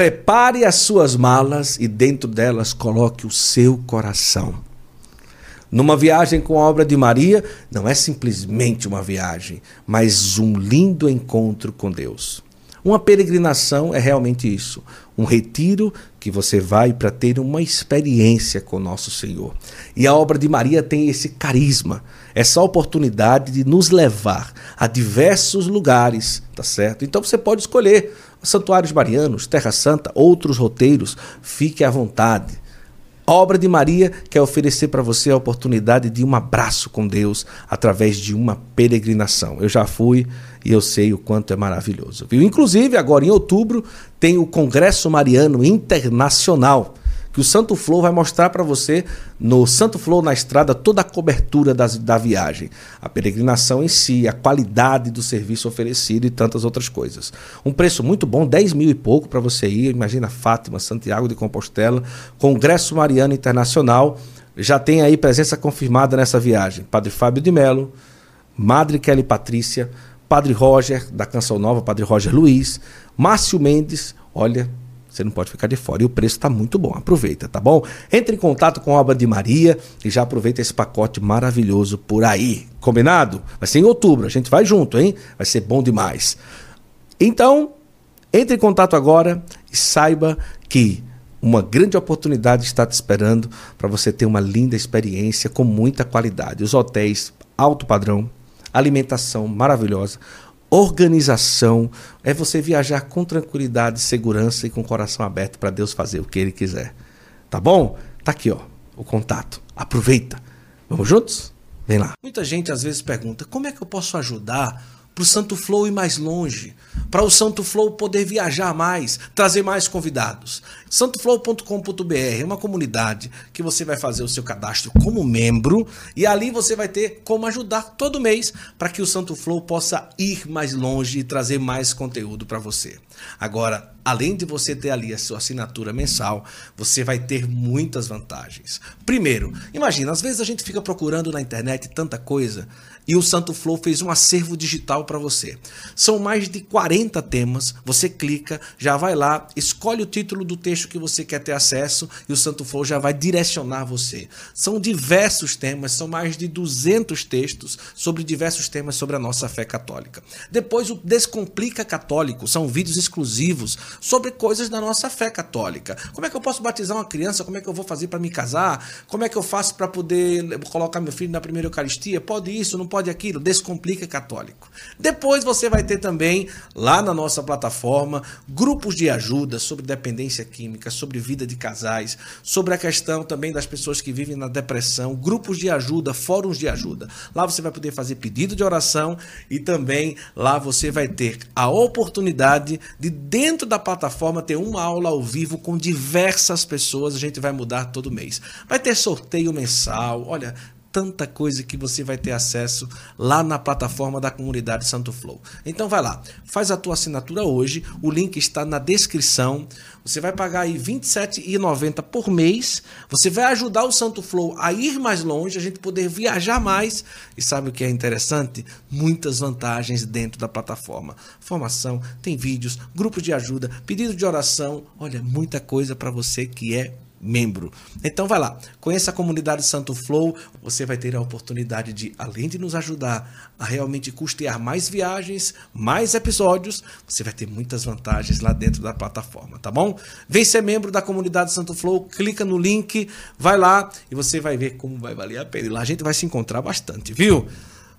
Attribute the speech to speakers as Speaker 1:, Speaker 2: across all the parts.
Speaker 1: Prepare as suas malas e dentro delas coloque o seu coração. Numa viagem com a obra de Maria, não é simplesmente uma viagem, mas um lindo encontro com Deus. Uma peregrinação é realmente isso, um retiro que você vai para ter uma experiência com nosso Senhor. E a obra de Maria tem esse carisma, essa oportunidade de nos levar a diversos lugares, tá certo? Então você pode escolher santuários marianos, Terra Santa, outros roteiros, fique à vontade. A obra de Maria quer oferecer para você a oportunidade de um abraço com Deus através de uma peregrinação. Eu já fui e eu sei o quanto é maravilhoso. Viu? Inclusive, agora em outubro, tem o Congresso Mariano Internacional que o Santo Flow vai mostrar para você no Santo Flow na estrada toda a cobertura das, da viagem, a peregrinação em si, a qualidade do serviço oferecido e tantas outras coisas. Um preço muito bom, 10 mil e pouco para você ir. Imagina Fátima, Santiago de Compostela, Congresso Mariano Internacional. Já tem aí presença confirmada nessa viagem. Padre Fábio de Melo, Madre Kelly Patrícia, Padre Roger, da Canção Nova, Padre Roger Luiz, Márcio Mendes, olha, você não pode ficar de fora. E o preço está muito bom. Aproveita, tá bom? Entre em contato com a obra de Maria e já aproveita esse pacote maravilhoso por aí. Combinado? Vai ser em outubro. A gente vai junto, hein? Vai ser bom demais. Então, entre em contato agora e saiba que uma grande oportunidade está te esperando para você ter uma linda experiência com muita qualidade. Os hotéis alto padrão, alimentação maravilhosa organização, é você viajar com tranquilidade, segurança e com o coração aberto para Deus fazer o que Ele quiser. Tá bom? Tá aqui, ó, o contato. Aproveita. Vamos juntos? Vem lá. Muita gente às vezes pergunta: como é que eu posso ajudar para o Santo Flow ir mais longe, para o Santo Flow poder viajar mais, trazer mais convidados. Santoflow.com.br é uma comunidade que você vai fazer o seu cadastro como membro e ali você vai ter como ajudar todo mês para que o Santo Flow possa ir mais longe e trazer mais conteúdo para você. Agora, além de você ter ali a sua assinatura mensal, você vai ter muitas vantagens. Primeiro, imagina, às vezes a gente fica procurando na internet tanta coisa e o Santo Flow fez um acervo digital para você. São mais de 40 temas, você clica, já vai lá, escolhe o título do texto que você quer ter acesso e o Santo Flow já vai direcionar você. São diversos temas, são mais de 200 textos sobre diversos temas sobre a nossa fé católica. Depois o Descomplica Católico, são vídeos sobre coisas da nossa fé católica. Como é que eu posso batizar uma criança? Como é que eu vou fazer para me casar? Como é que eu faço para poder colocar meu filho na primeira Eucaristia? Pode isso, não pode aquilo? Descomplica Católico. Depois você vai ter também lá na nossa plataforma grupos de ajuda sobre dependência química, sobre vida de casais, sobre a questão também das pessoas que vivem na depressão, grupos de ajuda, fóruns de ajuda. Lá você vai poder fazer pedido de oração e também lá você vai ter a oportunidade de dentro da plataforma ter uma aula ao vivo com diversas pessoas, a gente vai mudar todo mês. Vai ter sorteio mensal, olha, tanta coisa que você vai ter acesso lá na plataforma da comunidade Santo Flow. Então vai lá, faz a tua assinatura hoje, o link está na descrição. Você vai pagar aí R$ 27,90 por mês. Você vai ajudar o Santo Flow a ir mais longe, a gente poder viajar mais. E sabe o que é interessante? Muitas vantagens dentro da plataforma. Formação, tem vídeos, grupos de ajuda, pedido de oração. Olha, muita coisa para você que é membro. Então vai lá, conheça a comunidade Santo Flow, você vai ter a oportunidade de, além de nos ajudar a realmente custear mais viagens, mais episódios, você vai ter muitas vantagens lá dentro da plataforma, tá bom? Vem ser membro da comunidade Santo Flow, clica no link, vai lá e você vai ver como vai valer a pena. E lá a gente vai se encontrar bastante, viu?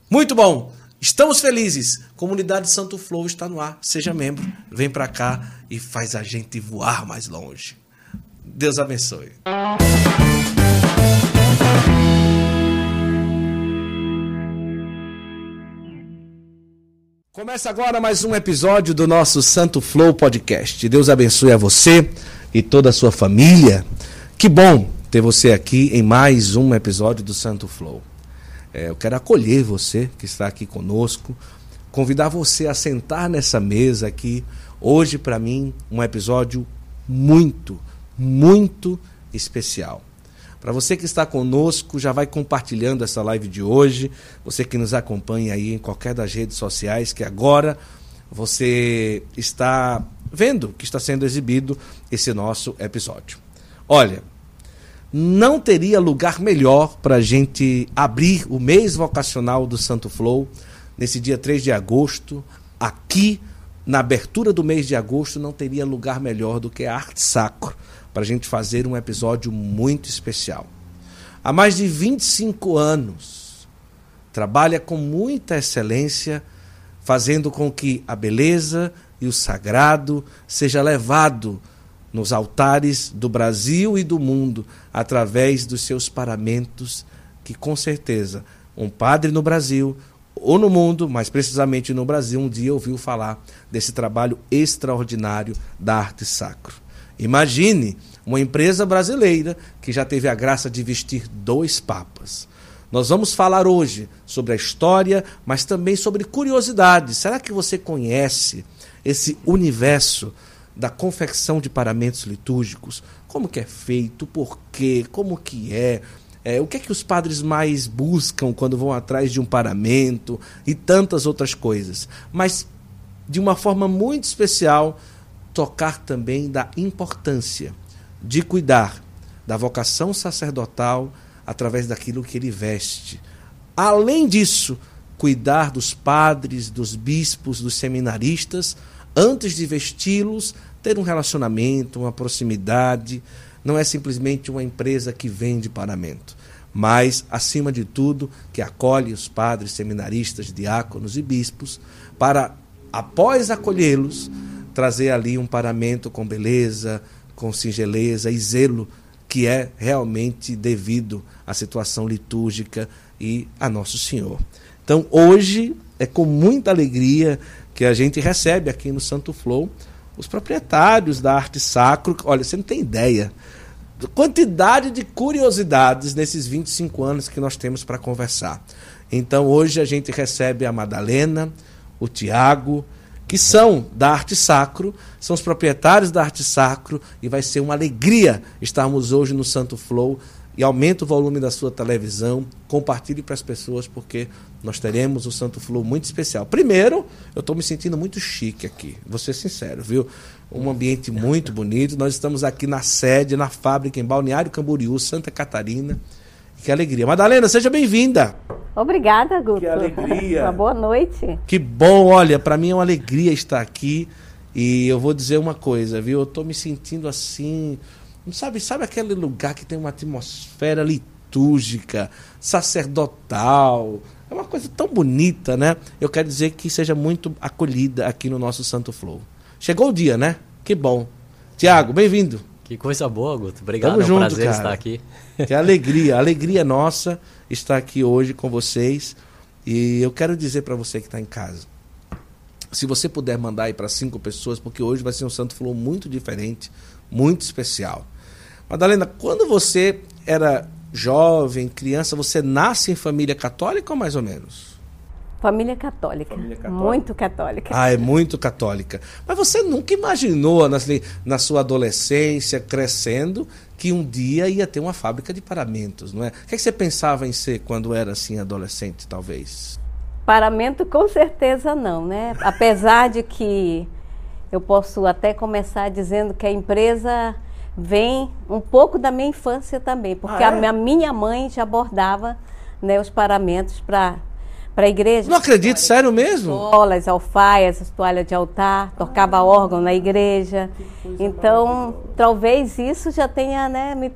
Speaker 1: Muito bom! Estamos felizes. Comunidade Santo Flow está no ar. Seja membro, vem para cá e faz a gente voar mais longe. Deus abençoe. Começa agora mais um episódio do nosso Santo Flow Podcast. Deus abençoe a você e toda a sua família. Que bom ter você aqui em mais um episódio do Santo Flow. É, eu quero acolher você que está aqui conosco, convidar você a sentar nessa mesa aqui. Hoje, para mim, um episódio muito, muito especial. Para você que está conosco, já vai compartilhando essa live de hoje. Você que nos acompanha aí em qualquer das redes sociais, que agora você está vendo que está sendo exibido esse nosso episódio. Olha, não teria lugar melhor para a gente abrir o mês vocacional do Santo Flow nesse dia 3 de agosto, aqui na abertura do mês de agosto, não teria lugar melhor do que a Arte Sacro para a gente fazer um episódio muito especial. Há mais de 25 anos, trabalha com muita excelência, fazendo com que a beleza e o sagrado seja levado nos altares do Brasil e do mundo através dos seus paramentos, que com certeza um padre no Brasil ou no mundo, mais precisamente no Brasil, um dia ouviu falar desse trabalho extraordinário da arte sacro. Imagine uma empresa brasileira que já teve a graça de vestir dois papas. Nós vamos falar hoje sobre a história, mas também sobre curiosidades. Será que você conhece esse universo da confecção de paramentos litúrgicos? Como que é feito? Por quê? Como que é? É, o que é que os padres mais buscam quando vão atrás de um paramento e tantas outras coisas. Mas, de uma forma muito especial, tocar também da importância de cuidar da vocação sacerdotal através daquilo que ele veste. Além disso, cuidar dos padres, dos bispos, dos seminaristas, antes de vesti-los, ter um relacionamento, uma proximidade não é simplesmente uma empresa que vende paramento, mas, acima de tudo, que acolhe os padres, seminaristas, diáconos e bispos para, após acolhê-los, trazer ali um paramento com beleza, com singeleza e zelo que é realmente devido à situação litúrgica e a Nosso Senhor. Então, hoje é com muita alegria que a gente recebe aqui no Santo Flow os proprietários da arte sacro, olha, você não tem ideia quantidade de curiosidades nesses 25 anos que nós temos para conversar. Então hoje a gente recebe a Madalena, o Tiago, que são da Arte Sacro, são os proprietários da Arte Sacro e vai ser uma alegria estarmos hoje no Santo Flow e aumente o volume da sua televisão, compartilhe para as pessoas, porque nós teremos o Santo Flow muito especial. Primeiro, eu estou me sentindo muito chique aqui, vou ser sincero, viu? Um ambiente muito bonito. Nós estamos aqui na sede, na fábrica, em Balneário Camboriú, Santa Catarina. Que alegria. Madalena, seja bem-vinda.
Speaker 2: Obrigada, Guto.
Speaker 1: Que alegria.
Speaker 2: uma boa noite.
Speaker 1: Que bom, olha, para mim é uma alegria estar aqui. E eu vou dizer uma coisa, viu? Eu estou me sentindo assim Sabe, sabe aquele lugar que tem uma atmosfera litúrgica, sacerdotal? É uma coisa tão bonita, né? Eu quero dizer que seja muito acolhida aqui no nosso Santo Flow. Chegou o dia, né? Que bom. Tiago, bem-vindo.
Speaker 3: Que coisa boa, Guto. Obrigado,
Speaker 1: Tamo
Speaker 3: é um
Speaker 1: junto,
Speaker 3: prazer
Speaker 1: cara.
Speaker 3: estar aqui.
Speaker 1: Que alegria, alegria nossa estar aqui hoje com vocês. E eu quero dizer para você que está em casa, se você puder mandar aí para cinco pessoas, porque hoje vai ser um Santo Flow muito diferente, muito especial. Madalena, quando você era jovem, criança, você nasce em família católica ou mais ou menos?
Speaker 2: Família católica.
Speaker 1: Família católica.
Speaker 2: Muito católica.
Speaker 1: Ah, é muito católica. Mas você nunca imaginou na, na sua adolescência, crescendo, que um dia ia ter uma fábrica de paramentos, não é? O que, é que você pensava em ser quando era assim adolescente, talvez?
Speaker 2: Paramento com certeza não, né? Apesar de que eu posso até começar dizendo que a empresa vem um pouco da minha infância também, porque
Speaker 1: Ah, é?
Speaker 2: a minha mãe já bordava né, os paramentos para para a igreja.
Speaker 1: Não acredito, sério mesmo?
Speaker 2: Bolas, alfaias, as toalhas de altar, tocava órgão na igreja. Então, talvez isso já tenha, né, me,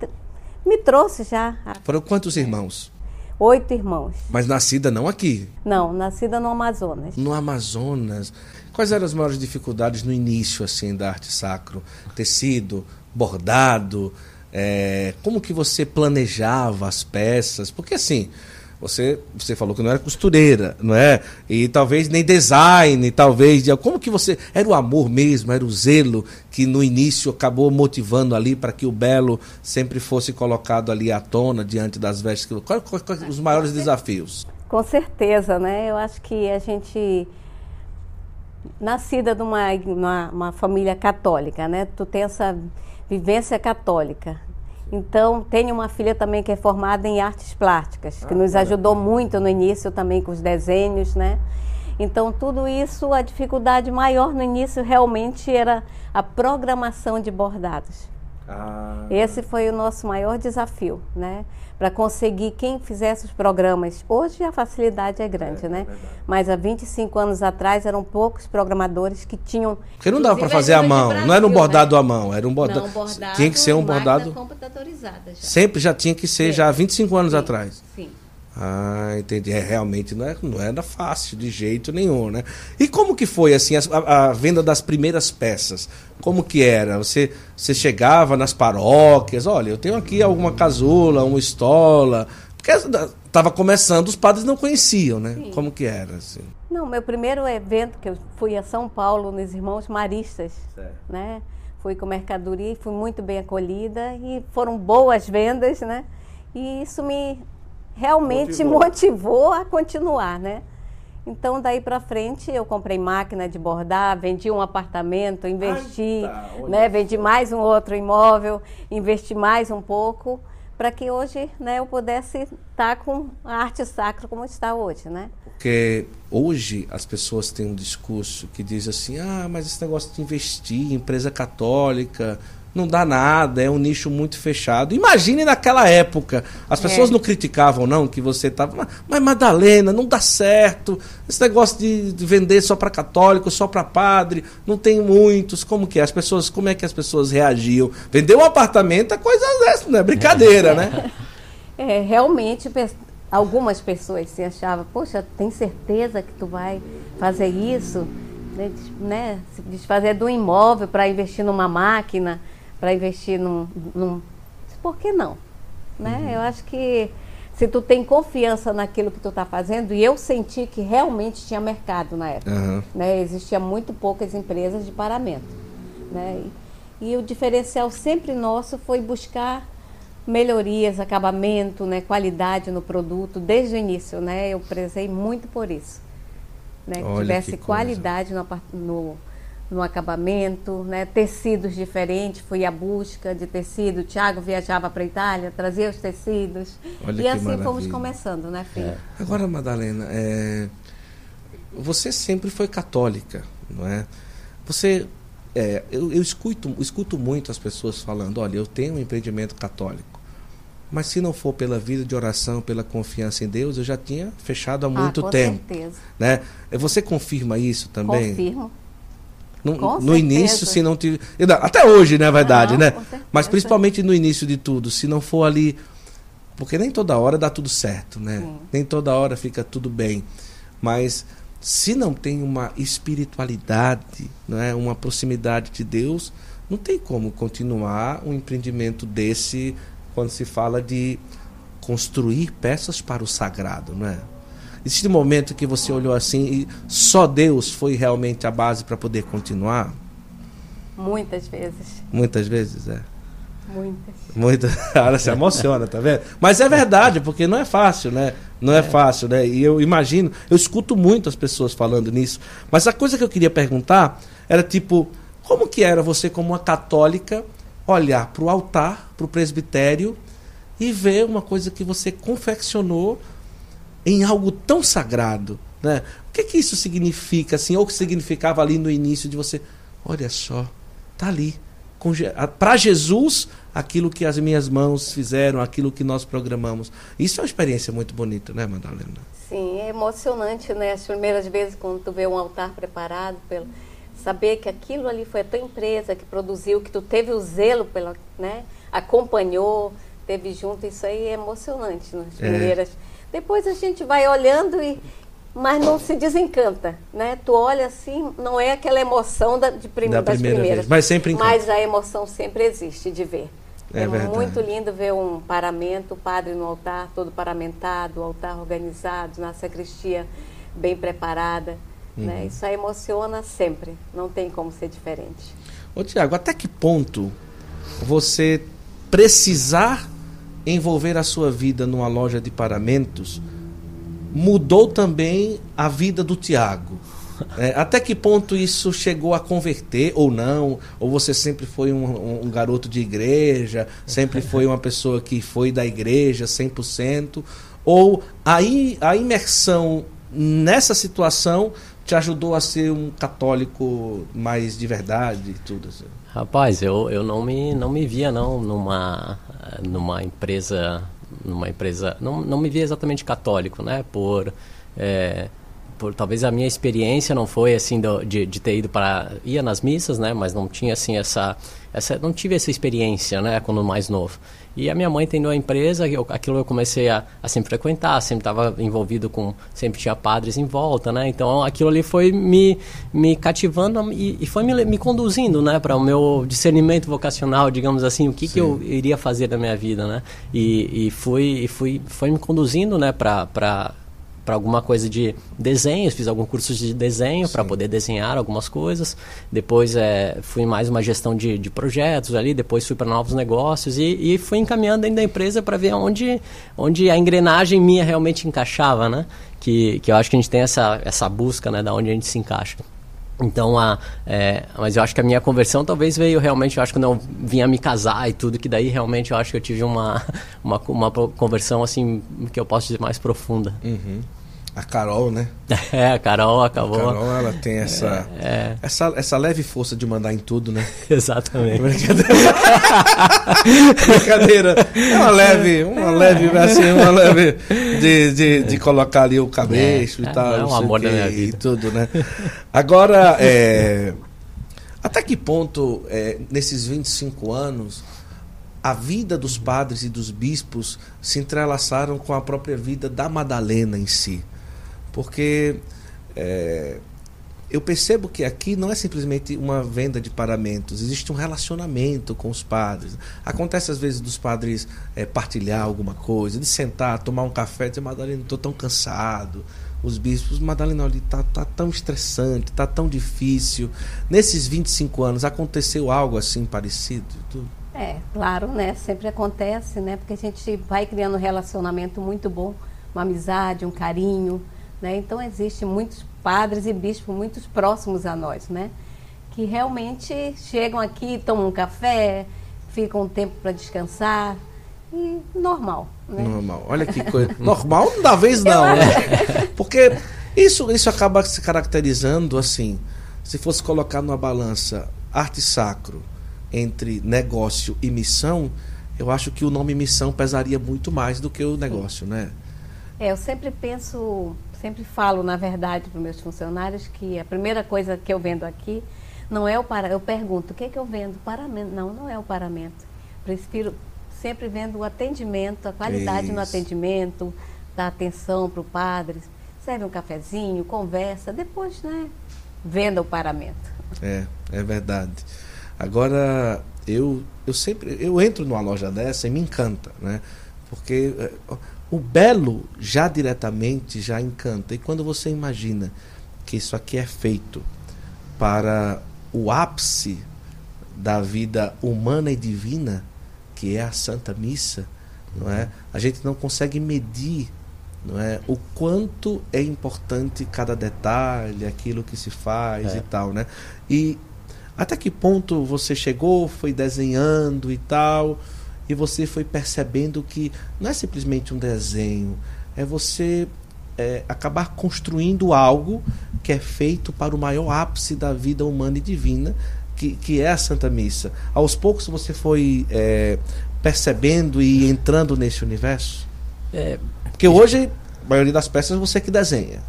Speaker 2: me trouxe já
Speaker 1: Foram quantos irmãos?
Speaker 2: oito irmãos.
Speaker 1: Mas nascida não aqui,
Speaker 2: Não, nascida no Amazonas.
Speaker 1: no Amazonas. Quais eram as maiores dificuldades no início assim da arte sacro? Tecido, bordado, é, como que você planejava as peças? Porque assim, você, você falou que não era costureira, não é? E talvez nem design, talvez. Como que você. Era o amor mesmo, era o zelo que no início acabou motivando ali para que o belo sempre fosse colocado ali à tona diante das vestes. Quais quais- quais os maiores desafios?
Speaker 2: Com certeza, né? Eu acho que a gente nascida de uma, uma, uma família católica, né? Tu tem essa vivência católica. Então, tenho uma filha também que é formada em artes plásticas, que nos ajudou muito no início também com os desenhos, né? Então, tudo isso, a dificuldade maior no início realmente era a programação de bordados. Ah. Esse foi o nosso maior desafio, né? Para conseguir quem fizesse os programas. Hoje a facilidade é grande, é, né? É Mas há 25 anos atrás eram poucos programadores que tinham.
Speaker 1: Porque não dava para fazer à mão, Brasil, não era um bordado né? à mão, era um bordado. Não, bordado tinha que ser um bordado. Sempre já tinha que ser, já há 25 anos
Speaker 2: sim,
Speaker 1: atrás.
Speaker 2: Sim.
Speaker 1: Ah, entendi. É, realmente não, é, não era fácil de jeito nenhum, né? E como que foi, assim, a, a, venda das primeiras peças? Como que era? Você, você chegava nas paróquias, olha, eu tenho aqui alguma casula, uma estola... Porque estava começando, os padres não conheciam, né? Sim. Como que era, assim?
Speaker 2: Não, meu primeiro evento que eu fui a São Paulo, nos Irmãos Maristas, certo. né? Fui com mercadoria e fui muito bem acolhida e foram boas vendas, né? E isso me realmente motivou, motivou a continuar, né? Então, daí para frente, eu comprei máquina de bordar, vendi um apartamento, investi, Ai, tá, né, vendi mais um outro imóvel, investi mais um pouco, para que hoje né, eu pudesse estar tá com a arte sacra como está hoje, né?
Speaker 1: Porque hoje as pessoas têm um discurso que diz assim, ah, mas esse negócio de investir, empresa católica, não dá nada, é um nicho muito fechado. Imagine naquela época. As pessoas é. não criticavam, não, que você estava. Mas, Madalena, não dá certo. Esse negócio de, vender só para católico, só para padre, não tem muitos. Como que é? As pessoas, como é que as pessoas reagiam? Vender um apartamento é coisa dessa, não é brincadeira, né?
Speaker 2: É, realmente algumas pessoas se achavam, poxa, tem certeza que tu vai fazer isso? Né? Se desfazer do imóvel para investir numa máquina para investir num, num, Por que não? Né? Uhum. Eu acho que se tu tem confiança naquilo que tu está fazendo, e eu senti que realmente tinha mercado na época. Uhum. Né? Existia muito poucas empresas de paramento. Né? E, e, o diferencial sempre nosso foi buscar melhorias, acabamento, né? qualidade no produto, desde o início. Né? Eu prezei muito por isso. Né? Que tivesse que qualidade no, no no acabamento, né? tecidos diferentes, fui à busca de tecido. O Tiago viajava para a Itália, trazia os tecidos. Olha e assim maravilha. fomos começando, né, filho? É.
Speaker 1: Agora, Madalena, é... você sempre foi católica, não é? Você. É, eu, eu escuto, escuto muito as pessoas falando, olha, eu tenho um empreendimento católico. Mas se não for pela vida de oração, pela confiança em Deus, eu já tinha fechado há ah, muito ah, com tempo. Certeza. Né? Você confirma isso também?
Speaker 2: Confirmo.
Speaker 1: No, início, se não tiver. Até hoje, na né, verdade, não, né? Mas principalmente no início de tudo, se não for ali. Porque nem toda hora dá tudo certo, né? Sim. Nem toda hora fica tudo bem. Mas se não tem uma espiritualidade, é uma proximidade de Deus, não tem como continuar um empreendimento desse quando se fala de construir peças para o sagrado, não é? Existe um momento que você olhou assim e só Deus foi realmente a base para poder continuar?
Speaker 2: Muitas vezes.
Speaker 1: Muitas vezes, é.
Speaker 2: Muitas.
Speaker 1: Muitas. Ela se emociona, tá vendo? Mas é verdade, porque não é fácil, né? Não é, é fácil, né? E eu imagino, eu escuto muito as pessoas falando nisso. Mas a coisa que eu queria perguntar era tipo, como que era você como uma católica olhar para o altar, para o presbitério e ver uma coisa que você confeccionou em algo tão sagrado. Né? O que, que isso significa, assim, ou o que significava ali no início de você, olha só, tá ali. Para Jesus, aquilo que as minhas mãos fizeram, aquilo que nós programamos. Isso é uma experiência muito bonita, né, Madalena?
Speaker 2: Sim, é emocionante, né? As primeiras vezes quando tu vê um altar preparado, pelo, saber que aquilo ali foi a tua empresa que produziu, que tu teve o zelo pela, né? Acompanhou, teve junto, isso aí é emocionante nas é. primeiras. É depois a gente vai olhando e mas não se desencanta, né? Tu olha assim, não é aquela emoção da, de prim, da das primeira primeiras, vez,
Speaker 1: mas sempre encanta.
Speaker 2: Mas a emoção sempre existe de ver. É, é muito lindo ver um paramento, o padre no altar todo paramentado, o altar organizado, na sacristia bem preparada. Né? Uhum. Né? Isso aí emociona sempre, não tem como ser diferente.
Speaker 1: Ô Tiago, até que ponto você precisar envolver a sua vida numa loja de paramentos mudou também a vida do Tiago. É, até que ponto isso chegou a converter ou não? Ou você sempre foi um, um, garoto de igreja, sempre foi uma pessoa que foi da igreja 100%? Ou a, a imersão nessa situação te ajudou a ser um católico mais de verdade e tudo assim?
Speaker 3: Rapaz, eu, eu não me não me via não numa numa empresa numa empresa não, não me via exatamente católico, né? Por é, por talvez a minha experiência não foi assim do, de, de ter ido para ia nas missas, né? Mas não tinha assim essa essa não tive essa experiência, né? Quando mais novo. E a minha mãe tendo a empresa, eu, aquilo eu comecei a, a sempre frequentar, sempre estava envolvido com, sempre tinha padres em volta, né? Então aquilo ali foi me, me cativando e, e foi me, me conduzindo, né? Para o meu discernimento vocacional, digamos assim, o que, que eu iria fazer da minha vida, né? E, e fui, e fui, foi me conduzindo, né? Para para alguma coisa de desenho, fiz algum curso de desenho para poder desenhar algumas coisas. Depois é, fui mais uma gestão de, de projetos ali, depois fui para novos negócios e, e fui encaminhando dentro da empresa para ver onde, onde a engrenagem minha realmente encaixava, né? Que, que eu acho que a gente tem essa, essa busca, né, da onde a gente se encaixa. Então, a, é, mas eu acho que a minha conversão talvez veio realmente, eu acho que quando eu vinha me casar e tudo, que daí realmente eu acho que eu tive uma, uma, uma conversão assim, que eu posso dizer mais profunda.
Speaker 1: Uhum. A Carol, né?
Speaker 3: É, a Carol acabou.
Speaker 1: A Carol, ela tem essa, é, é. essa, essa leve força de mandar em tudo, né?
Speaker 3: Exatamente.
Speaker 1: Brincadeira. Brincadeira. É uma leve, uma leve, assim, uma leve de, de, de colocar ali o cabelo e tal.
Speaker 3: É, um amor da minha vida.
Speaker 1: E tudo, né? Agora, é, até que ponto, é, nesses 25 anos, a vida dos padres e dos bispos se entrelaçaram com a própria vida da Madalena em si? Porque é, eu percebo que aqui não é simplesmente uma venda de paramentos, existe um relacionamento com os padres. Acontece às vezes dos padres é, partilhar alguma coisa, de sentar, tomar um café dizer, Madalena, estou tão cansado. Os bispos, Madalena, ali tá, tá tão estressante, tá tão difícil. Nesses 25 anos aconteceu algo assim parecido?
Speaker 2: É, claro, né? Sempre acontece, né? Porque a gente vai criando um relacionamento muito bom, uma amizade, um carinho. Né? Então, existem muitos padres e bispos muito próximos a nós, né? que realmente chegam aqui, tomam um café, ficam um tempo para descansar. E normal. Né?
Speaker 1: Normal. Olha que coisa. normal, da vez não, né? Porque isso, isso acaba se caracterizando assim. Se fosse colocar numa balança arte sacro entre negócio e missão, eu acho que o nome missão pesaria muito mais do que o negócio, né?
Speaker 2: É, eu sempre penso sempre falo, na verdade, para os meus funcionários que a primeira coisa que eu vendo aqui não é o para. Eu pergunto, o que, é que eu vendo? Paramento. Não, não é o paramento. Prefiro sempre vendo o atendimento, a qualidade Isso. no atendimento, da atenção para o padre. Serve um cafezinho, conversa, depois, né? Venda o paramento.
Speaker 1: É, é verdade. Agora, eu, eu sempre eu entro numa loja dessa e me encanta, né? Porque eh, o belo já diretamente já encanta. E quando você imagina que isso aqui é feito para o ápice da vida humana e divina, que é a Santa Missa, não é? A gente não consegue medir, não é, o quanto é importante cada detalhe, aquilo que se faz é. e tal, né? E até que ponto você chegou, foi desenhando e tal, e você foi percebendo que não é simplesmente um desenho, é você é, acabar construindo algo que é feito para o maior ápice da vida humana e divina, que, que é a Santa Missa. Aos poucos você foi é, percebendo e entrando nesse universo? É, Porque hoje, a maioria das peças você que desenha.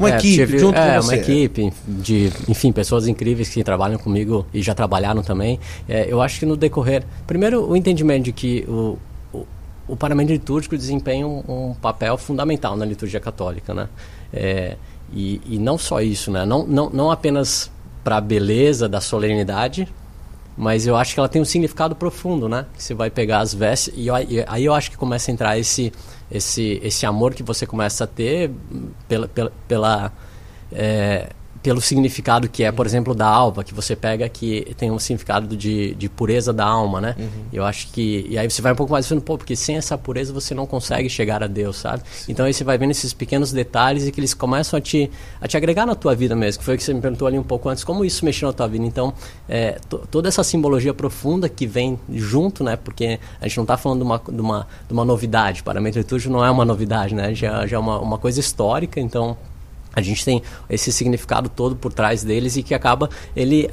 Speaker 1: Uma é, equipe tive, junto
Speaker 3: é,
Speaker 1: com você.
Speaker 3: uma equipe de, enfim, pessoas incríveis que trabalham comigo e já trabalharam também. É, eu acho que no decorrer, primeiro o entendimento de que o, o, o paramento litúrgico desempenha um, um, papel fundamental na liturgia católica, né? É, e, e não só isso, né? Não, não, não apenas para a beleza da solenidade, mas eu acho que ela tem um significado profundo, né? Que você vai pegar as vestes e, e aí eu acho que começa a entrar esse esse esse amor que você começa a ter pela pela, pela é, pelo significado que é, por exemplo, da alva, que você pega que tem um significado de, de pureza da alma, né? Uhum. Eu acho que. E aí você vai um pouco mais falando, pô, porque sem essa pureza você não consegue chegar a Deus, sabe? Sim. Então aí você vai vendo esses pequenos detalhes e que eles começam a te, a te agregar na tua vida mesmo, que foi o que você me perguntou ali um pouco antes, como isso mexeu na tua vida. Então, é, toda essa simbologia profunda que vem junto, né? Porque a gente não está falando de uma, de, uma, de uma novidade, paramento litúrgico não é uma novidade, né? Já, já é uma, uma coisa histórica, então a gente tem esse significado todo por trás deles e que acaba ele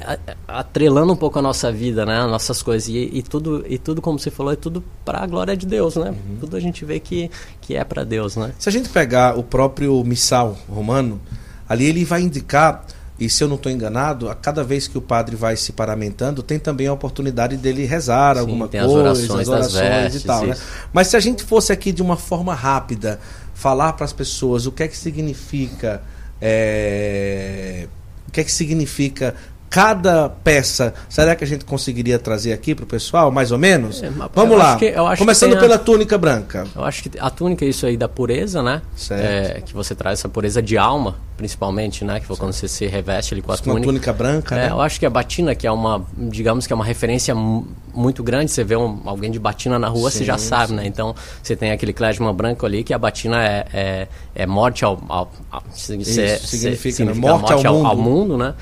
Speaker 3: atrelando um pouco a nossa vida, né, as nossas coisas e, e tudo e tudo como você falou é tudo para a glória de Deus, né? Uhum. Tudo a gente vê que que é para Deus, né?
Speaker 1: Se a gente pegar o próprio missal romano, ali ele vai indicar e se eu não estou enganado, a cada vez que o padre vai se paramentando, tem também a oportunidade dele rezar Sim, alguma coisa, as orações, as orações vestes, e tal. Né? Mas se a gente fosse aqui de uma forma rápida, falar para as pessoas o que é que significa é, o que é que significa cada peça, será que a gente conseguiria trazer aqui para o pessoal, mais ou menos? É, Vamos lá. Que, Começando pela a, túnica branca.
Speaker 3: Eu acho que a túnica é isso aí da pureza, né? É, que você traz essa pureza de alma, principalmente, né? Que foi quando você se reveste ali com a túnica. Uma
Speaker 1: túnica branca,
Speaker 3: é,
Speaker 1: né?
Speaker 3: Eu acho que a batina, que é uma, digamos que é uma referência muito grande, você vê um, alguém de batina na rua, sim, você já sabe, sim. né? Então, você tem aquele clésima branco ali, que a batina é, é, é morte ao... ao, ao
Speaker 1: isso, significa, significa né? morte, morte, ao, ao, mundo.
Speaker 3: ao mundo, né?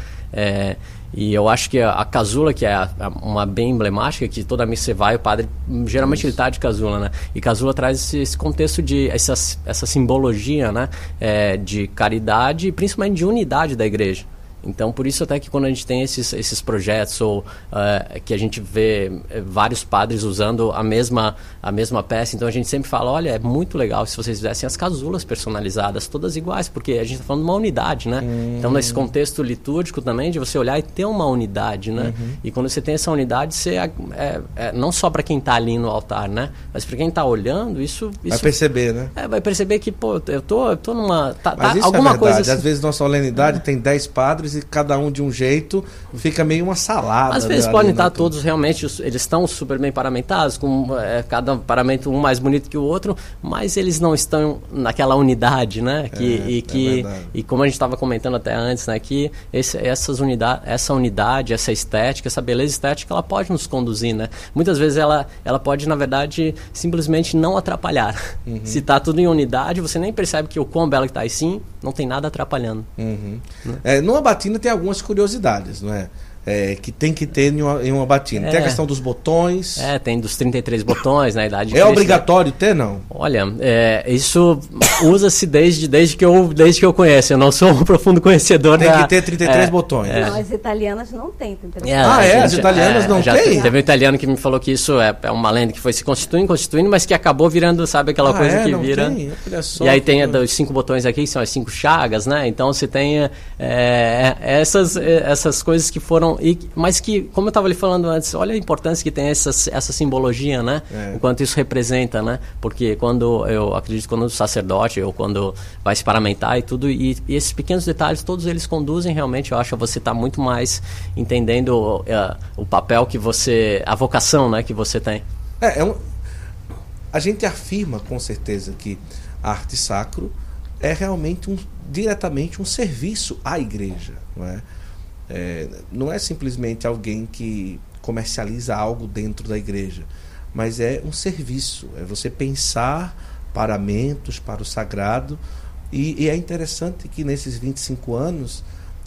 Speaker 3: E eu acho que a, casula, que é a, a, uma bem emblemática, que toda missa você vai, o padre, geralmente Isso. ele tá de casula, né? E casula traz esse, esse contexto de, essa, essa simbologia, né? É, de caridade e principalmente de unidade da igreja. Então, por isso até que quando a gente tem esses, esses projetos ou uh, que a gente vê eh, vários padres usando a mesma, a mesma peça, então a gente sempre fala, olha, é muito legal se vocês fizessem as casulas personalizadas, todas iguais, porque a gente está falando de uma unidade, né? Então, nesse contexto litúrgico também, de você olhar e ter uma unidade, né? Uhum. E quando você tem essa unidade, você é, é, é não só para quem está ali no altar, né? Mas para quem está olhando, isso, isso...
Speaker 1: Vai perceber, né?
Speaker 3: É, vai perceber que, pô, eu tô, eu tô numa...
Speaker 1: Tá, Mas tá, isso alguma é verdade. coisa... Assim... Às vezes, nossa solenidade é. tem 10 padres e cada um de um jeito, fica meio uma salada.
Speaker 3: Às vezes podem estar todos realmente, eles estão super bem paramentados, com é, cada paramento um mais bonito que o outro, mas eles não estão naquela unidade, né? Que, é, e, é que, é e como a gente estava comentando até antes, né? Que esse, essas unidade, essa unidade, essa estética, essa beleza estética, ela pode nos conduzir, né? Muitas vezes ela, ela pode, na verdade, simplesmente não atrapalhar. Uhum. Se está tudo em unidade, você nem percebe que o quão belo que está, e sim, não tem nada atrapalhando.
Speaker 1: Uhum. Né? É, numa batina tem algumas curiosidades, não é? É, que tem que ter em uma, em uma batina. É. Tem a questão dos botões.
Speaker 3: É, tem dos 33 botões na idade.
Speaker 1: É obrigatório ter, não?
Speaker 3: Olha, é, isso usa-se desde, desde, que eu, desde que eu conheço. Eu não sou um profundo conhecedor
Speaker 1: Tem da, que ter 33 é, botões.
Speaker 2: É. Não, as italianas não têm 33
Speaker 1: é, Ah, é? As italianas não têm?
Speaker 3: Teve um italiano que me falou que isso é, é uma lenda que foi se constituindo, constituindo, mas que acabou virando, sabe, aquela ah, coisa que vira. Tem? Olha só, e aí tem os cinco botões aqui, que são as cinco chagas, né? Então você tem essas, essas coisas que foram. E, mas que como eu estava lhe falando antes, olha a importância que tem essa, essa simbologia, né? É. Enquanto isso representa, né? Porque quando eu acredito quando o sacerdote ou quando vai se paramentar e tudo, e, e esses pequenos detalhes, todos eles conduzem realmente, eu acho, a você estar tá muito mais entendendo uh, o papel que você, a vocação, né, que você tem.
Speaker 1: É, é um, a gente afirma com certeza que a arte sacro é realmente um, diretamente um serviço à igreja, não é? É, não é simplesmente alguém que comercializa algo dentro da igreja, mas é um serviço, é você pensar paramentos para o sagrado. E, e, é interessante que nesses 25 anos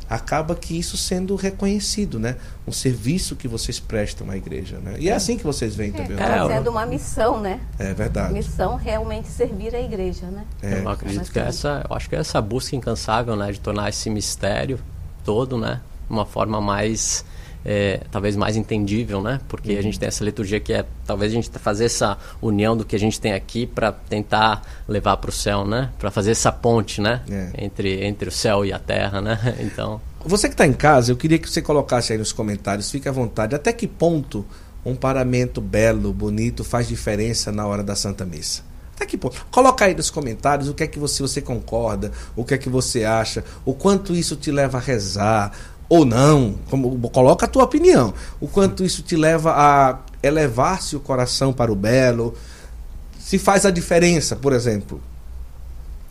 Speaker 1: acaba que isso sendo reconhecido, né? Um serviço que vocês prestam à igreja, né? E é, é assim que vocês veem é, também.
Speaker 2: Está fazendo uma missão, né?
Speaker 1: É verdade.
Speaker 2: Missão realmente servir a igreja, né?
Speaker 3: É. Eu acredito que essa, eu acho que é essa busca incansável, né, de tornar esse mistério todo, né, uma forma mais é, talvez mais entendível, né? Porque uhum. a gente tem essa liturgia que é talvez a gente fazer essa união do que a gente tem aqui para tentar levar para o céu, né? Para fazer essa ponte, né? É. Entre entre o céu e a terra, né? Então.
Speaker 1: Você que está em casa, eu queria que você colocasse aí nos comentários, fique à vontade. Até que ponto um paramento belo, bonito, faz diferença na hora da Santa Missa? Até que ponto? Coloca aí nos comentários o que é que você, você concorda, o que é que você acha, o quanto isso te leva a rezar, ou não, como, coloca a tua opinião. O quanto isso te leva a elevar-se o coração para o belo. Se faz a diferença, por exemplo.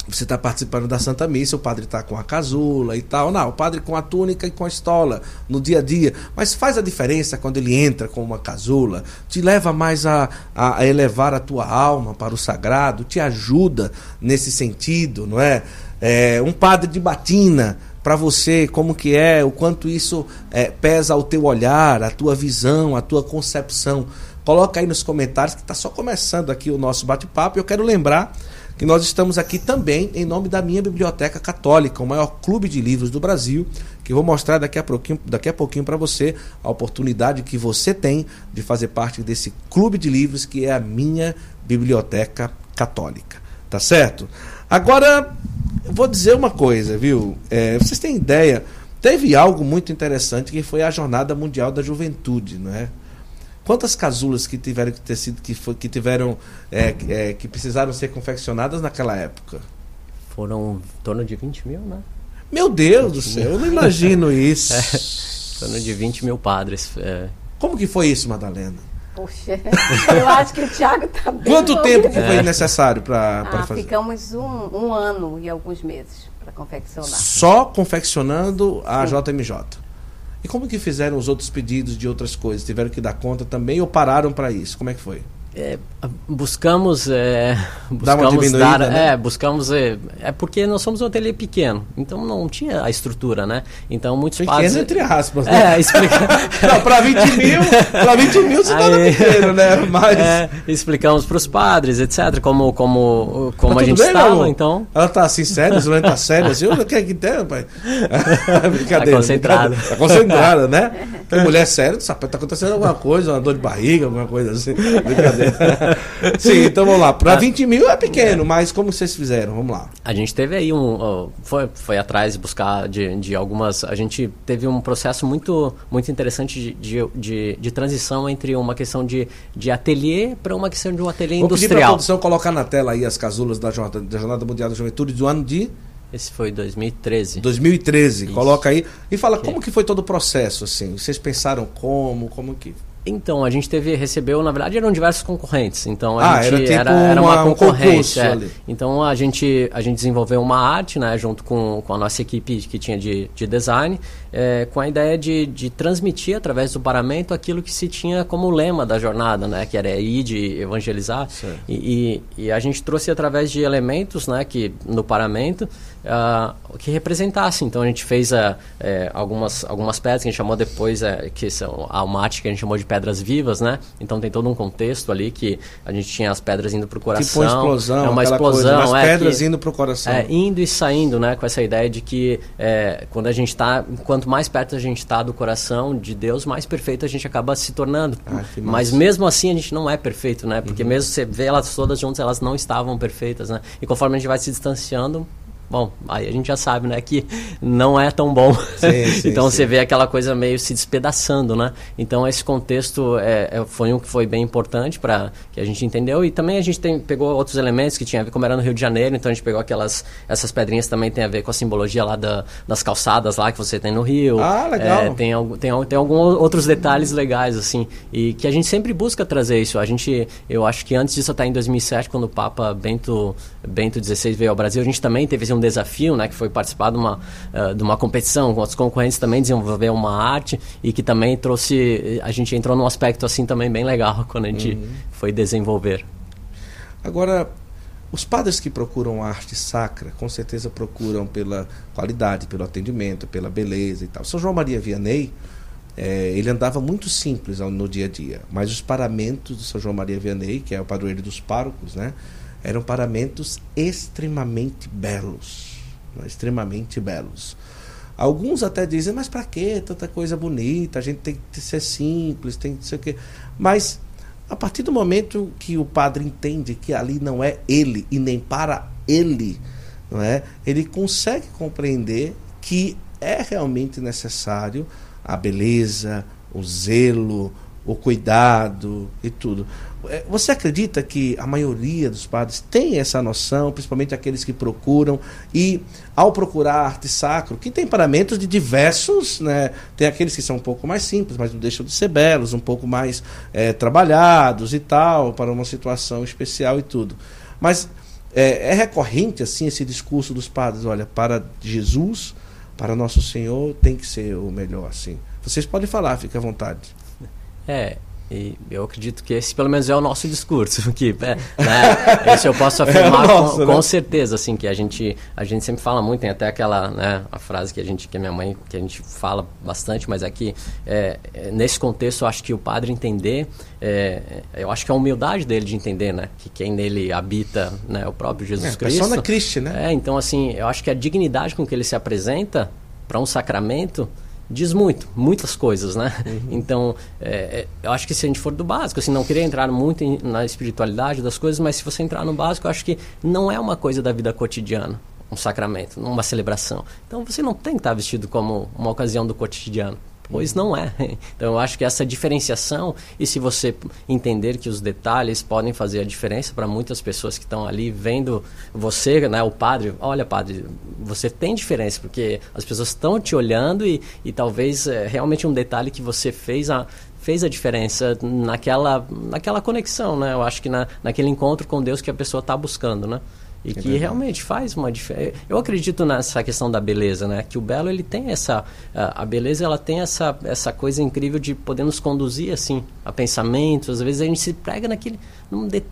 Speaker 1: você está participando da Santa Missa, o padre está com a casula e tal. Não, o padre com a túnica e com a estola no dia a dia. Mas faz a diferença quando ele entra com uma casula, te leva mais a, a, elevar a tua alma para o sagrado, te ajuda nesse sentido, não é? é um padre de batina para você, como que é, o quanto isso é, pesa ao teu olhar, a tua visão, a tua concepção. Coloca aí nos comentários que está só começando aqui o nosso bate-papo. Eu quero lembrar que nós estamos aqui também em nome da minha Biblioteca Católica, o maior clube de livros do Brasil, que eu vou mostrar daqui a pouquinho, daqui a pouquinho para você a oportunidade que você tem de fazer parte desse clube de livros que é a minha Biblioteca Católica. Tá certo? Agora, vou dizer uma coisa, viu? É, vocês têm ideia, teve algo muito interessante que foi a Jornada Mundial da Juventude, não é? Quantas casulas que tiveram que ter sido que, foi, que tiveram é, é, que precisaram ser confeccionadas naquela época?
Speaker 3: Foram em torno de 20 mil, né?
Speaker 1: Meu Deus do céu, eu não imagino isso. É,
Speaker 3: em torno de 20 mil padres. É.
Speaker 1: Como que foi isso, Madalena?
Speaker 2: Poxa, eu acho que o Thiago está bem.
Speaker 1: Quanto tempo que foi necessário para
Speaker 2: ah,
Speaker 1: fazer?
Speaker 2: Ficamos um, um ano e alguns meses para confeccionar.
Speaker 1: Só confeccionando a Sim. JMJ. E como que fizeram os outros pedidos de outras coisas? Tiveram que dar conta também ou pararam para isso? Como é que foi?
Speaker 3: É, buscamos é, buscamos dar, né? é, buscamos é, é, porque nós somos um ateliê pequeno então não tinha a estrutura né? Então muitos
Speaker 1: pequeno
Speaker 3: padres
Speaker 1: entre aspas
Speaker 3: né? é explica
Speaker 1: não para 20 mil para 20 mil você tá pequeno né? Mas é,
Speaker 3: explicamos para os padres etc como como como tá a gente bem, estava então
Speaker 1: ela tá assim séria você tá séria assim o que é que tem pai?
Speaker 3: Brincadeira tá concentrada
Speaker 1: tá concentrada né? Tem mulher séria tá acontecendo alguma coisa uma dor de barriga alguma coisa assim. Brincadeira Sim, então vamos lá. Para 20 mil é pequeno, mas como vocês fizeram? Vamos lá.
Speaker 3: A gente teve aí um. Foi, foi atrás buscar de, de algumas. A gente teve um processo muito, muito interessante de, de, de transição entre uma questão de, de ateliê para uma questão de um ateliê Vou industrial. Vou pedir para a
Speaker 1: produção colocar na tela aí as casulas da Jornada, da Jornada Mundial da Juventude do ano de.
Speaker 3: Esse foi 2013.
Speaker 1: 2013, Isso. coloca aí. E fala como que foi todo o processo, assim. Vocês pensaram como, como que
Speaker 3: então, a gente teve, recebeu, na verdade, eram diversos concorrentes. Então, a ah, gente era, tipo era, era uma, uma concorrência. É. Então, a gente, a gente desenvolveu uma arte, né, junto com, com a nossa equipe que tinha de, de design, é, com a ideia de, de transmitir, através do paramento, aquilo que se tinha como lema da jornada, né, que era ir de evangelizar. E, e, e, a gente trouxe através de elementos, né, que no paramento, uh, que representasse. Então, a gente fez uh, é, algumas, algumas pedras que a gente chamou depois, uh, que são a arte que a gente chamou de pedra pedras vivas, né? Então tem todo um contexto ali que a gente tinha as pedras indo para o coração.
Speaker 1: Tipo uma explosão, é uma explosão, coisa, as é, pedras que, indo para o coração.
Speaker 3: É, indo e saindo, né? Com essa ideia de que é, quando a gente está, quanto mais perto a gente está do coração de Deus, mais perfeito a gente acaba se tornando. Ah, Mas mesmo assim a gente não é perfeito, né? Porque uhum. mesmo você vê elas todas juntas, elas não estavam perfeitas, né? E conforme a gente vai se distanciando, Bom, aí a gente já sabe, né, que não é tão bom. Sim, sim, então sim. você vê aquela coisa meio se despedaçando, né? Então esse contexto é, é foi um que foi bem importante para que a gente entendeu e também a gente tem, pegou outros elementos que tinha a ver como era no Rio de Janeiro, então a gente pegou aquelas essas pedrinhas também tem a ver com a simbologia lá da, das calçadas lá que você tem no Rio.
Speaker 1: Ah, legal.
Speaker 3: É, tem tem tem alguns outros detalhes legais assim e que a gente sempre busca trazer isso. A gente, eu acho que antes disso até em 2007 quando o Papa Bento Bento XVI veio ao Brasil, a gente também teve um desafio, né, que foi participar de uma, uh, de uma competição com outros concorrentes também desenvolver uma arte e que também trouxe, a gente entrou num aspecto assim também bem legal quando a gente uhum. foi desenvolver.
Speaker 1: Agora, os padres que procuram arte sacra, com certeza procuram pela qualidade, pelo atendimento, pela beleza e tal. São João Maria Vianney, é, ele andava muito simples no dia a dia, mas os paramentos do São João Maria Vianney, que é o padroeiro dos párocos, né, eram paramentos extremamente belos, né? extremamente belos. Alguns até dizem, mas para que tanta coisa bonita? A gente tem que ser simples, tem que ser o quê? Mas a partir do momento que o padre entende que ali não é ele e nem para ele, não é? Ele consegue compreender que é realmente necessário a beleza, o zelo, o cuidado e tudo. É, você acredita que a maioria dos padres tem essa noção, principalmente aqueles que procuram, e ao procurar arte sacro, que tem paramentos de diversos, né? tem aqueles que são um pouco mais simples, mas não deixam de ser belos, um pouco mais é, trabalhados e tal, para uma situação especial e tudo. Mas É, é recorrente assim esse discurso dos padres, olha, para Jesus, para nosso Senhor tem que ser o melhor assim. Vocês podem falar, fique à vontade.
Speaker 3: É, e eu acredito que esse, pelo menos, é o nosso discurso. Que, é, né, esse eu posso afirmar é nosso, com, né? com, certeza, assim, que a gente, a gente sempre fala muito, tem até aquela, né, a frase que a gente, que a minha mãe, que a gente fala bastante, mas aqui, é, é, nesse contexto, eu acho que o padre entender, é, eu acho que é a humildade dele de entender, né, que quem nele habita, né, é o próprio Jesus
Speaker 1: é,
Speaker 3: Cristo.
Speaker 1: Persona Christi, né?
Speaker 3: É, então, assim, eu acho que a dignidade com que ele se apresenta para um sacramento diz muito, muitas coisas, né? Uhum. Então, é, é, eu acho que se a gente for do básico, assim, não queria entrar muito em, na espiritualidade das coisas, mas se você entrar no básico, eu acho que não é uma coisa da vida cotidiana, um sacramento, uma celebração. Então, você não tem que estar vestido como uma ocasião do cotidiano. Pois não é. Então eu acho que essa diferenciação, e se você entender que os detalhes podem fazer a diferença para muitas pessoas que estão ali vendo você, né, o padre, olha padre, você tem diferença, porque as pessoas estão te olhando e, e talvez é, realmente um detalhe que você fez a, fez a diferença naquela, naquela conexão, né? Eu acho que na, naquele encontro com Deus que a pessoa está buscando, né? E é que verdade. realmente faz uma diferença. Eu acredito nessa questão da beleza, né? Que o belo ele tem essa a beleza ela tem essa essa coisa incrível de poder nos conduzir assim a pensamentos. Às vezes a gente se pega naquele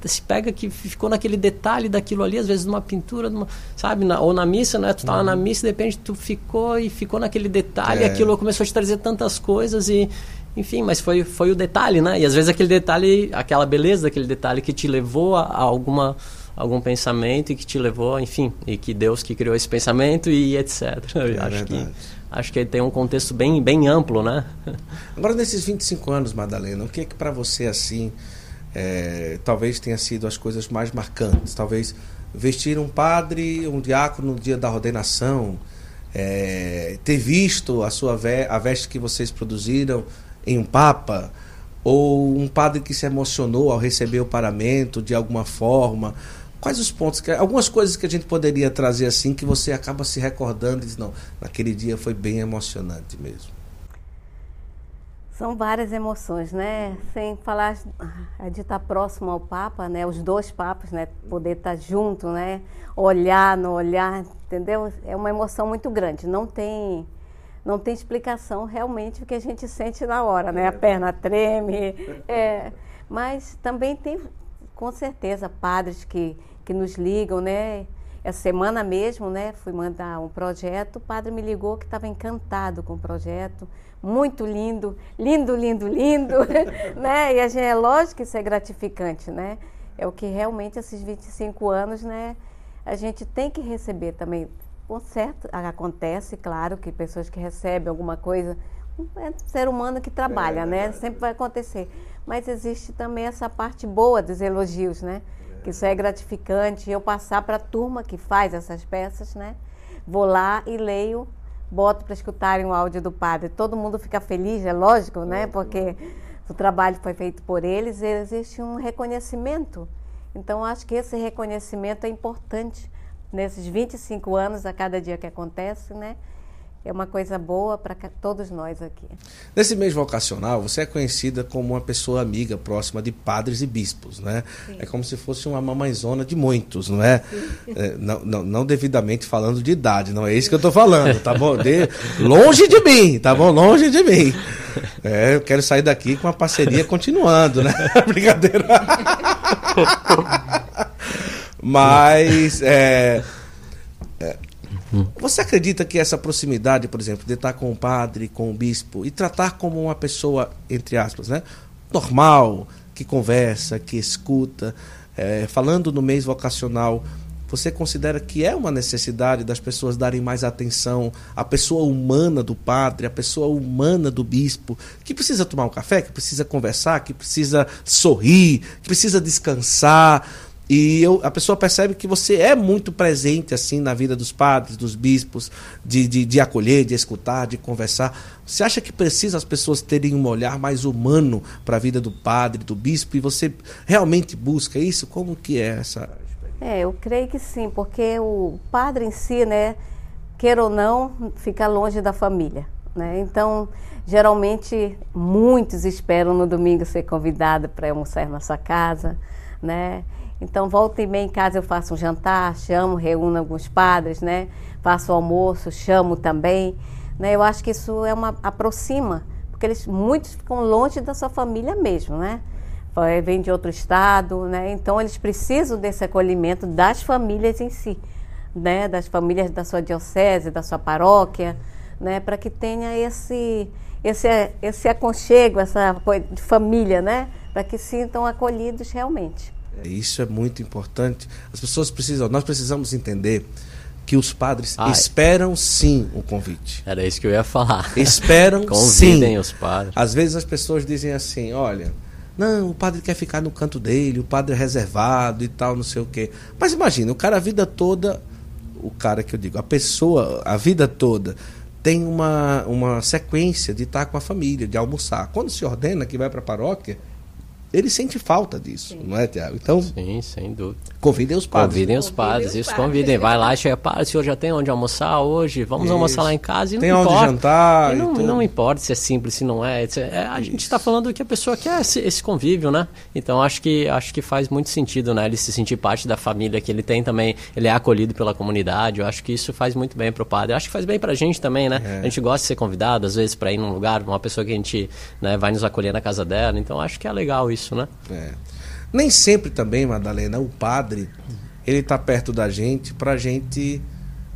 Speaker 3: se pega que ficou naquele detalhe daquilo ali, às vezes numa pintura, numa, sabe, na, ou na missa, né? Tu estava uhum. na missa, de repente tu ficou e ficou naquele detalhe, é. aquilo começou a te trazer tantas coisas e enfim, mas foi, foi o detalhe, né? E às vezes aquele detalhe, aquela beleza daquele detalhe que te levou a, a alguma algum pensamento e que te levou, enfim, e que Deus que criou esse pensamento e etc. É acho que acho que tem um contexto bem bem amplo, né?
Speaker 1: Agora nesses 25 anos, Madalena, o que é que para você assim, é, talvez tenha sido as coisas mais marcantes, talvez vestir um padre, um diácono no dia da ordenação, é, ter visto a sua ve a veste que vocês produziram em um papa, ou um padre que se emocionou ao receber o paramento de alguma forma, Quais os pontos, que, algumas coisas que a gente poderia trazer assim que você acaba se recordando e diz, não, naquele dia foi bem emocionante mesmo.
Speaker 2: São várias emoções, né? Sem falar de estar próximo ao Papa, né? Os dois papas, né? Poder estar junto, né? Olhar no olhar, entendeu? É uma emoção muito grande. Não tem, não tem explicação realmente o que a gente sente na hora, né? A perna treme, é. Mas também tem com certeza, padres que, que nos ligam, né? Essa semana mesmo, né, fui mandar um projeto, o padre me ligou que estava encantado com o projeto, muito lindo, lindo, lindo, lindo, né? E a gente, é lógico que isso é gratificante, né? É o que realmente esses 25 anos, né, a gente tem que receber também. Com certo, acontece, claro, que pessoas que recebem alguma coisa, é ser humano que trabalha, é, né? Sempre vai acontecer mas existe também essa parte boa dos elogios, né? Que isso é gratificante. Eu passar para a turma que faz essas peças, né? Vou lá e leio, boto para escutarem o áudio do padre. Todo mundo fica feliz, é lógico, né? Porque o trabalho foi feito por eles e existe um reconhecimento. Então, acho que esse reconhecimento é importante nesses 25 anos, a cada dia que acontece, né? É uma coisa boa para todos nós aqui.
Speaker 1: Nesse mês vocacional, você é conhecida como uma pessoa amiga, próxima de padres e bispos, né? Sim. É como se fosse uma mamãezona de muitos, não é? é não, não, não, devidamente falando de idade, não é isso que eu estou falando, tá bom? De, longe de mim, tá bom? Longe de mim. É, eu quero sair daqui com a parceria continuando, né? Brincadeira. Mas é, você acredita que essa proximidade, por exemplo, de estar com o padre, com o bispo e tratar como uma pessoa, entre aspas, né, normal, que conversa, que escuta, é, falando no mês vocacional, você considera que é uma necessidade das pessoas darem mais atenção à pessoa humana do padre, à pessoa humana do bispo, que precisa tomar um café, que precisa conversar, que precisa sorrir, que precisa descansar? E eu, a pessoa percebe que você é muito presente assim na vida dos padres, dos bispos, de, de, de, acolher, de escutar, de conversar. Você acha que precisa as pessoas terem um olhar mais humano para a vida do padre, do bispo? E você realmente busca isso? Como que é essa
Speaker 2: É, eu creio que sim, porque o padre em si, né, queira ou não, fica longe da família. Né? Então, geralmente, muitos esperam no domingo ser convidado para almoçar na sua casa, né? Então, volta e meia em casa eu faço um jantar, chamo, reúno alguns padres, né? Faço almoço, chamo também. Né? Eu acho que isso é uma aproxima, porque eles muitos ficam longe da sua família mesmo, né? Vem de outro estado, né? Então eles precisam desse acolhimento das famílias em si, né? Das famílias da sua diocese, da sua paróquia, né? Para que tenha esse esse esse aconchego, essa família, né? Para que sintam acolhidos realmente.
Speaker 1: É, isso é muito importante. As pessoas precisam, nós precisamos entender que os padres Ai. esperam sim o convite.
Speaker 3: Era isso que eu ia falar.
Speaker 1: Esperam
Speaker 3: Convidem
Speaker 1: sim.
Speaker 3: os padres.
Speaker 1: Às vezes as pessoas dizem assim, olha, não, o padre quer ficar no canto dele, o padre é reservado e tal, não sei o quê. Mas imagina, o cara a vida toda, o cara que eu digo, a pessoa a vida toda tem uma, uma sequência de estar com a família, de almoçar. Quando se ordena que vai para a paróquia, ele sente falta disso, Sim. não é, Tiago? Então,
Speaker 3: Sim, sem dúvida.
Speaker 1: Convidem os padres.
Speaker 3: Convidem os padres, isso, convidem. Vai lá, chega, padre, o senhor já tem onde almoçar hoje? Vamos isso. almoçar lá em casa e
Speaker 1: tem
Speaker 3: não
Speaker 1: onde
Speaker 3: importa.
Speaker 1: jantar.
Speaker 3: E não, não importa se é simples, se não é. é a gente está falando que a pessoa quer esse, esse, convívio, né? Então acho que, acho que faz muito sentido, né? Ele se sentir parte da família que ele tem também, ele é acolhido pela comunidade. Eu acho que isso faz muito bem para o padre. Eu acho que faz bem para a gente também, né? É. A gente gosta de ser convidado, às vezes, para ir num lugar, uma pessoa que a gente né, vai nos acolher na casa dela. Então acho que é legal isso, né?
Speaker 1: É. Nem sempre também, Madalena, o padre ele está perto da gente para a gente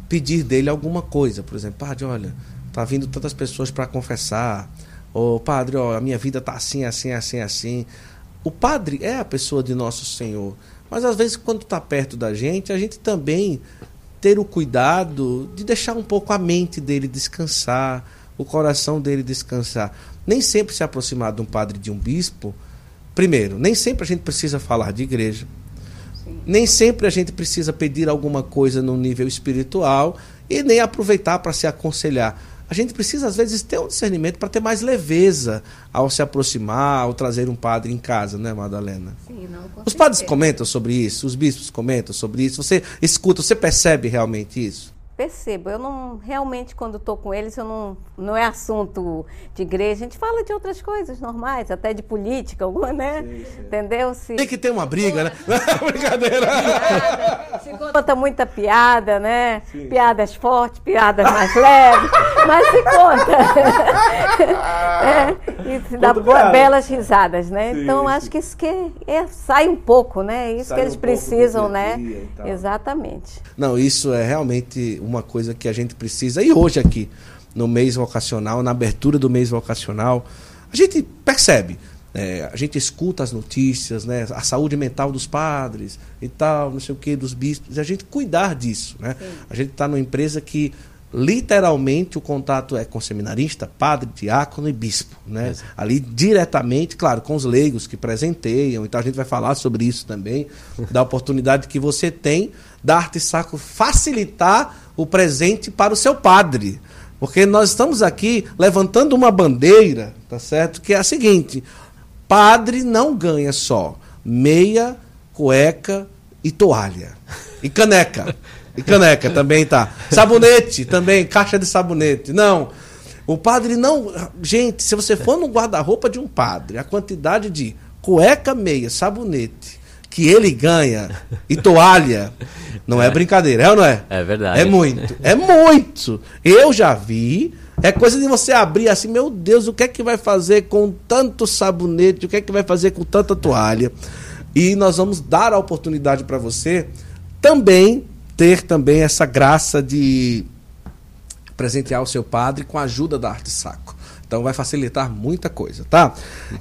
Speaker 1: pedir dele alguma coisa. Por exemplo, padre, olha, tá vindo tantas pessoas para confessar. Ou, padre, ó, a minha vida tá assim, assim, assim, assim. O padre é a pessoa de nosso Senhor. Mas às vezes, quando está perto da gente, a gente também ter o cuidado de deixar um pouco a mente dele descansar, o coração dele descansar. Nem sempre se aproximar de um padre de um bispo. Primeiro, nem sempre a gente precisa falar de igreja. Nem sempre a gente precisa pedir alguma coisa no nível espiritual e nem aproveitar para se aconselhar. A gente precisa, às vezes, ter um discernimento para ter mais leveza ao se aproximar, ao trazer um padre em casa, né, Madalena?
Speaker 2: Sim, não,
Speaker 1: Os padres comentam sobre isso, os bispos comentam sobre isso. Você escuta, você percebe realmente isso?
Speaker 2: Percebo. Eu não realmente quando estou com eles, eu não não é assunto de igreja. A gente fala de outras coisas normais, até de política, alguma, né? Sim, sim. Entendeu?
Speaker 1: Se tem que ter uma briga, né? Brincadeira.
Speaker 2: se conta muita piada, né? Sim. Piadas fortes, piadas mais leves, mas se conta. é, e dá belas risadas, né? então acho que isso que é, sai um pouco, né? Isso sai que eles um precisam, né? Exatamente.
Speaker 1: Não, isso é realmente uma coisa que a gente precisa. E hoje aqui, no mês vocacional, na abertura do mês vocacional, a gente percebe. É, a gente escuta as notícias, né, a saúde mental dos padres e tal, não sei o que, dos bispos, e a gente cuidar disso. Né? A gente está numa empresa que literalmente o contato é com seminarista, padre, diácono e bispo, né? Ali diretamente, claro, com os leigos que presenteiam, então a gente vai falar sobre isso também, da oportunidade que você tem da arte sacro facilitar o presente para o seu padre. Porque nós estamos aqui levantando uma bandeira, tá certo? Que é a seguinte: padre não ganha só meia, cueca e toalha. E caneca. E caneca também tá. Sabonete também, caixa de sabonete. Não. O padre não. Gente, se você for no guarda-roupa de um padre, a quantidade de cueca, meia, sabonete que ele ganha e toalha, não é, é brincadeira, é ou não é?
Speaker 3: É verdade.
Speaker 1: É muito, é muito. Eu já vi. É coisa de você abrir assim, meu Deus, o que é que vai fazer com tanto sabonete? O que é que vai fazer com tanta toalha? E nós vamos dar a oportunidade para você também ter também essa graça de presentear o seu padre com a ajuda da arte saco. Então vai facilitar muita coisa, tá?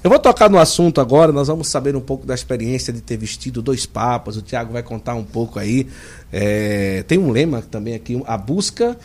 Speaker 1: Eu vou tocar no assunto agora, nós vamos saber um pouco da experiência de ter vestido dois papas. O Tiago vai contar um pouco aí. É, tem um lema também aqui, a busca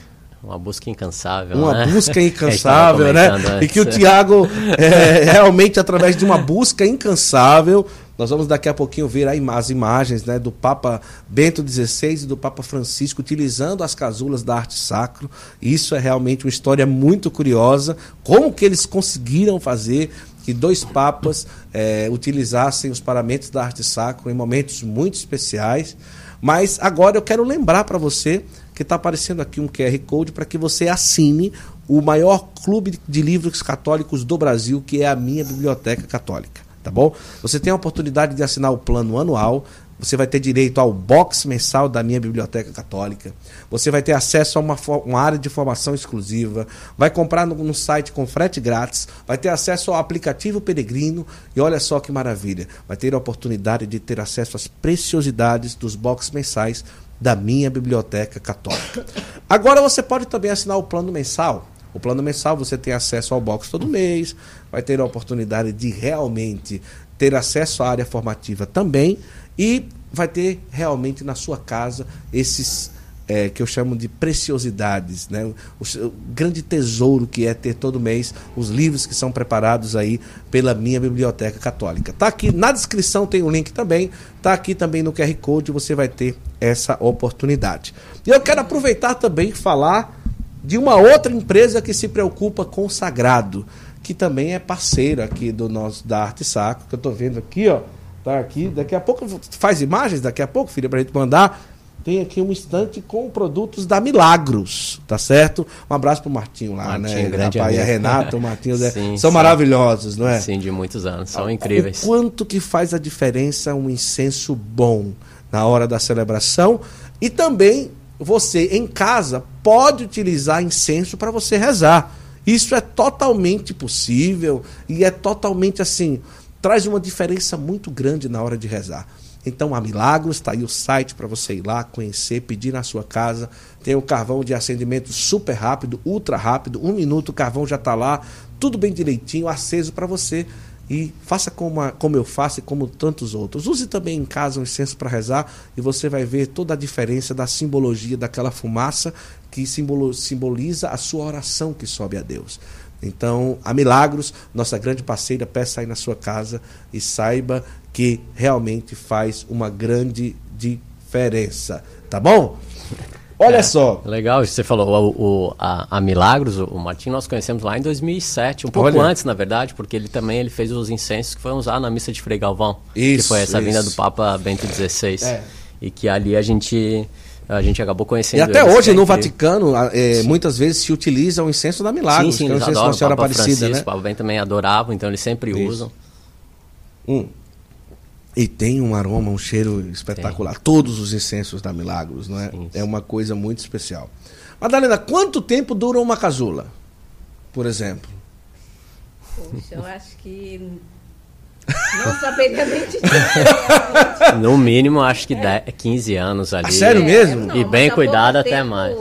Speaker 3: uma busca incansável.
Speaker 1: Uma
Speaker 3: né?
Speaker 1: busca incansável, né? Antes. E que o Tiago, é, realmente, através de uma busca incansável, nós vamos daqui a pouquinho ver as imagens né, do Papa Bento XVI e do Papa Francisco utilizando as casulas da arte sacro. Isso é realmente uma história muito curiosa. Como que eles conseguiram fazer que dois papas é, utilizassem os paramentos da arte sacro em momentos muito especiais. Mas agora eu quero lembrar para você que está aparecendo aqui um QR Code para que você assine o maior clube de livros católicos do Brasil, que é a minha Biblioteca Católica. Tá bom? Você tem a oportunidade de assinar o plano anual você vai ter direito ao box mensal da minha biblioteca católica. Você vai ter acesso a uma, uma área de formação exclusiva. Vai comprar no, no, site com frete grátis. Vai ter acesso ao aplicativo Peregrino. E olha só que maravilha. Vai ter a oportunidade de ter acesso às preciosidades dos box mensais da minha biblioteca católica. Agora você pode também assinar o plano mensal. O plano mensal você tem acesso ao box todo mês, vai ter a oportunidade de realmente ter acesso à área formativa também e vai ter realmente na sua casa esses é, que eu chamo de preciosidades, né? O, o, grande tesouro que é ter todo mês os livros que são preparados aí pela minha biblioteca católica. Tá aqui na descrição tem o um link também, tá aqui também no QR Code você vai ter essa oportunidade. E eu quero aproveitar também falar de uma outra empresa que se preocupa com o sagrado, que também é parceiro aqui do nosso da Arte Sacro, que eu estou vendo aqui, ó Tá aqui. Daqui a pouco faz imagens, daqui a pouco, filha, pra gente mandar. Tem aqui um estante com produtos da Milagros, tá certo? Um abraço pro Martinho lá, Martinho, né?
Speaker 3: Grande
Speaker 1: Rapaz, a Renato, o Martinho, sim, são sim. maravilhosos, não é?
Speaker 3: Sim, de muitos anos, são incríveis.
Speaker 1: O quanto que faz a diferença um incenso bom na hora da celebração e também você em casa pode utilizar incenso para você rezar. Isso é totalmente possível e é totalmente assim traz uma diferença muito grande na hora de rezar. Então, a Milagros, está aí o site para você ir lá, conhecer, pedir na sua casa. Tem o carvão de acendimento super rápido, ultra rápido. Um minuto o carvão já está lá, tudo bem direitinho, aceso para você. E faça como, a, como eu faço e como tantos outros. Use também em casa um incenso para rezar e você vai ver toda a diferença da simbologia daquela fumaça que simboliza a sua oração que sobe a Deus. Então, a Milagros, nossa grande parceira, peça aí na sua casa e saiba que realmente faz uma grande diferença. Tá bom? Olha é, só.
Speaker 3: Legal, você falou o, o a, a, Milagros, o Martim nós conhecemos lá em 2007, um pouco Olha. antes, na verdade, porque ele também ele fez os incensos que foram usados na missa de Frei Galvão, isso, que foi essa isso. vinda do Papa Bento XVI. É. E que ali a gente a gente acabou conhecendo.
Speaker 1: E até hoje no Vaticano, é, muitas vezes se utiliza o incenso da Milagros,
Speaker 3: sim, sim, que é o incenso da Senhora Aparecida, né? O Papa Ben também adorava, então eles sempre Isso. usam.
Speaker 1: Hum. E tem um aroma, um cheiro espetacular. Tem. Todos os incensos da Milagros, não é? Sim, é uma coisa muito especial. Madalena, quanto tempo dura uma casula? Por exemplo?
Speaker 2: Poxa, eu acho que não saberia nem te
Speaker 3: No mínimo, acho que 10, 15 anos ali. Ah,
Speaker 1: sério mesmo?
Speaker 3: Não, e bem cuidado até mais.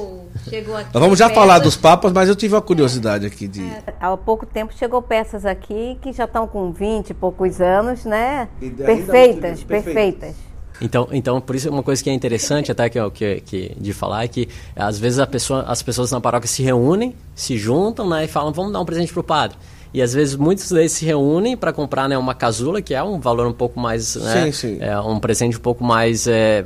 Speaker 1: Nós vamos já peças... falar dos papas, mas eu tive uma curiosidade aqui de. É,
Speaker 2: há pouco tempo chegou peças aqui que já estão com 20 e poucos anos, né? Perfeitas, perfeitas.
Speaker 3: Então, então, por isso uma coisa que é interessante até que, que, que de falar é que às vezes a pessoa, as pessoas na paróquia se reúnem, se juntam, né, e falam, vamos dar um presente pro padre. E às vezes muitos deles se reúnem para comprar né, uma casula, que é um valor um pouco mais. Né, sim, sim. É um presente um pouco mais. É,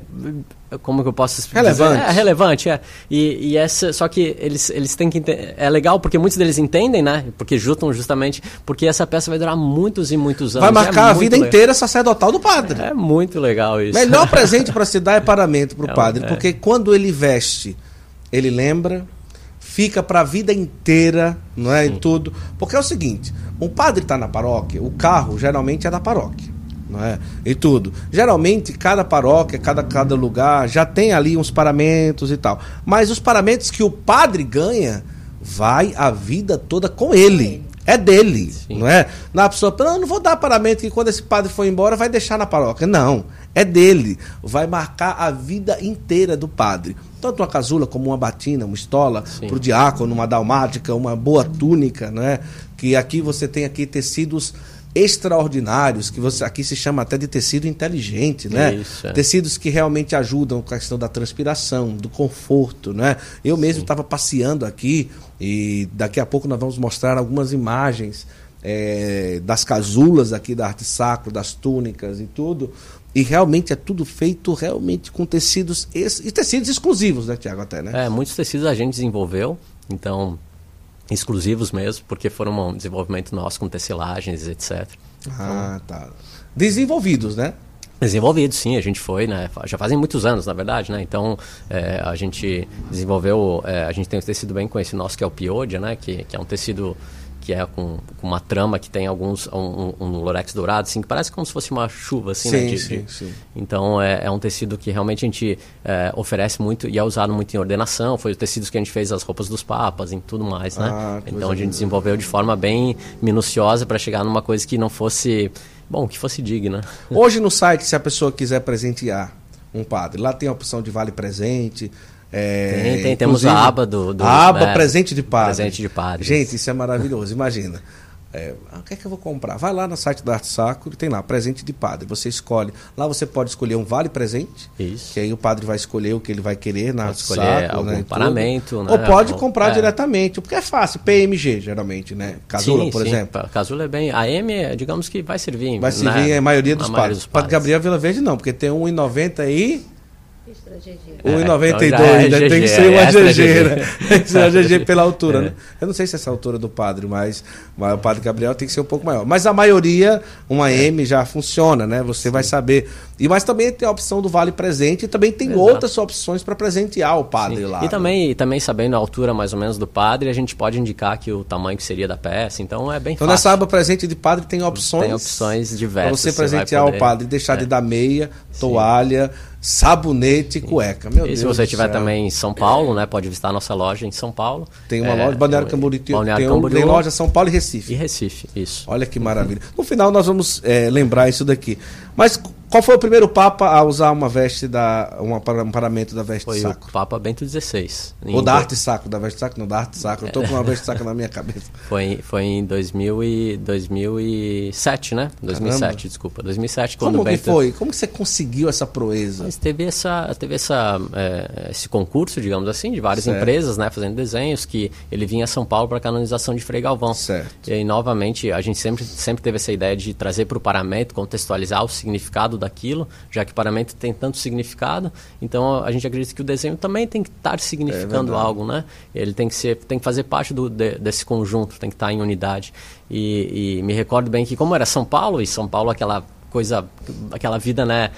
Speaker 3: como que eu posso
Speaker 1: explicar? Relevante.
Speaker 3: É, relevante, é. E, e essa, só que eles, eles têm que. É legal porque muitos deles entendem, né? Porque juntam justamente. Porque essa peça vai durar muitos e muitos anos.
Speaker 1: Vai marcar é a vida legal. inteira sacerdotal do padre.
Speaker 3: É muito legal isso.
Speaker 1: Melhor presente para se dar é paramento para o é, padre. É. Porque quando ele veste, ele lembra, fica para a vida inteira, não é? Sim. E tudo. Porque é o seguinte: um padre está na paróquia, o carro geralmente é da paróquia. Não é? E tudo. Geralmente, cada paróquia, cada, cada lugar já tem ali uns paramentos e tal. Mas os paramentos que o padre ganha, vai a vida toda com ele. É dele, Sim. não é? Na pessoa, não, não vou dar paramento que quando esse padre for embora vai deixar na paróquia. Não, é dele. Vai marcar a vida inteira do padre tanto uma casula como uma batina, uma estola, para o diácono, uma dalmática, uma boa túnica, né? Que aqui você tem aqui tecidos extraordinários, que você aqui se chama até de tecido inteligente, né? Isso, é. Tecidos que realmente ajudam com a questão da transpiração, do conforto, né? Eu mesmo estava passeando aqui e daqui a pouco nós vamos mostrar algumas imagens é, das casulas aqui da arte sacro, das túnicas e tudo. E realmente é tudo feito realmente com tecidos e tecidos exclusivos, né, Tiago, até, né?
Speaker 3: É, muitos tecidos a gente desenvolveu, então exclusivos mesmo, porque foram um desenvolvimento nosso com tecilagens, etc.
Speaker 1: Ah, tá. Desenvolvidos, né?
Speaker 3: Desenvolvidos, sim, a gente foi, né? Já fazem muitos anos, na verdade, né? Então, é, a gente desenvolveu, é, a gente tem um tecido bem conhecido nosso que é o Piodia, né? Que, que é um tecido que é com, com, uma trama que tem alguns um, um, lorex dourado, assim, que parece como se fosse uma chuva, assim,
Speaker 1: sim,
Speaker 3: né? De,
Speaker 1: sim, sim.
Speaker 3: Então é, é, um tecido que realmente a gente é, oferece muito e é usado muito em ordenação. Foi os tecidos que a gente fez as roupas dos papas e tudo mais, né? Ah, então a gente desenvolveu de forma bem minuciosa para chegar numa coisa que não fosse bom, que fosse digna.
Speaker 1: Hoje no site, se a pessoa quiser presentear um padre, lá tem a opção de vale presente.
Speaker 3: É, tem, tem temos a aba do, do
Speaker 1: a aba é, presente de padre.
Speaker 3: Presente de padre.
Speaker 1: Gente, isso é maravilhoso. Imagina. É, o que é que eu vou comprar? Vai lá no site da Arte Sacro, tem lá, presente de padre. Você escolhe. Lá você pode escolher um vale presente.
Speaker 3: Isso.
Speaker 1: Que aí o padre vai escolher o que ele vai querer na
Speaker 3: pode escolher Sacro,
Speaker 1: algum
Speaker 3: né, paramento. Né?
Speaker 1: Ou pode comprar é. diretamente, porque é fácil. PMG, geralmente, né? Casula,
Speaker 3: sim,
Speaker 1: por
Speaker 3: sim.
Speaker 1: exemplo.
Speaker 3: Casula é bem. A M, digamos que vai servir.
Speaker 1: Vai servir né? a maioria dos a padres. Maioria Padre Gabriel Vila Verde não, porque tem 1,90 e. 1,92, é, então é tem que ser uma GG, né? Tem que ser uma GG pela altura. É. Né? Eu não sei se essa altura do padre, mas, mas, o padre Gabriel tem que ser um pouco maior. Mas a maioria, uma M já funciona, né? Você Sim. vai saber. E Mas também tem a opção do Vale Presente e também tem Exato. outras opções para presentear o padre Sim. lá.
Speaker 3: E né? também, também sabendo a altura mais ou menos do padre, a gente pode indicar que o tamanho que seria da peça. Então é bem
Speaker 1: então,
Speaker 3: fácil. Então
Speaker 1: nessa aba presente de padre tem opções.
Speaker 3: Tem opções diversas.
Speaker 1: Para você presentear você poder... o padre, deixar é. de dar meia, toalha sabonete e cueca. Meu
Speaker 3: e
Speaker 1: Deus
Speaker 3: se você estiver também em São Paulo, né, pode visitar a nossa loja em São Paulo.
Speaker 1: Tem uma é, loja, Balneário Camboriú, Balneário tem, Camboriú, tem loja São Paulo e Recife.
Speaker 3: E Recife, isso.
Speaker 1: Olha que maravilha. No final nós vamos é, lembrar isso daqui. Mas qual foi o primeiro Papa a usar uma veste da. Um paramento da veste
Speaker 3: foi
Speaker 1: sacro?
Speaker 3: o Papa Bento XVI.
Speaker 1: Ou da arte sacro, da veste sacro, não, da arte sacro. Eu tô com uma veste sacro na minha cabeça.
Speaker 3: Foi, foi em 2000 e, 2007, né? 2007, Caramba. desculpa. 2007, quando
Speaker 1: Como
Speaker 3: Bento...
Speaker 1: que foi? Como que você conseguiu essa proeza?
Speaker 3: Mas teve, essa, teve essa, é, esse concurso, digamos assim, de várias certo. empresas, né? Fazendo desenhos, que ele vinha a São Paulo para a canonização de Frei Galvão.
Speaker 1: Certo.
Speaker 3: E aí, novamente, a gente sempre, sempre teve essa ideia de trazer para o paramento, contextualizar o significado daquilo, já que o paramento tem tanto significado, então a gente acredita que o desenho também tem que estar significando é algo, né? Ele tem que ser, tem que fazer parte do, de, desse conjunto, tem que estar em unidade. E, e me recordo bem que como era São Paulo e São Paulo aquela coisa, aquela vida, né?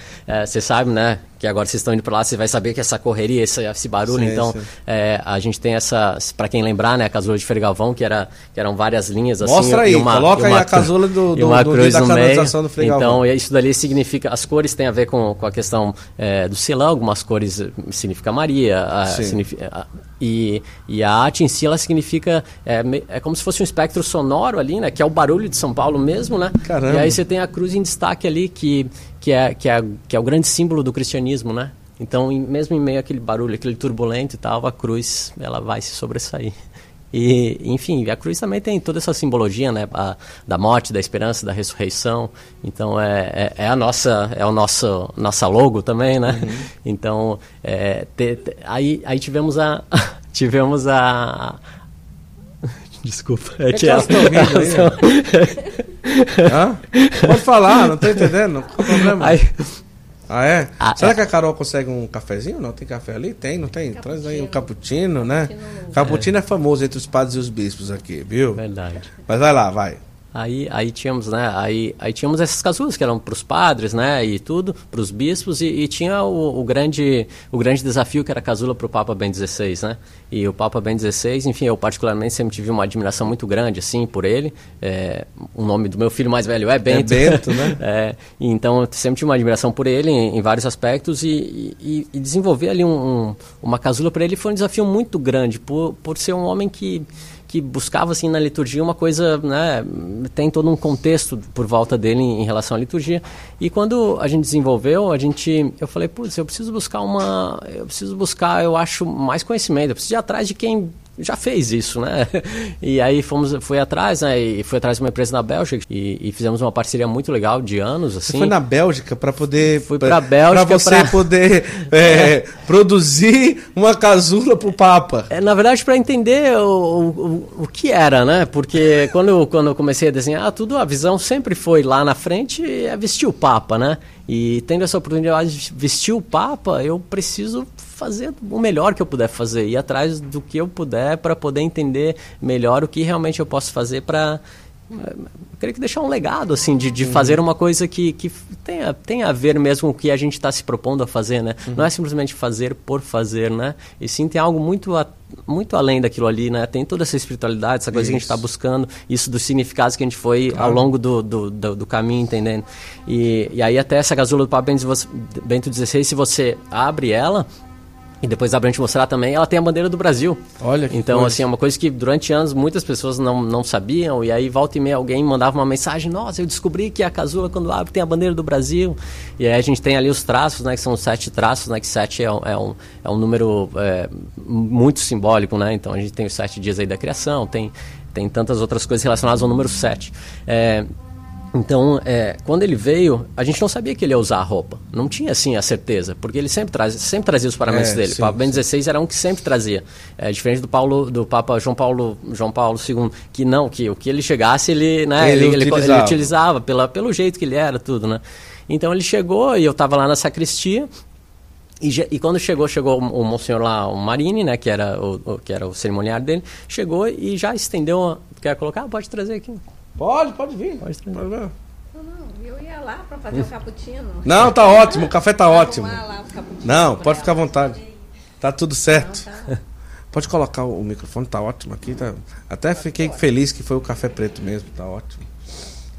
Speaker 3: Você é, sabe, né? Que agora vocês estão indo para lá, você vai saber que essa correria, esse, esse barulho. Sim, então, sim. É, a gente tem essa, para quem lembrar, né? A casula de Fergalvão, que, era, que eram várias linhas assim.
Speaker 1: Mostra aí, uma, coloca aí a casula do, do,
Speaker 3: uma
Speaker 1: do,
Speaker 3: cruz
Speaker 1: da
Speaker 3: canonização
Speaker 1: do Fergalvão.
Speaker 3: Então, isso dali significa, as cores têm a ver com, com a questão é, do silão, algumas cores significa Maria, a, significa, a, e, e a arte em si, ela significa, é, é como se fosse um espectro sonoro ali, né? Que é o barulho de São Paulo mesmo, né?
Speaker 1: Caramba.
Speaker 3: E aí você tem a cruz em destaque ali, que, que, é, que, é, que é o grande símbolo do cristianismo, né? Então, em, mesmo em meio àquele barulho, aquele turbulento e tal, a cruz, ela vai se sobressair. E, enfim, a cruz também tem toda essa simbologia, né, a, da morte, da esperança, da ressurreição. Então é, é, é, a nossa é o nosso nossa logo também, né? Uhum. Então é, te, te, aí aí tivemos a tivemos a Desculpa,
Speaker 1: é, é que, elas estão rindo aí. Pode falar, não estou entendendo. Qual o problema? Aí, ah, é? Ah, Será é. que a Carol consegue um cafezinho? Não tem café ali? Tem, não tem? Cappuccino. Traz aí um cappuccino, né? Cappuccino é. é famoso entre os padres e os bispos aqui, viu?
Speaker 3: Verdade.
Speaker 1: Mas vai lá, vai.
Speaker 3: Aí, aí tínhamos, né? Aí, aí tínhamos essas casulas que eram para os padres, né? E tudo, para os bispos, e, e tinha o, o, grande, o grande desafio que era a casula para o Papa Ben XVI, né? E o Papa Ben XVI, enfim, eu particularmente sempre tive uma admiração muito grande, assim, por ele. É, o nome do meu filho mais velho é Bento.
Speaker 1: É Bento, né?
Speaker 3: é, então, eu sempre tive uma admiração por ele em, em vários aspectos e, e, e, desenvolver ali um, um, uma casula para ele foi um desafio muito grande, por, por ser um homem que que buscava assim na liturgia uma coisa, né, tem todo um contexto por volta dele em, em, relação à liturgia. E quando a gente desenvolveu, a gente, eu falei, putz, eu preciso buscar uma, eu preciso buscar, eu acho mais conhecimento, eu preciso ir atrás de quem já fez isso, né? E aí fomos, fui atrás, né? E fui atrás de uma empresa na Bélgica e, e fizemos uma parceria muito legal de anos, assim.
Speaker 1: Você foi na Bélgica para poder...
Speaker 3: Fui para a Bélgica
Speaker 1: para você pra... poder é, produzir uma casula para o Papa.
Speaker 3: É, na verdade, para entender o, o, o, que era, né? Porque quando eu, quando eu comecei a desenhar tudo, a visão sempre foi lá na frente é vestir o Papa, né? E tendo essa oportunidade de vestir o Papa, eu preciso fazer o melhor que eu puder fazer, ir atrás do que eu puder para poder entender melhor o que realmente eu posso fazer para creio que deixar um legado, assim, de, de uhum. fazer uma coisa que, que tenha, tenha a ver mesmo com o que a gente está se propondo a fazer, né? Uhum. Não é simplesmente fazer por fazer, né? E sim tem algo muito, a, muito além daquilo ali, né? Tem toda essa espiritualidade, essa coisa isso. que a gente está buscando, isso dos significados que a gente foi claro. ao longo do, do, do, do, caminho, entendendo? E, e aí até essa gasula do Papa Bento XVI, se você abre ela, e depois dá pra gente mostrar também, ela tem a bandeira do Brasil.
Speaker 1: Olha que
Speaker 3: Então, coisa. assim, é uma coisa que durante anos muitas pessoas não, não sabiam, e aí volta e meia alguém mandava uma mensagem, nossa, eu descobri que a casula quando abre tem a bandeira do Brasil. E aí a gente tem ali os traços, né, que são sete traços, né, que sete é um, é um, é um número é, muito simbólico, né, então a gente tem os sete dias aí da criação, tem, tem tantas outras coisas relacionadas ao número sete. É, então, é, quando ele veio, a gente não sabia que ele ia usar a roupa. Não tinha, assim, a certeza. Porque ele sempre, traz, sempre trazia os paramentos é, dele. Sim, o Papa Bento XVI era um que sempre trazia. É, diferente do, Paulo, do Papa João Paulo, João Paulo II, que não, que o que ele chegasse, ele, né, ele, ele, utilizava, ele utilizava pela, pelo jeito que ele era, tudo, né? Então ele chegou e eu estava lá na sacristia. E, e, quando chegou, chegou o, o Monsenhor lá, o Marini, né, que era o, o, que era o cerimoniário dele, chegou e já estendeu. Quer colocar? Pode trazer aqui.
Speaker 1: Pode, pode vir. Pode, pode vir. Não,
Speaker 2: não, eu ia lá para fazer o cappuccino.
Speaker 1: Não, tá ótimo, o café tá ótimo. Não, pode ficar à vontade. Tá tudo certo. Não, tá. Pode colocar o microfone, tá ótimo aqui. Tá... Até fiquei feliz que foi o café preto mesmo, tá ótimo.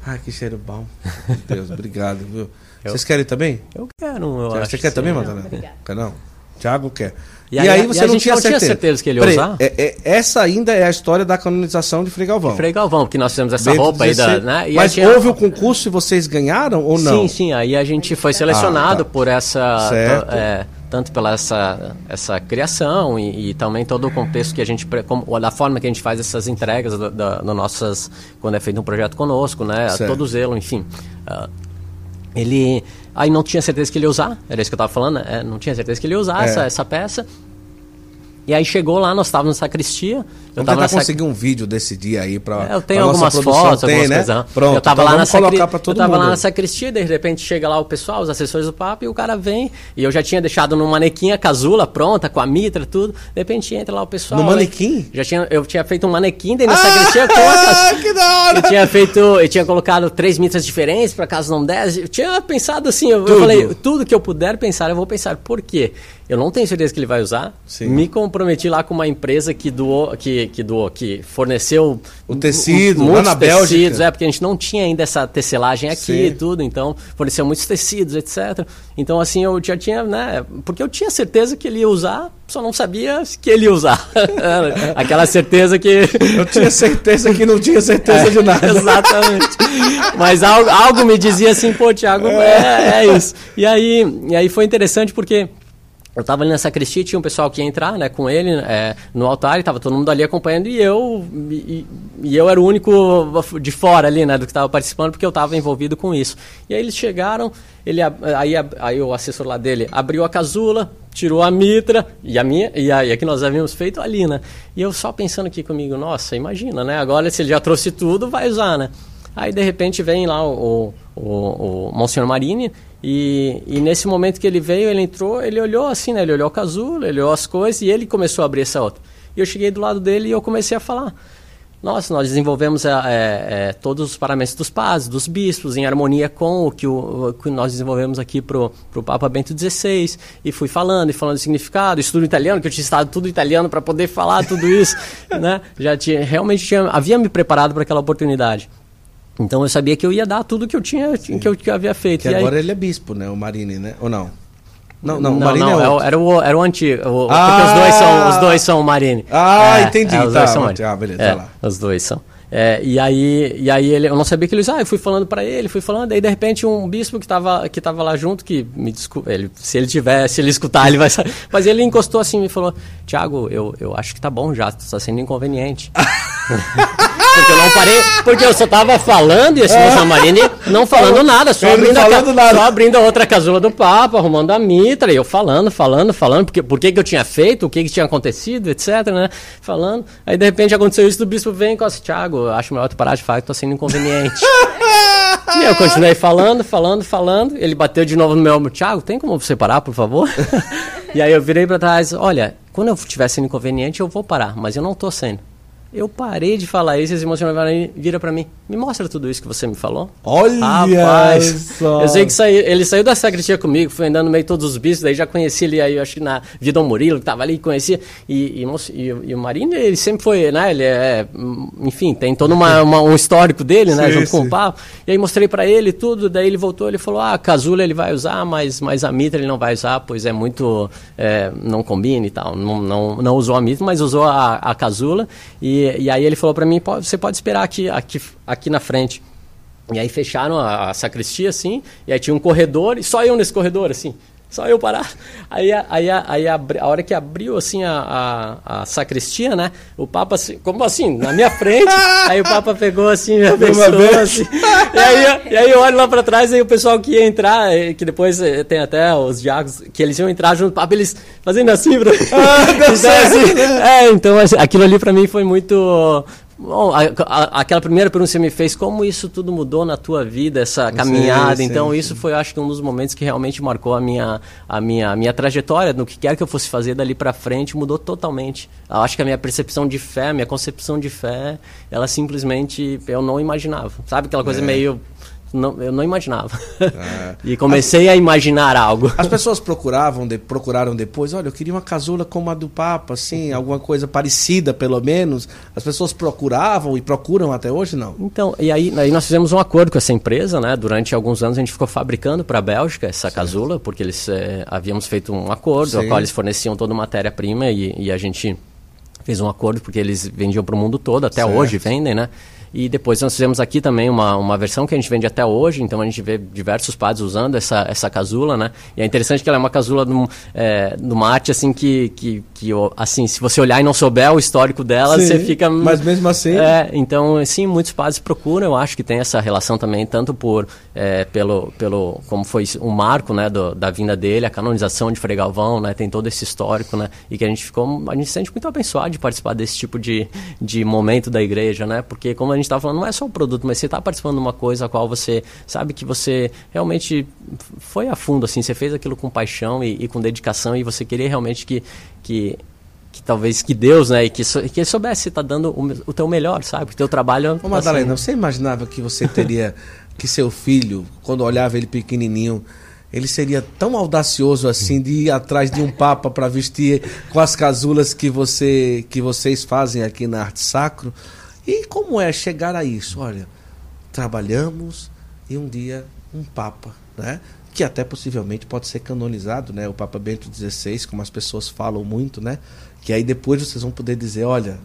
Speaker 1: Ai, que cheiro bom. Meu Deus, obrigado, viu? Eu... Vocês querem também?
Speaker 3: Eu quero, eu
Speaker 1: Você quer também, Madalena? Quer não? Tiago quer.
Speaker 3: E, e aí, você e não, tinha, não certeza. tinha certeza que ele ia usar?
Speaker 1: É, é, essa ainda é a história da canonização de Frei Galvão. De
Speaker 3: Frei Galvão, que nós fizemos essa Bento roupa aí da. Né?
Speaker 1: Mas tinha... houve o concurso e vocês ganharam ou não?
Speaker 3: Sim, sim. Aí a gente foi selecionado ah, tá. por essa. É, tanto pela essa, essa criação e, e, também todo o contexto que a gente como, da forma que a gente faz essas entregas da, da, da nossas quando é feito um projeto conosco né certo. todo zelo enfim uh, ele Aí não tinha certeza que ele ia usar, era isso que eu estava falando, né? não tinha certeza que ele ia usar é. essa, essa peça. E aí chegou lá, nós estávamos na sacristia.
Speaker 1: Eu tava nessa... conseguir um vídeo desse dia aí para
Speaker 3: é, Eu tenho algumas fotos, tem, algumas né? coisas. Pronto, eu tava então lá na sacri... Eu tava lá na sacristia, de repente chega lá o pessoal, os assessores do papo, e o cara vem, e eu já tinha deixado no manequim a casula pronta, com a mitra, tudo. De repente entra lá o pessoal.
Speaker 1: No manequim?
Speaker 3: Já tinha, eu tinha feito um manequim dentro da ah, sacristia com a que da hora! Eu tinha feito, eu tinha colocado três mitras diferentes para caso não desse. Eu tinha pensado assim, eu, eu falei, tudo que eu puder pensar, eu vou pensar. Por quê? Eu não tenho certeza que ele vai usar. Sim. Me comprometi lá com uma empresa que doou, que, que doou, que forneceu
Speaker 1: o tecido, lá na tecidos, Bélgica.
Speaker 3: é, porque a gente não tinha ainda essa tecelagem aqui Sim. e tudo, então forneceu muitos tecidos, etc. Então assim, eu já tinha, né, porque eu tinha certeza que ele ia usar, só não sabia que ele ia usar. Aquela certeza que
Speaker 1: eu tinha certeza que não tinha certeza é, de nada.
Speaker 3: Exatamente. Mas algo, algo me dizia assim, pô, Thiago, é, é isso. E aí, e aí foi interessante porque eu estava ali na sacristia, tinha um pessoal que ia entrar né, com ele é, no altar, e estava todo mundo ali acompanhando, e eu, e, e, eu era o único de fora ali, né, do que estava participando, porque eu estava envolvido com isso. E aí eles chegaram, ele, aí, aí o assessor lá dele abriu a casula, tirou a mitra, e a minha, e a, e a que nós havíamos feito ali, né. E eu só pensando aqui comigo, nossa, imagina, né, agora se ele já trouxe tudo, vai usar, né. Aí de repente vem lá o, o, o, o Monsenhor Marini, e, e, nesse momento que ele veio, ele entrou, ele olhou assim, né? Ele olhou o casulo, ele olhou as coisas e ele começou a abrir essa outra. E eu cheguei do lado dele e eu comecei a falar. Nossa, nós desenvolvemos é, é, todos os paramentos dos padres, dos bispos, em harmonia com o que, o, o que nós desenvolvemos aqui para o Papa Bento XVI. E fui falando e falando de significado, estudo italiano, que eu tinha estado tudo italiano para poder falar tudo isso. né? Já tinha, realmente tinha, havia me preparado para aquela oportunidade. Então eu sabia que eu ia dar tudo que eu tinha, que eu, que havia feito.
Speaker 1: Que
Speaker 3: e
Speaker 1: agora
Speaker 3: aí...
Speaker 1: ele é bispo, né? O Marini, né? Ou não?
Speaker 3: Não, não, não, o Marini não, é outro. era o, era o antigo. O, ah! Porque os dois são, os dois são Marini.
Speaker 1: Ah, é, entendi. É, os tá, dois são Marini. Ah, beleza,
Speaker 3: é, lá. Os dois são. É, e aí, e aí ele, eu não sabia que ele ah, eu fui falando para ele, fui falando, aí de repente um bispo que estava que tava lá junto, que me desculpa, ele, se ele tiver, se ele escutar, ele vai saber. Mas ele encostou assim e me falou, Tiago, eu, eu acho que tá bom já, está sendo inconveniente. porque eu não parei, porque eu só tava falando e esse é. moça Marine não falando nada, só abrindo, falando a, nada. só abrindo a outra casula do papo, arrumando a mitra, e eu falando, falando, falando, porque, por que, que eu tinha feito, o que, que tinha acontecido, etc, né? Falando. Aí de repente aconteceu isso, o bispo vem com assim, Thiago, acho melhor tu parar de falar que tô sendo inconveniente. e eu continuei falando, falando, falando. Ele bateu de novo no meu ombro, Thiago, tem como você parar, por favor? e aí eu virei para trás, olha, quando eu estiver sendo inconveniente, eu vou parar, mas eu não tô sendo. Eu parei de falar isso e esse emocional vira para mim. Me mostra tudo isso que você me falou.
Speaker 1: Olha
Speaker 3: Rapaz, só. Eu sei que saiu, ele saiu da sacristia comigo, foi andando no meio de todos os bichos, daí já conheci ele aí, acho que na Vidão Murilo, que tava ali, conhecia. E, e, e, e o Marinho, ele sempre foi, né? Ele é, enfim, tem todo uma, uma, um histórico dele, né? Sim, junto sim. com o papo. E aí mostrei para ele tudo, daí ele voltou, ele falou: ah, a casula ele vai usar, mas, mas a mitra ele não vai usar, pois é muito. É, não combina e tal. Não, não, não usou a mitra, mas usou a, a casula. E, e aí ele falou para mim: você pode esperar aqui, aqui na frente. E aí fecharam a, a, sacristia, assim, e aí tinha um corredor, e só eu nesse corredor, assim. Só eu parar. Aí, aí, aí a, a hora que abriu assim a, a, a, sacristia, né? O Papa, assim, como assim? Na minha frente. aí o Papa pegou assim, me abençoou, assim. E aí, e aí eu olho lá para trás, e o pessoal que ia entrar, eh, que depois eh, tem até os diáconos, que eles iam entrar junto do Papa, eles fazendo assim. Pra... Ah, então, assim, é, então assim, aquilo ali para mim foi muito Bom, a, a, aquela primeira pergunta que você me fez, como isso tudo mudou na tua vida, essa caminhada? Sim, então, sim, isso sim. foi, acho que, um dos momentos que realmente marcou a minha, a minha, a minha trajetória, no que quer que eu fosse fazer dali para frente, mudou totalmente. Eu acho que a minha percepção de fé, a minha concepção de fé, ela simplesmente, eu não imaginava. Sabe aquela coisa é. meio não, eu não imaginava. É. e comecei as, a imaginar algo.
Speaker 1: As pessoas procuravam, de, procuraram depois, olha, eu queria uma casula como a do Papa, assim, alguma coisa parecida, pelo menos. As pessoas procuravam e procuram até hoje, não?
Speaker 3: Então, e aí, aí nós fizemos um acordo com essa empresa, né? Durante alguns anos a gente ficou fabricando para a Bélgica essa certo. casula, porque eles é, havíamos feito um acordo, no qual eles forneciam toda a matéria-prima e, e, a gente fez um acordo porque eles vendiam para o mundo todo, até certo. hoje vendem, né? E depois nós fizemos aqui também uma, uma versão que a gente vende até hoje, então a gente vê diversos padres usando essa, essa casula, né? E é interessante que ela é uma casula de, é, de uma arte assim que, que, que, assim, se você olhar e não souber o histórico dela, sim, você fica...
Speaker 1: Mas mesmo assim...
Speaker 3: É, então, sim, muitos padres procuram, eu acho que tem essa relação também, tanto por, é, pelo, pelo, como foi o marco, né, do, da vinda dele, a canonização de Frei Galvão, né? Tem todo esse histórico, né? E que a gente ficou, a gente se sente muito abençoado de participar desse tipo de, de momento da igreja, né? Porque como a gente gente estava falando, não é só o produto, mas você está participando de uma coisa a qual você sabe que você realmente foi a fundo, assim, você fez aquilo com paixão e, e com dedicação e você queria realmente que, que que talvez que Deus, né, e que, so, que soubesse estar tá dando o, o teu melhor, sabe? O teu trabalho.
Speaker 1: Ô, Madalena, assim, você imaginava que você teria que seu filho, quando olhava ele pequenininho, ele seria tão audacioso assim de ir atrás de um papa para vestir com as casulas que você que vocês fazem aqui na Arte Sacro? E como é chegar a isso? Olha, trabalhamos e um dia um Papa, né? que até possivelmente pode ser canonizado, né? O Papa Bento XVI, como as pessoas falam muito, né? Que aí depois vocês vão poder dizer, olha,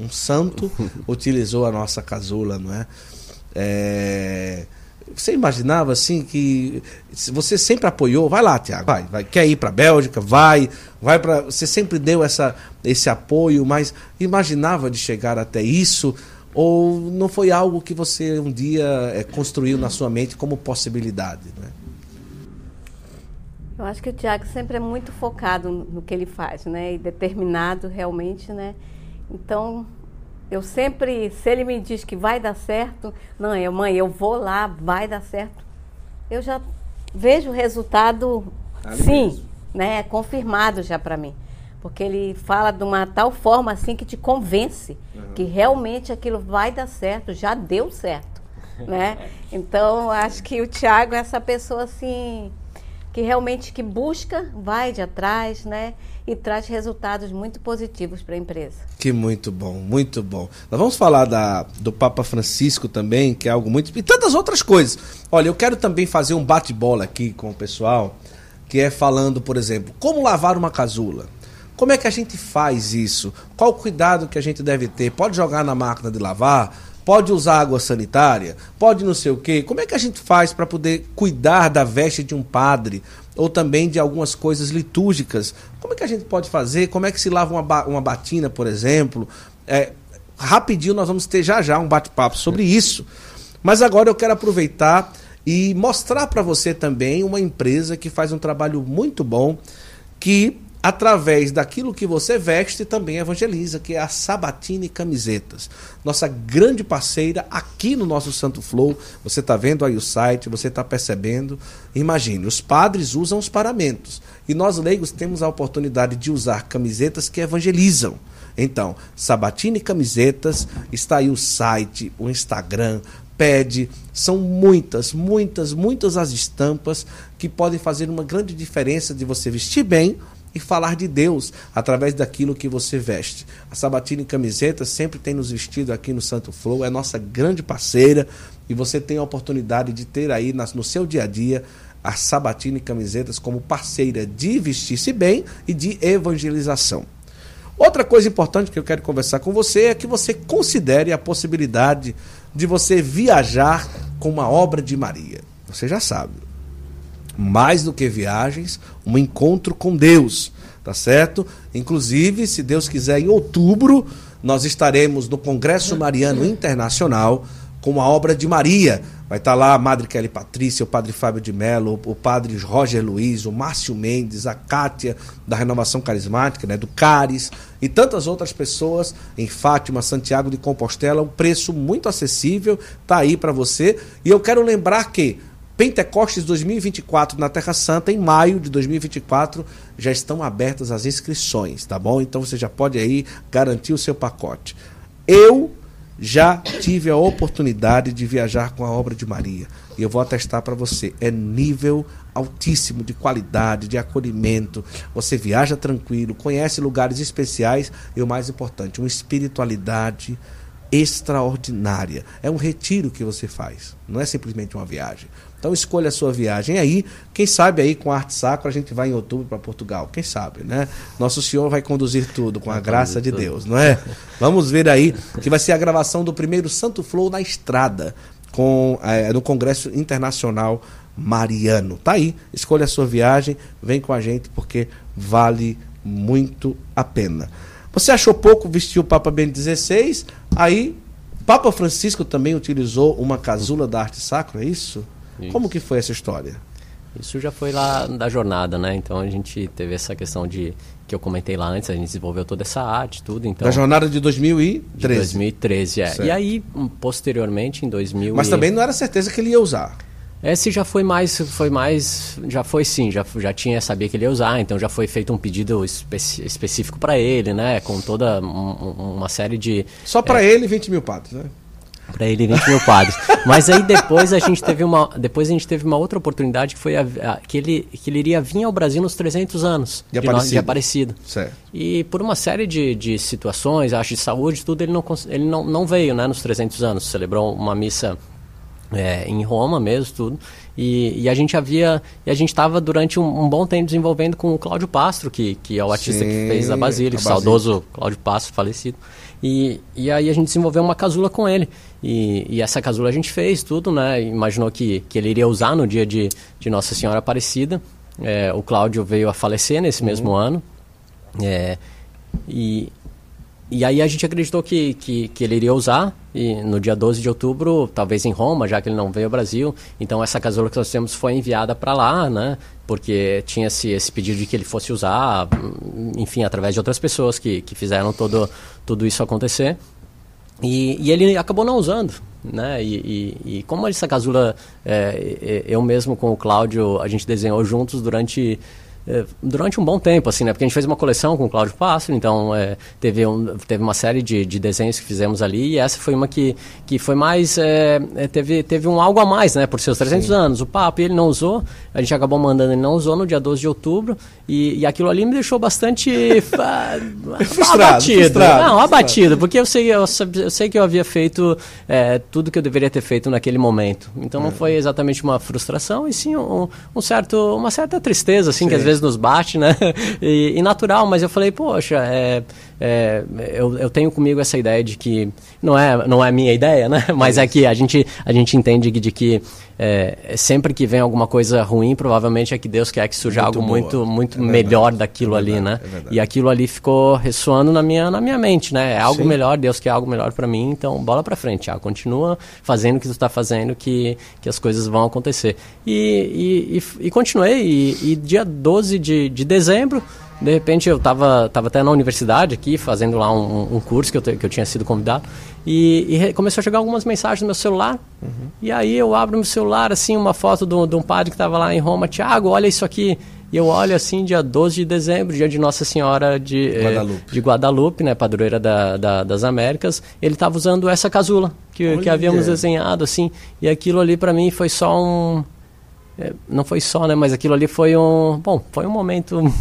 Speaker 1: um santo utilizou a nossa casula, não é? é... Você imaginava assim que você sempre apoiou? Vai lá, Tiago, vai, vai. Quer ir para a Bélgica? Vai, vai para. Você sempre deu essa, esse apoio, mas imaginava de chegar até isso? Ou não foi algo que você um dia é, construiu na sua mente como possibilidade? Né?
Speaker 2: Eu acho que o Tiago sempre é muito focado no que ele faz, né? E determinado realmente, né? Então, eu sempre, se ele me diz que vai dar certo, não, eu, mãe, eu vou lá, vai dar certo. Eu já vejo o resultado, Ali sim, mesmo. né, confirmado já para mim. Porque ele fala de uma tal forma assim que te convence uhum. que realmente aquilo vai dar certo, já deu certo, né? Então, acho que o Tiago é essa pessoa assim que realmente que busca, vai de atrás, né? E traz resultados muito positivos para a empresa.
Speaker 1: Que muito bom, muito bom. Nós vamos falar da, do Papa Francisco também, que é algo muito. E tantas outras coisas. Olha, eu quero também fazer um bate-bola aqui com o pessoal, que é falando, por exemplo, como lavar uma casula. Como é que a gente faz isso? Qual o cuidado que a gente deve ter? Pode jogar na máquina de lavar? pode usar água sanitária, pode não sei o quê. Como é que a gente faz para poder cuidar da veste de um padre ou também de algumas coisas litúrgicas? Como é que a gente pode fazer? Como é que se lava uma, uma batina, por exemplo? É, rapidinho nós vamos ter já já um bate-papo sobre isso. Mas agora eu quero aproveitar e mostrar para você também uma empresa que faz um trabalho muito bom, que através daquilo que você veste, também evangeliza, que é a Sabatine Camisetas. Nossa grande parceira aqui no nosso Santo Flow. Você está vendo aí o site, você está percebendo. Imagine, os padres usam os paramentos. E nós leigos temos a oportunidade de usar camisetas que evangelizam. Então, Sabatine Camisetas, está aí o site, o Instagram, pede. São muitas, muitas, muitas as estampas que podem fazer uma grande diferença de você vestir bem e falar de Deus através daquilo que você veste. A Sabatina em Camiseta sempre tem nos vestido aqui no Santo Flow, é nossa grande parceira e você tem a oportunidade de ter aí no seu dia a dia a Sabatina e Camisetas como parceira de vestir-se bem e de evangelização. Outra coisa importante que eu quero conversar com você é que você considere a possibilidade de você viajar com uma obra de Maria. Você já sabe. Mais do que viagens, um encontro com Deus, tá certo? Inclusive, se Deus quiser, em outubro, nós estaremos no Congresso Mariano Internacional com a obra de Maria. Vai estar lá a Madre Kelly Patrícia, o Padre Fábio de Mello, o Padre Roger Luiz, o Márcio Mendes, a Kátia da Renovação Carismática, né, do Caris, e tantas outras pessoas em Fátima, Santiago de Compostela. Um preço muito acessível, tá aí para você. E eu quero lembrar que Pentecostes 2024 na Terra Santa, em maio de 2024, já estão abertas as inscrições, tá bom? Então você já pode aí garantir o seu pacote. Eu já tive a oportunidade de viajar com a obra de Maria. E eu vou atestar para você, é nível altíssimo de qualidade, de acolhimento. Você viaja tranquilo, conhece lugares especiais e o mais importante, uma espiritualidade extraordinária. É um retiro que você faz, não é simplesmente uma viagem. Então escolha a sua viagem aí. Quem sabe aí com a Arte Sacro a gente vai em outubro para Portugal. Quem sabe, né? Nosso Senhor vai conduzir tudo com a graça de Deus, não é? Vamos ver aí que vai ser a gravação do primeiro Santo Flow na estrada com é, no Congresso Internacional Mariano. Tá aí. Escolha a sua viagem, vem com a gente porque vale muito a pena. Você achou pouco vestir o Papa Bento XVI? Aí Papa Francisco também utilizou uma casula da arte sacra, é isso? Isso. Como que foi essa história?
Speaker 3: Isso já foi lá da jornada, né? Então a gente teve essa questão de que eu comentei lá antes, a gente desenvolveu toda essa arte, tudo. Então,
Speaker 1: da jornada de 2013. De
Speaker 3: 2013, é. Certo. E aí, posteriormente, em 2000.
Speaker 1: Mas também não era certeza que ele ia usar.
Speaker 3: Esse já foi mais, foi mais, já foi sim, já, já tinha sabia que ele ia usar, então já foi feito um pedido especi específico para ele, né, com toda um, uma série de.
Speaker 1: Só para é, ele 20 mil patos, né?
Speaker 3: Para ele 20 mil quadros. Mas aí depois a gente teve uma, depois a gente teve uma outra oportunidade que foi a, a, que, ele, que ele iria vir ao Brasil nos 300 anos
Speaker 1: de, de Aparecido.
Speaker 3: de Aparecido.
Speaker 1: Certo.
Speaker 3: E por uma série de, de situações, acho de saúde, tudo, ele não, ele não, não veio né, nos 300 anos. Celebrou uma missa é, em Roma mesmo, tudo. E, e, a gente havia. E a gente estava durante um, um, bom tempo desenvolvendo com o Cláudio Pastro, que, que é o artista Sim, que fez a Basílica, o saudoso Cláudio Pastro, falecido. E, e aí a gente desenvolveu uma casula com ele. E, e, essa casula a gente fez tudo, né? Imaginou que, que ele iria usar no dia de, de Nossa Senhora Aparecida. É, o Cláudio veio a falecer nesse uhum. mesmo ano. É, e, e aí a gente acreditou que, que, que, ele iria usar e no dia 12 de outubro, talvez em Roma, já que ele não veio ao Brasil. Então essa casula que nós temos foi enviada para lá, né? Porque tinha esse, esse pedido de que ele fosse usar, enfim, através de outras pessoas que, que fizeram todo, tudo isso acontecer. E, e ele acabou não usando, né? E, e, e como essa casula, é, eu mesmo com o Cláudio, a gente desenhou juntos durante é, durante um bom tempo, assim, né? Porque a gente fez uma coleção com o Cláudio Pássaro, então é, teve, um, teve uma série de, de desenhos que fizemos ali e essa foi uma que, que foi mais... É, é teve, teve um algo a mais, né? Por seus 300 Sim. anos. O papo ele não usou, a gente acabou mandando ele não usou no dia 12 de outubro e, e aquilo ali me deixou bastante...
Speaker 1: frustrado, abatido. Frustrado,
Speaker 3: não, abatido, porque eu sei, eu, eu sei que eu havia feito é, tudo que eu deveria ter feito naquele momento. Então não foi exatamente uma frustração, e sim um, um certo, uma certa tristeza, assim, Sim. que às vezes vezes nos bate, né? E, e natural, mas eu falei, poxa, é, é, eu, eu tenho comigo essa ideia de que não é não é minha ideia, né? Mas é que a gente a gente entende de que é, sempre que vem alguma coisa ruim, provavelmente é que Deus quer que surja muito algo boa. muito muito é melhor daquilo é verdade, ali, né? É e aquilo ali ficou ressoando na minha na minha mente, né? É algo Sim. melhor, Deus quer algo melhor para mim, então bola para frente, ah, continua fazendo o que tu está fazendo que que as coisas vão acontecer. E, e, e, e continuei e, e dia 12 de, de dezembro De repente eu estava tava até na universidade aqui, fazendo lá um, um curso que eu, te, que eu tinha sido convidado, e, e começou a chegar algumas mensagens no meu celular. Uhum. E aí eu abro meu celular, assim, uma foto de um padre que estava lá em Roma, Tiago, olha isso aqui. E eu olho assim, dia 12 de dezembro, dia de Nossa Senhora de eh, Guadalupe, eh, de Guadalupe né, padroeira da, da, das Américas, ele estava usando essa casula que, que havíamos desenhado, assim. E aquilo ali para mim foi só um. É, não foi só, né? Mas aquilo ali foi um. Bom, foi um momento.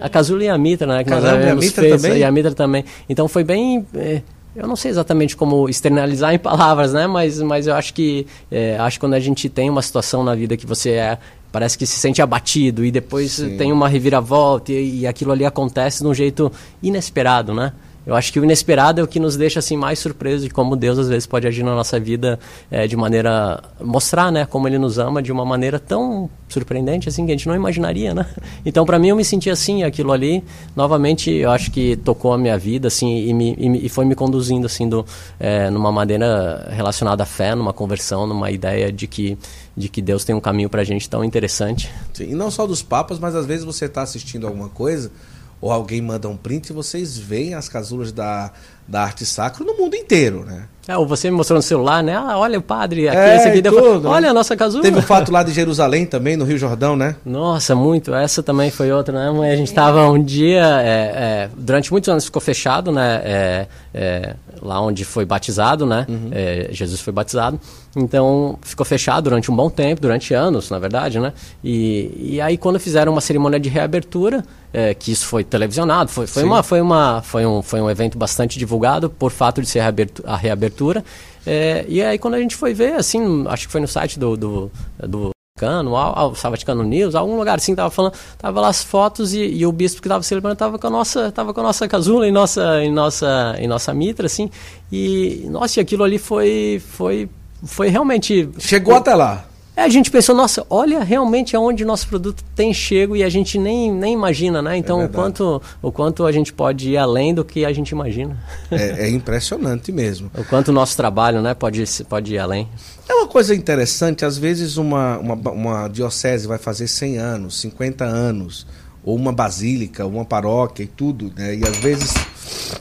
Speaker 3: A casula e a mitra, né? Que
Speaker 1: Casula nós e a mitra também?
Speaker 3: E a mitra também. Então foi bem. É, eu não sei exatamente como externalizar em palavras, né? Mas, mas eu acho que é, acho que quando a gente tem uma situação na vida que você é parece que se sente abatido e depois Sim. tem uma reviravolta e, e aquilo ali acontece de um jeito inesperado, né? Eu acho que o inesperado é o que nos deixa assim mais surpreso de como Deus às vezes pode agir na nossa vida é, de maneira mostrar, né, como Ele nos ama de uma maneira tão surpreendente assim que a gente não imaginaria, né? Então para mim eu me senti assim, aquilo ali, novamente eu acho que tocou a minha vida assim e, me, e foi me conduzindo assim do, é, numa maneira relacionada à fé, numa conversão, numa ideia de que de que Deus tem um caminho para a gente tão interessante.
Speaker 1: Sim, e não só dos papas, mas às vezes você está assistindo alguma coisa ou alguém manda um print e vocês veem as casulas da, da arte sacra no mundo inteiro, né?
Speaker 3: É, ou você me mostrou no celular, né? Ah, olha o padre aqui, é, esse aqui. Tudo, olha né? a nossa casula.
Speaker 1: Teve o fato lá de Jerusalém também, no Rio Jordão, né?
Speaker 3: Nossa, muito. Essa também foi outra, né? A gente estava um dia, é, é, durante muitos anos ficou fechado, né? É, é, lá onde foi batizado, né? Uhum. É, Jesus foi batizado. Então ficou fechado durante um bom tempo, durante anos, na verdade, né? E, e aí quando fizeram uma cerimônia de reabertura, é, que isso foi televisionado, foi, foi, uma, foi, uma, foi, um, foi um evento bastante divulgado por fato de ser a reabertura. É, e aí quando a gente foi ver, assim, acho que foi no site do, do, do Vaticano, ao, Vaticano News, algum lugar assim tava falando, tava lá as fotos e, e o bispo que estava celebrando tava com a nossa, tava com a nossa casula em nossa, em nossa, em nossa mitra, assim. E nossa, e aquilo ali foi, foi foi realmente.
Speaker 1: Chegou até lá.
Speaker 3: A gente pensou, nossa, olha realmente aonde nosso produto tem chego e a gente nem, nem imagina, né? Então, é o, quanto, o quanto a gente pode ir além do que a gente imagina.
Speaker 1: É, é impressionante mesmo.
Speaker 3: o quanto o nosso trabalho né, pode, pode ir além.
Speaker 1: É uma coisa interessante, às vezes uma, uma, uma diocese vai fazer 100 anos, 50 anos, ou uma basílica, uma paróquia e tudo, né? E às vezes,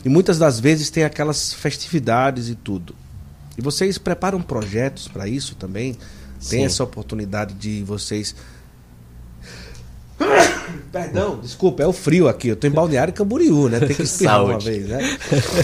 Speaker 1: e muitas das vezes tem aquelas festividades e tudo. E vocês preparam projetos para isso também? Tem Sim. essa oportunidade de vocês Perdão, desculpa, é o frio aqui. Eu estou em Balneário Camboriú, né? Tem que espirrar uma vez, né?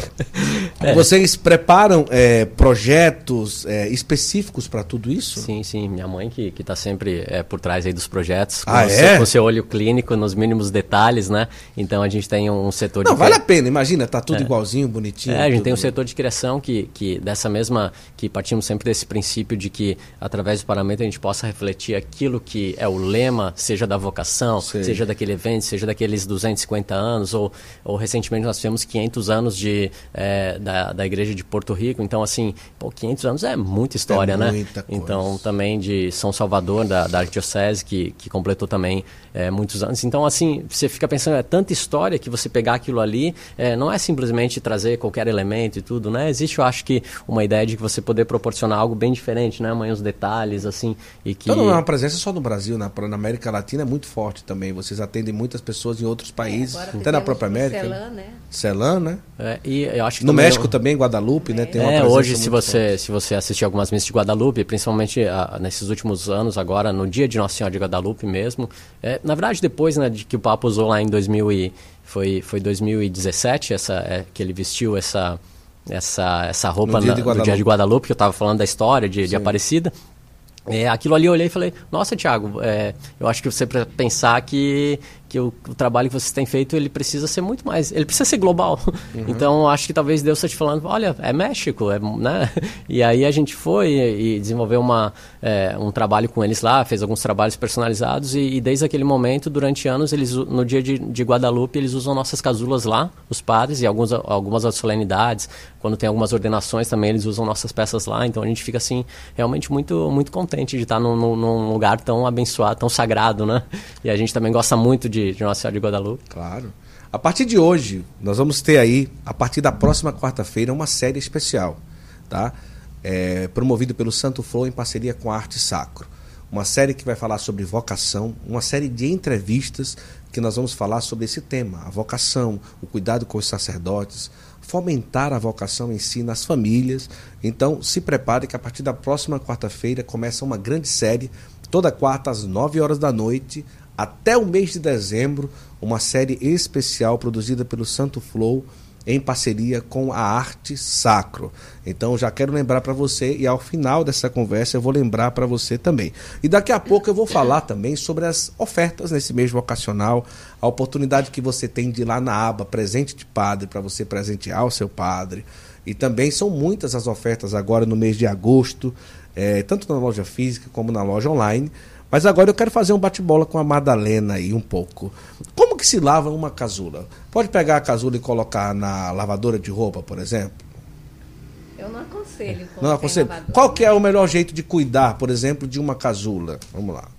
Speaker 1: é. Vocês preparam é, projetos é, específicos para tudo isso?
Speaker 3: Sim, sim. Minha mãe que está sempre é, por trás aí dos projetos. Com,
Speaker 1: ah,
Speaker 3: o
Speaker 1: é?
Speaker 3: seu, com seu olho clínico nos mínimos detalhes, né? Então a gente tem um setor
Speaker 1: Não, de... vale a pena. Imagina, tá tudo é. igualzinho, bonitinho.
Speaker 3: É, a gente
Speaker 1: tudo...
Speaker 3: tem um setor de criação que, que dessa mesma... Que partimos sempre desse princípio de que através do paramento a gente possa refletir aquilo que é o lema, seja da vocação, Sei. seja daquele evento, seja daqueles 250 anos, ou, ou recentemente nós tivemos 500 anos de, é, da, da igreja de Porto Rico. Então, assim, pô, 500 anos é muita história, é
Speaker 1: né?
Speaker 3: Muita coisa. Então, também de São Salvador, da, da Arquidiocese, que, que completou também é, muitos anos. Então, assim, você fica pensando, é tanta história que você pegar aquilo ali, é, não é simplesmente trazer qualquer elemento e tudo, né? Existe, eu acho que, uma ideia de que você poder proporcionar algo bem diferente, né? Amanhã os detalhes, assim, e que...
Speaker 1: Então, não é uma presença só no Brasil, na, na América Latina é muito forte também. Vocês atendem muitas pessoas em outros países, é, até na própria América. Celan, né? Celan, né?
Speaker 3: É, e eu acho
Speaker 1: no também México também, Guadalupe, né? Tem uma é,
Speaker 3: hoje se você forte. se você assistir algumas missas de Guadalupe, principalmente a, nesses últimos anos, agora no dia de Nossa Senhora de Guadalupe mesmo, é, na verdade depois, né, de que o Papa usou lá em 2000 e, foi foi 2017 essa é, que ele vestiu essa essa, essa roupa no dia, na, no dia de Guadalupe, que eu estava falando da história de, de Aparecida. É, aquilo ali eu olhei e falei, nossa, Thiago, é, eu acho que você precisa pensar que que o, o, trabalho que vocês têm feito ele precisa ser muito mais, ele precisa ser global. Uhum. Então acho que talvez Deus esteja te falando, olha, é México, é, né? E aí a gente foi e, desenvolveu uma, é, um trabalho com eles lá, fez alguns trabalhos personalizados e, e desde aquele momento, durante anos, eles no dia de, de, Guadalupe eles usam nossas casulas lá, os padres e alguns, algumas solenidades. Quando tem algumas ordenações também eles usam nossas peças lá. Então a gente fica assim realmente muito muito contente de estar num, num lugar tão abençoado, tão sagrado, né? E a gente também gosta muito de, de Nossa Senhora de Guadalupe.
Speaker 1: Claro. A partir de hoje, nós vamos ter aí, a partir da próxima quarta-feira, uma série especial, tá? É, promovido pelo Santo Flow em parceria com a Arte Sacro. uma série que vai falar sobre vocação, uma série de entrevistas que nós vamos falar sobre esse tema, a vocação, o cuidado com os sacerdotes, fomentar a vocação em si nas famílias. Então, se prepare que a partir da próxima quarta-feira começa uma grande série, toda quarta às 9 horas da noite, até o mês de dezembro, uma série especial produzida pelo Santo Flow em parceria com a Arte Sacro. Então já quero lembrar para você e ao final dessa conversa eu vou lembrar para você também. E daqui a pouco eu vou falar também sobre as ofertas nesse mês vocacional, a oportunidade que você tem de ir lá na aba Presente de Padre para você presentear o seu padre. E também são muitas as ofertas agora no mês de agosto, é, tanto na loja física como na loja online. Mas agora eu quero fazer um bate-bola com a Madalena aí um pouco. Como que se lava uma casula? Pode pegar a casula e colocar na lavadora de roupa, por exemplo?
Speaker 2: Eu não aconselho.
Speaker 1: Não aconselho. Qual que é o melhor jeito de cuidar, por exemplo, de uma casula? Vamos lá.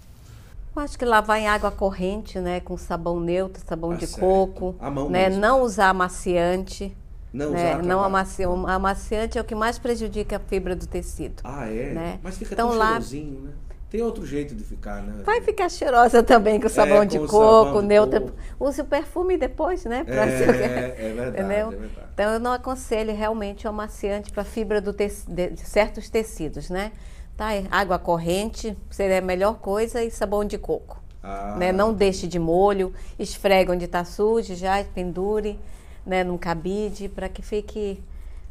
Speaker 2: Eu acho que lavar em água corrente, né, com sabão neutro, sabão tá de certo. coco, né, mesmo. não usar amaciante. Não, né? não amaciante. amaciante é o que mais prejudica a fibra do tecido.
Speaker 1: Ah, é? Né? Mas fica então, tão lá... cheirosinho, né? Tem outro jeito de ficar, né?
Speaker 2: Vai ficar cheirosa também com sabão é, de com coco, neutro. Use o perfume depois, né?
Speaker 1: É, é, verdade, é verdade.
Speaker 2: Então eu não aconselho realmente o amaciante para fibra te... de certos tecidos, né? Tá, água corrente seria a melhor coisa e sabão de coco. Ah. Né? Não deixe de molho, esfregue onde está sujo, já pendure né, num cabide para que fique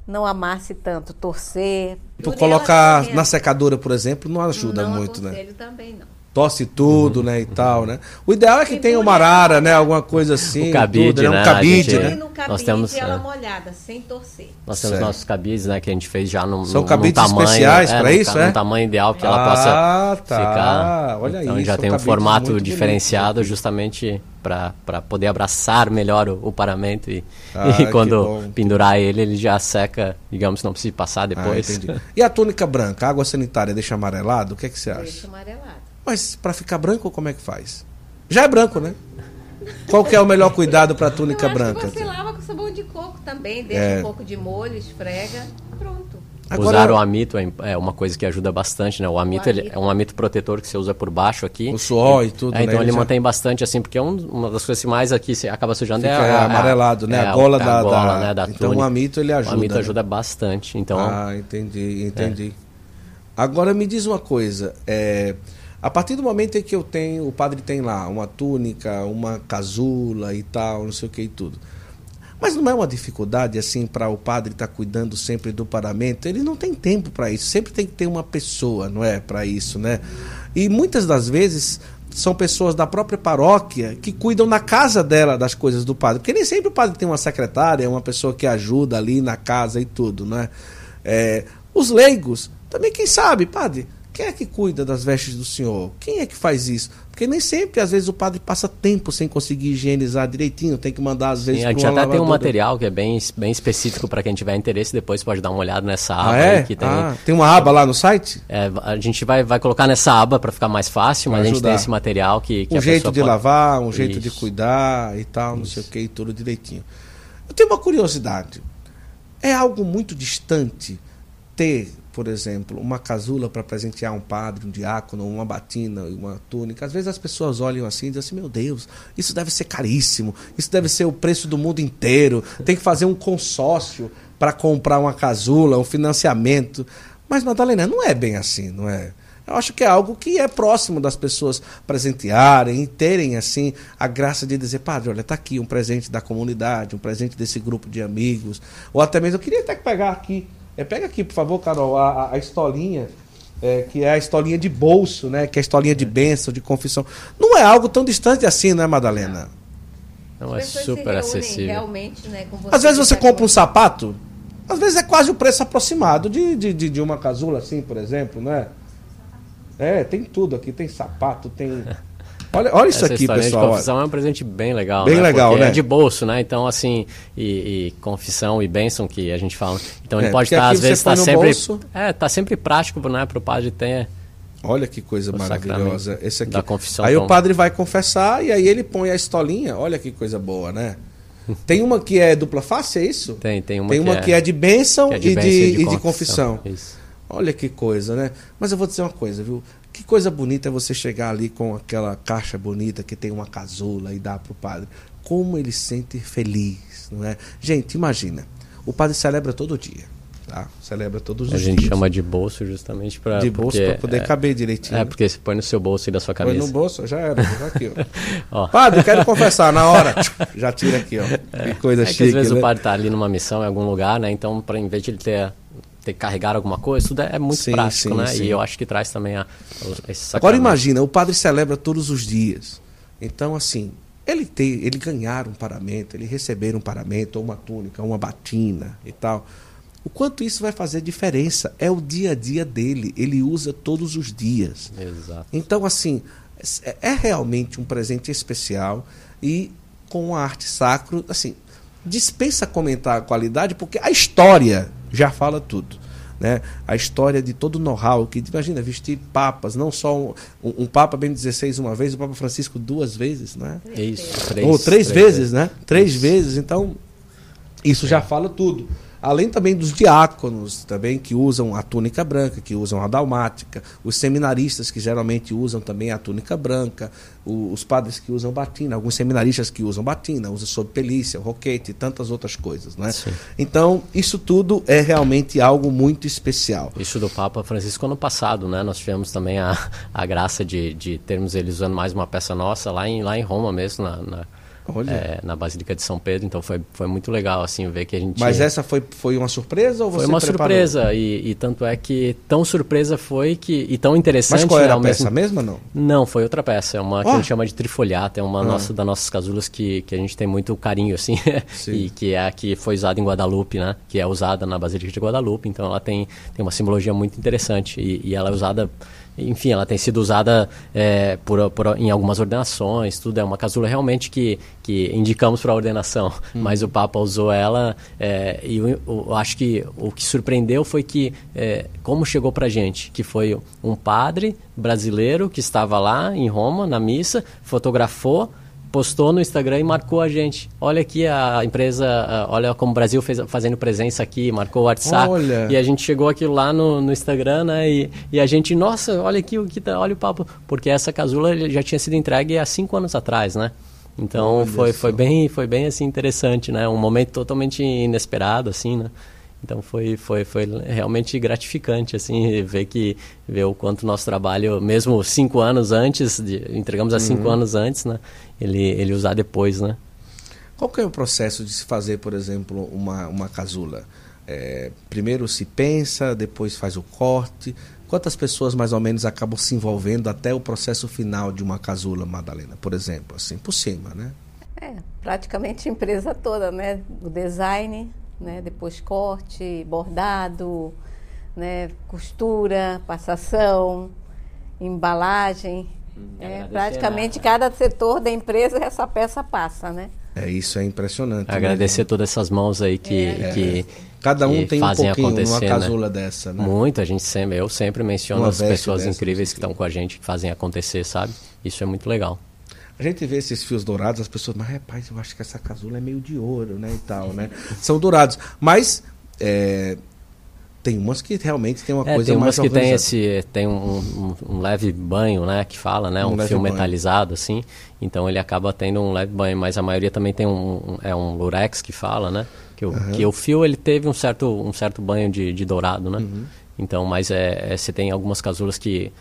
Speaker 2: não amasse tanto, torcer.
Speaker 1: Tu colocar na secadora, por exemplo, não ajuda
Speaker 2: não
Speaker 1: muito, né?
Speaker 2: Não também não.
Speaker 1: Tosse tudo, uhum. né, e tal, né? O ideal é que tenha uma arara, né, alguma coisa assim.
Speaker 3: O cabide, tudo, né?
Speaker 1: Um cabide, gente,
Speaker 2: né? cabide, nós temos ela é. molhada, sem torcer.
Speaker 3: Nós temos certo. nossos cabides, né, que a gente fez já no,
Speaker 1: São no, cabides no tamanho, especiais é, para isso, é?
Speaker 3: No tamanho ideal que ela
Speaker 1: ah,
Speaker 3: possa
Speaker 1: tá.
Speaker 3: ficar.
Speaker 1: Olha
Speaker 3: então
Speaker 1: isso,
Speaker 3: já tem um formato diferenciado bonito. justamente para poder abraçar melhor o, o paramento e, ah, e quando pendurar ele, ele já seca, digamos, não precisa passar ah, depois.
Speaker 1: Ah, e a túnica branca, a água sanitária deixa amarelado? O que, é que você acha?
Speaker 2: Deixa amarelado.
Speaker 1: Mas para ficar branco, como é que faz? Já é branco, né? Qual que é o melhor cuidado para túnica branca?
Speaker 2: você lava com sabão de coco também, deixa é. um pouco de molho, esfrega, pronto.
Speaker 3: Agora, Usar o amito é, é uma coisa que ajuda bastante, né? O amito, o amito. Ele é um amito protetor que você usa por baixo aqui.
Speaker 1: O suor e, e tudo,
Speaker 3: é, Então né? ele, ele mantém bastante, assim, porque é um, uma das coisas que mais aqui você acaba sujando
Speaker 1: Fica
Speaker 3: é,
Speaker 1: a, amarelado, né? É a gola, da,
Speaker 3: a gola
Speaker 1: da,
Speaker 3: né? da
Speaker 1: Então o amito ele ajuda.
Speaker 3: O amito
Speaker 1: né?
Speaker 3: ajuda bastante, então...
Speaker 1: Ah, entendi, entendi. Agora me diz uma coisa, é... A partir do momento em que eu tenho, o padre tem lá uma túnica, uma casula e tal, não sei o que e tudo. Mas não é uma dificuldade assim para o padre estar tá cuidando sempre do paramento? Ele não tem tempo para isso. Sempre tem que ter uma pessoa, não é, para isso, né? E muitas das vezes são pessoas da própria paróquia que cuidam na casa dela das coisas do padre. Porque nem sempre o padre tem uma secretária, uma pessoa que ajuda ali na casa e tudo, né? É, os leigos, também quem sabe, padre, quem é que cuida das vestes do senhor? Quem é que faz isso? Porque nem sempre, às vezes, o padre passa tempo sem conseguir higienizar direitinho, tem que mandar, às vezes,
Speaker 3: A gente até tem um material que é bem, bem específico para quem tiver interesse, depois pode dar uma olhada nessa aba
Speaker 1: ah, é?
Speaker 3: que tem.
Speaker 1: Ah, tem uma aba lá no site?
Speaker 3: É, a gente vai, vai colocar nessa aba para ficar mais fácil, mas a gente tem esse material que. que
Speaker 1: um jeito de pode... lavar, um jeito isso. de cuidar e tal, não isso. sei o que, e tudo direitinho. Eu tenho uma curiosidade. É algo muito distante ter por exemplo, uma casula para presentear um padre, um diácono, uma batina, uma túnica. Às vezes as pessoas olham assim e dizem assim: meu Deus, isso deve ser caríssimo, isso deve ser o preço do mundo inteiro, tem que fazer um consórcio para comprar uma casula, um financiamento. Mas, Madalena, não é bem assim, não é? Eu acho que é algo que é próximo das pessoas presentearem e terem assim a graça de dizer, padre, olha, está aqui um presente da comunidade, um presente desse grupo de amigos. Ou até mesmo, eu queria até pegar aqui é, pega aqui, por favor, Carol, a, a estolinha, é, que é a estolinha de bolso, né? Que é a estolinha de bênção, de confissão. Não é algo tão distante assim, né, Madalena?
Speaker 3: Não, é super acessível.
Speaker 2: Realmente, né,
Speaker 1: Às vezes você compra um sapato, às vezes é quase o preço aproximado de, de, de, de uma casula assim, por exemplo, né? É, tem tudo aqui, tem sapato, tem Olha, olha isso
Speaker 3: Essa
Speaker 1: aqui, pessoal.
Speaker 3: De confissão é um presente bem legal.
Speaker 1: Bem
Speaker 3: né?
Speaker 1: legal,
Speaker 3: Porque
Speaker 1: né?
Speaker 3: É de bolso, né? Então, assim, e, e confissão e bênção que a gente fala. Então, ele é, pode estar, às vezes, está sempre. Bolso. É, tá sempre prático, né? Para o padre ter.
Speaker 1: Olha que coisa maravilhosa. Esse aqui.
Speaker 3: Da confissão.
Speaker 1: Aí o padre vai confessar e aí ele põe a estolinha. Olha que coisa boa, né? Tem uma que é dupla face, é isso?
Speaker 3: Tem, tem uma,
Speaker 1: tem uma
Speaker 3: que,
Speaker 1: que é, é de bênção,
Speaker 3: é de
Speaker 1: e,
Speaker 3: bênção
Speaker 1: de,
Speaker 3: e de,
Speaker 1: e de confissão. Olha que coisa, né? Mas eu vou dizer uma coisa, viu? Que coisa bonita é você chegar ali com aquela caixa bonita que tem uma casula e dar para o padre. Como ele se sente feliz, não é? Gente, imagina, o padre celebra todo dia. Tá? Celebra todos os
Speaker 3: A
Speaker 1: dias.
Speaker 3: gente chama de bolso justamente para
Speaker 1: de bolso para poder
Speaker 3: é,
Speaker 1: caber direitinho.
Speaker 3: É, porque você põe no seu bolso e da sua camisa.
Speaker 1: Põe no bolso, já era. Já aqui, ó. ó. Padre, quero confessar na hora. Já tira aqui, ó. Que coisa
Speaker 3: é
Speaker 1: chique.
Speaker 3: Que às vezes
Speaker 1: né?
Speaker 3: o padre tá ali numa missão em algum lugar, né? Então, para em vez de ele ter ter que carregar alguma coisa, tudo é muito
Speaker 1: Sim,
Speaker 3: prático,
Speaker 1: sim,
Speaker 3: né?
Speaker 1: sim.
Speaker 3: E eu acho que traz também a, esse
Speaker 1: Agora imagina, o padre celebra todos os dias. Então, assim, ele ter, ele ganhar um paramento, ele receber um paramento, ou uma túnica, uma batina e tal. O quanto isso vai fazer diferença? É o dia a dia dele. Ele usa todos os dias.
Speaker 3: Exato.
Speaker 1: Então, assim, é é realmente um presente especial e com a arte sacro, assim, dispensa comentar a qualidade, porque a história já fala tudo. Né? A história de todo o know-how, que imagina, vestir papas, não só um, um, um Papa Bento XVI uma vez, o Papa Francisco duas vezes, né?
Speaker 3: Isso, três,
Speaker 1: Ou três,
Speaker 3: três
Speaker 1: vezes, né? Três vezes, então isso já fala tudo. Além também dos diáconos, também que usam a túnica branca, que usam a dalmática, os seminaristas que geralmente usam também a túnica branca, os padres que usam batina, alguns seminaristas que usam batina, usam sob pelícia, roquete e tantas outras coisas, né?
Speaker 3: Sim.
Speaker 1: Então, isso tudo é realmente algo muito especial.
Speaker 3: Isso do Papa Francisco ano passado, né? Nós tivemos também a, a graça de, de termos ele usando mais uma peça nossa lá em, lá em Roma mesmo, na, na. É, na Basílica de São Pedro. Então foi, foi muito legal, assim, ver que a gente...
Speaker 1: Mas essa foi, foi uma surpresa ou você
Speaker 3: Foi uma
Speaker 1: preparou?
Speaker 3: surpresa, e, e tanto é que tão surpresa foi que. E tão interessante.
Speaker 1: Mas qual era a peça?
Speaker 3: mesmo-
Speaker 1: não?
Speaker 3: Não, foi outra peça. É uma que a gente chama de trifoliata. É uma
Speaker 1: Ah.
Speaker 3: nossa, das nossas casulas que, que a gente tem muito carinho, assim.
Speaker 1: Sim.
Speaker 3: e que é a que foi usada em Guadalupe, né? Que é usada na Basílica de Guadalupe. Então ela tem, tem uma simbologia muito interessante. E, e ela é usada. Enfim, ela tem sido usada é, por, por- em algumas ordenações, tudo. É uma casula realmente que, que indicamos para a ordenação.
Speaker 1: Hum.
Speaker 3: Mas o Papa usou ela. é, e eu, eu acho que o que surpreendeu foi que, é, como chegou para gente, que foi um padre brasileiro que estava lá em Roma, na missa, fotografou postou no Instagram e marcou a gente. Olha aqui a empresa, olha como o Brasil fez fazendo presença aqui, marcou o WhatsApp.
Speaker 1: Olha.
Speaker 3: E a gente chegou aquilo lá no, no Instagram, né? E, e a gente, nossa, olha aqui o que tá, olha o papo. Porque essa casula já tinha sido entregue há cinco anos atrás, né? Então
Speaker 1: Olha
Speaker 3: foi, foi bem, foi bem assim interessante, né? Um momento totalmente inesperado, assim, né? Então foi, foi, foi realmente gratificante assim ver que ver o quanto nosso trabalho, mesmo cinco anos antes, de, entregamos há
Speaker 1: Uhum.
Speaker 3: cinco anos antes, né? Ele, ele usar depois, né?
Speaker 1: Qual que é o processo de se fazer, por exemplo, uma, uma casula? É, primeiro se pensa, depois faz o corte. Quantas pessoas mais ou menos acabam se envolvendo até o processo final de uma casula, Madalena, por exemplo, assim, por cima, né?
Speaker 2: É, praticamente a empresa toda, né? O design, né? depois corte, bordado, né? costura, passação, embalagem. É,
Speaker 3: agradecer,
Speaker 2: praticamente
Speaker 3: né?
Speaker 2: cada setor da empresa essa peça passa, né?
Speaker 1: É, isso é impressionante. né?
Speaker 3: Agradecer todas essas mãos aí que, que
Speaker 1: Cada um
Speaker 3: que
Speaker 1: tem um pouquinho numa
Speaker 3: acontecer, né?
Speaker 1: casula dessa, né?
Speaker 3: Muito, a gente sempre, eu sempre menciono
Speaker 1: Uma
Speaker 3: as pessoas
Speaker 1: dessa,
Speaker 3: incríveis que estão com a gente, que fazem acontecer, sabe? Isso é muito legal.
Speaker 1: A gente vê esses fios dourados, as pessoas, mas rapaz, eu acho que essa casula é meio de ouro, né? E tal, né? São dourados. Mas é, tem umas que realmente tem uma
Speaker 3: É,
Speaker 1: coisa
Speaker 3: tem
Speaker 1: mais
Speaker 3: umas que tem esse tem um, um- um leve banho, né, que fala, né,
Speaker 1: Um
Speaker 3: um, fio
Speaker 1: banho.
Speaker 3: metalizado assim. Então ele acaba tendo um leve banho, mas a maioria também tem um, é um lurex que fala, né, que o, que o fio ele teve um certo um certo banho de, de dourado, né.
Speaker 1: Uhum.
Speaker 3: Então, mas é, é, você tem algumas casulas que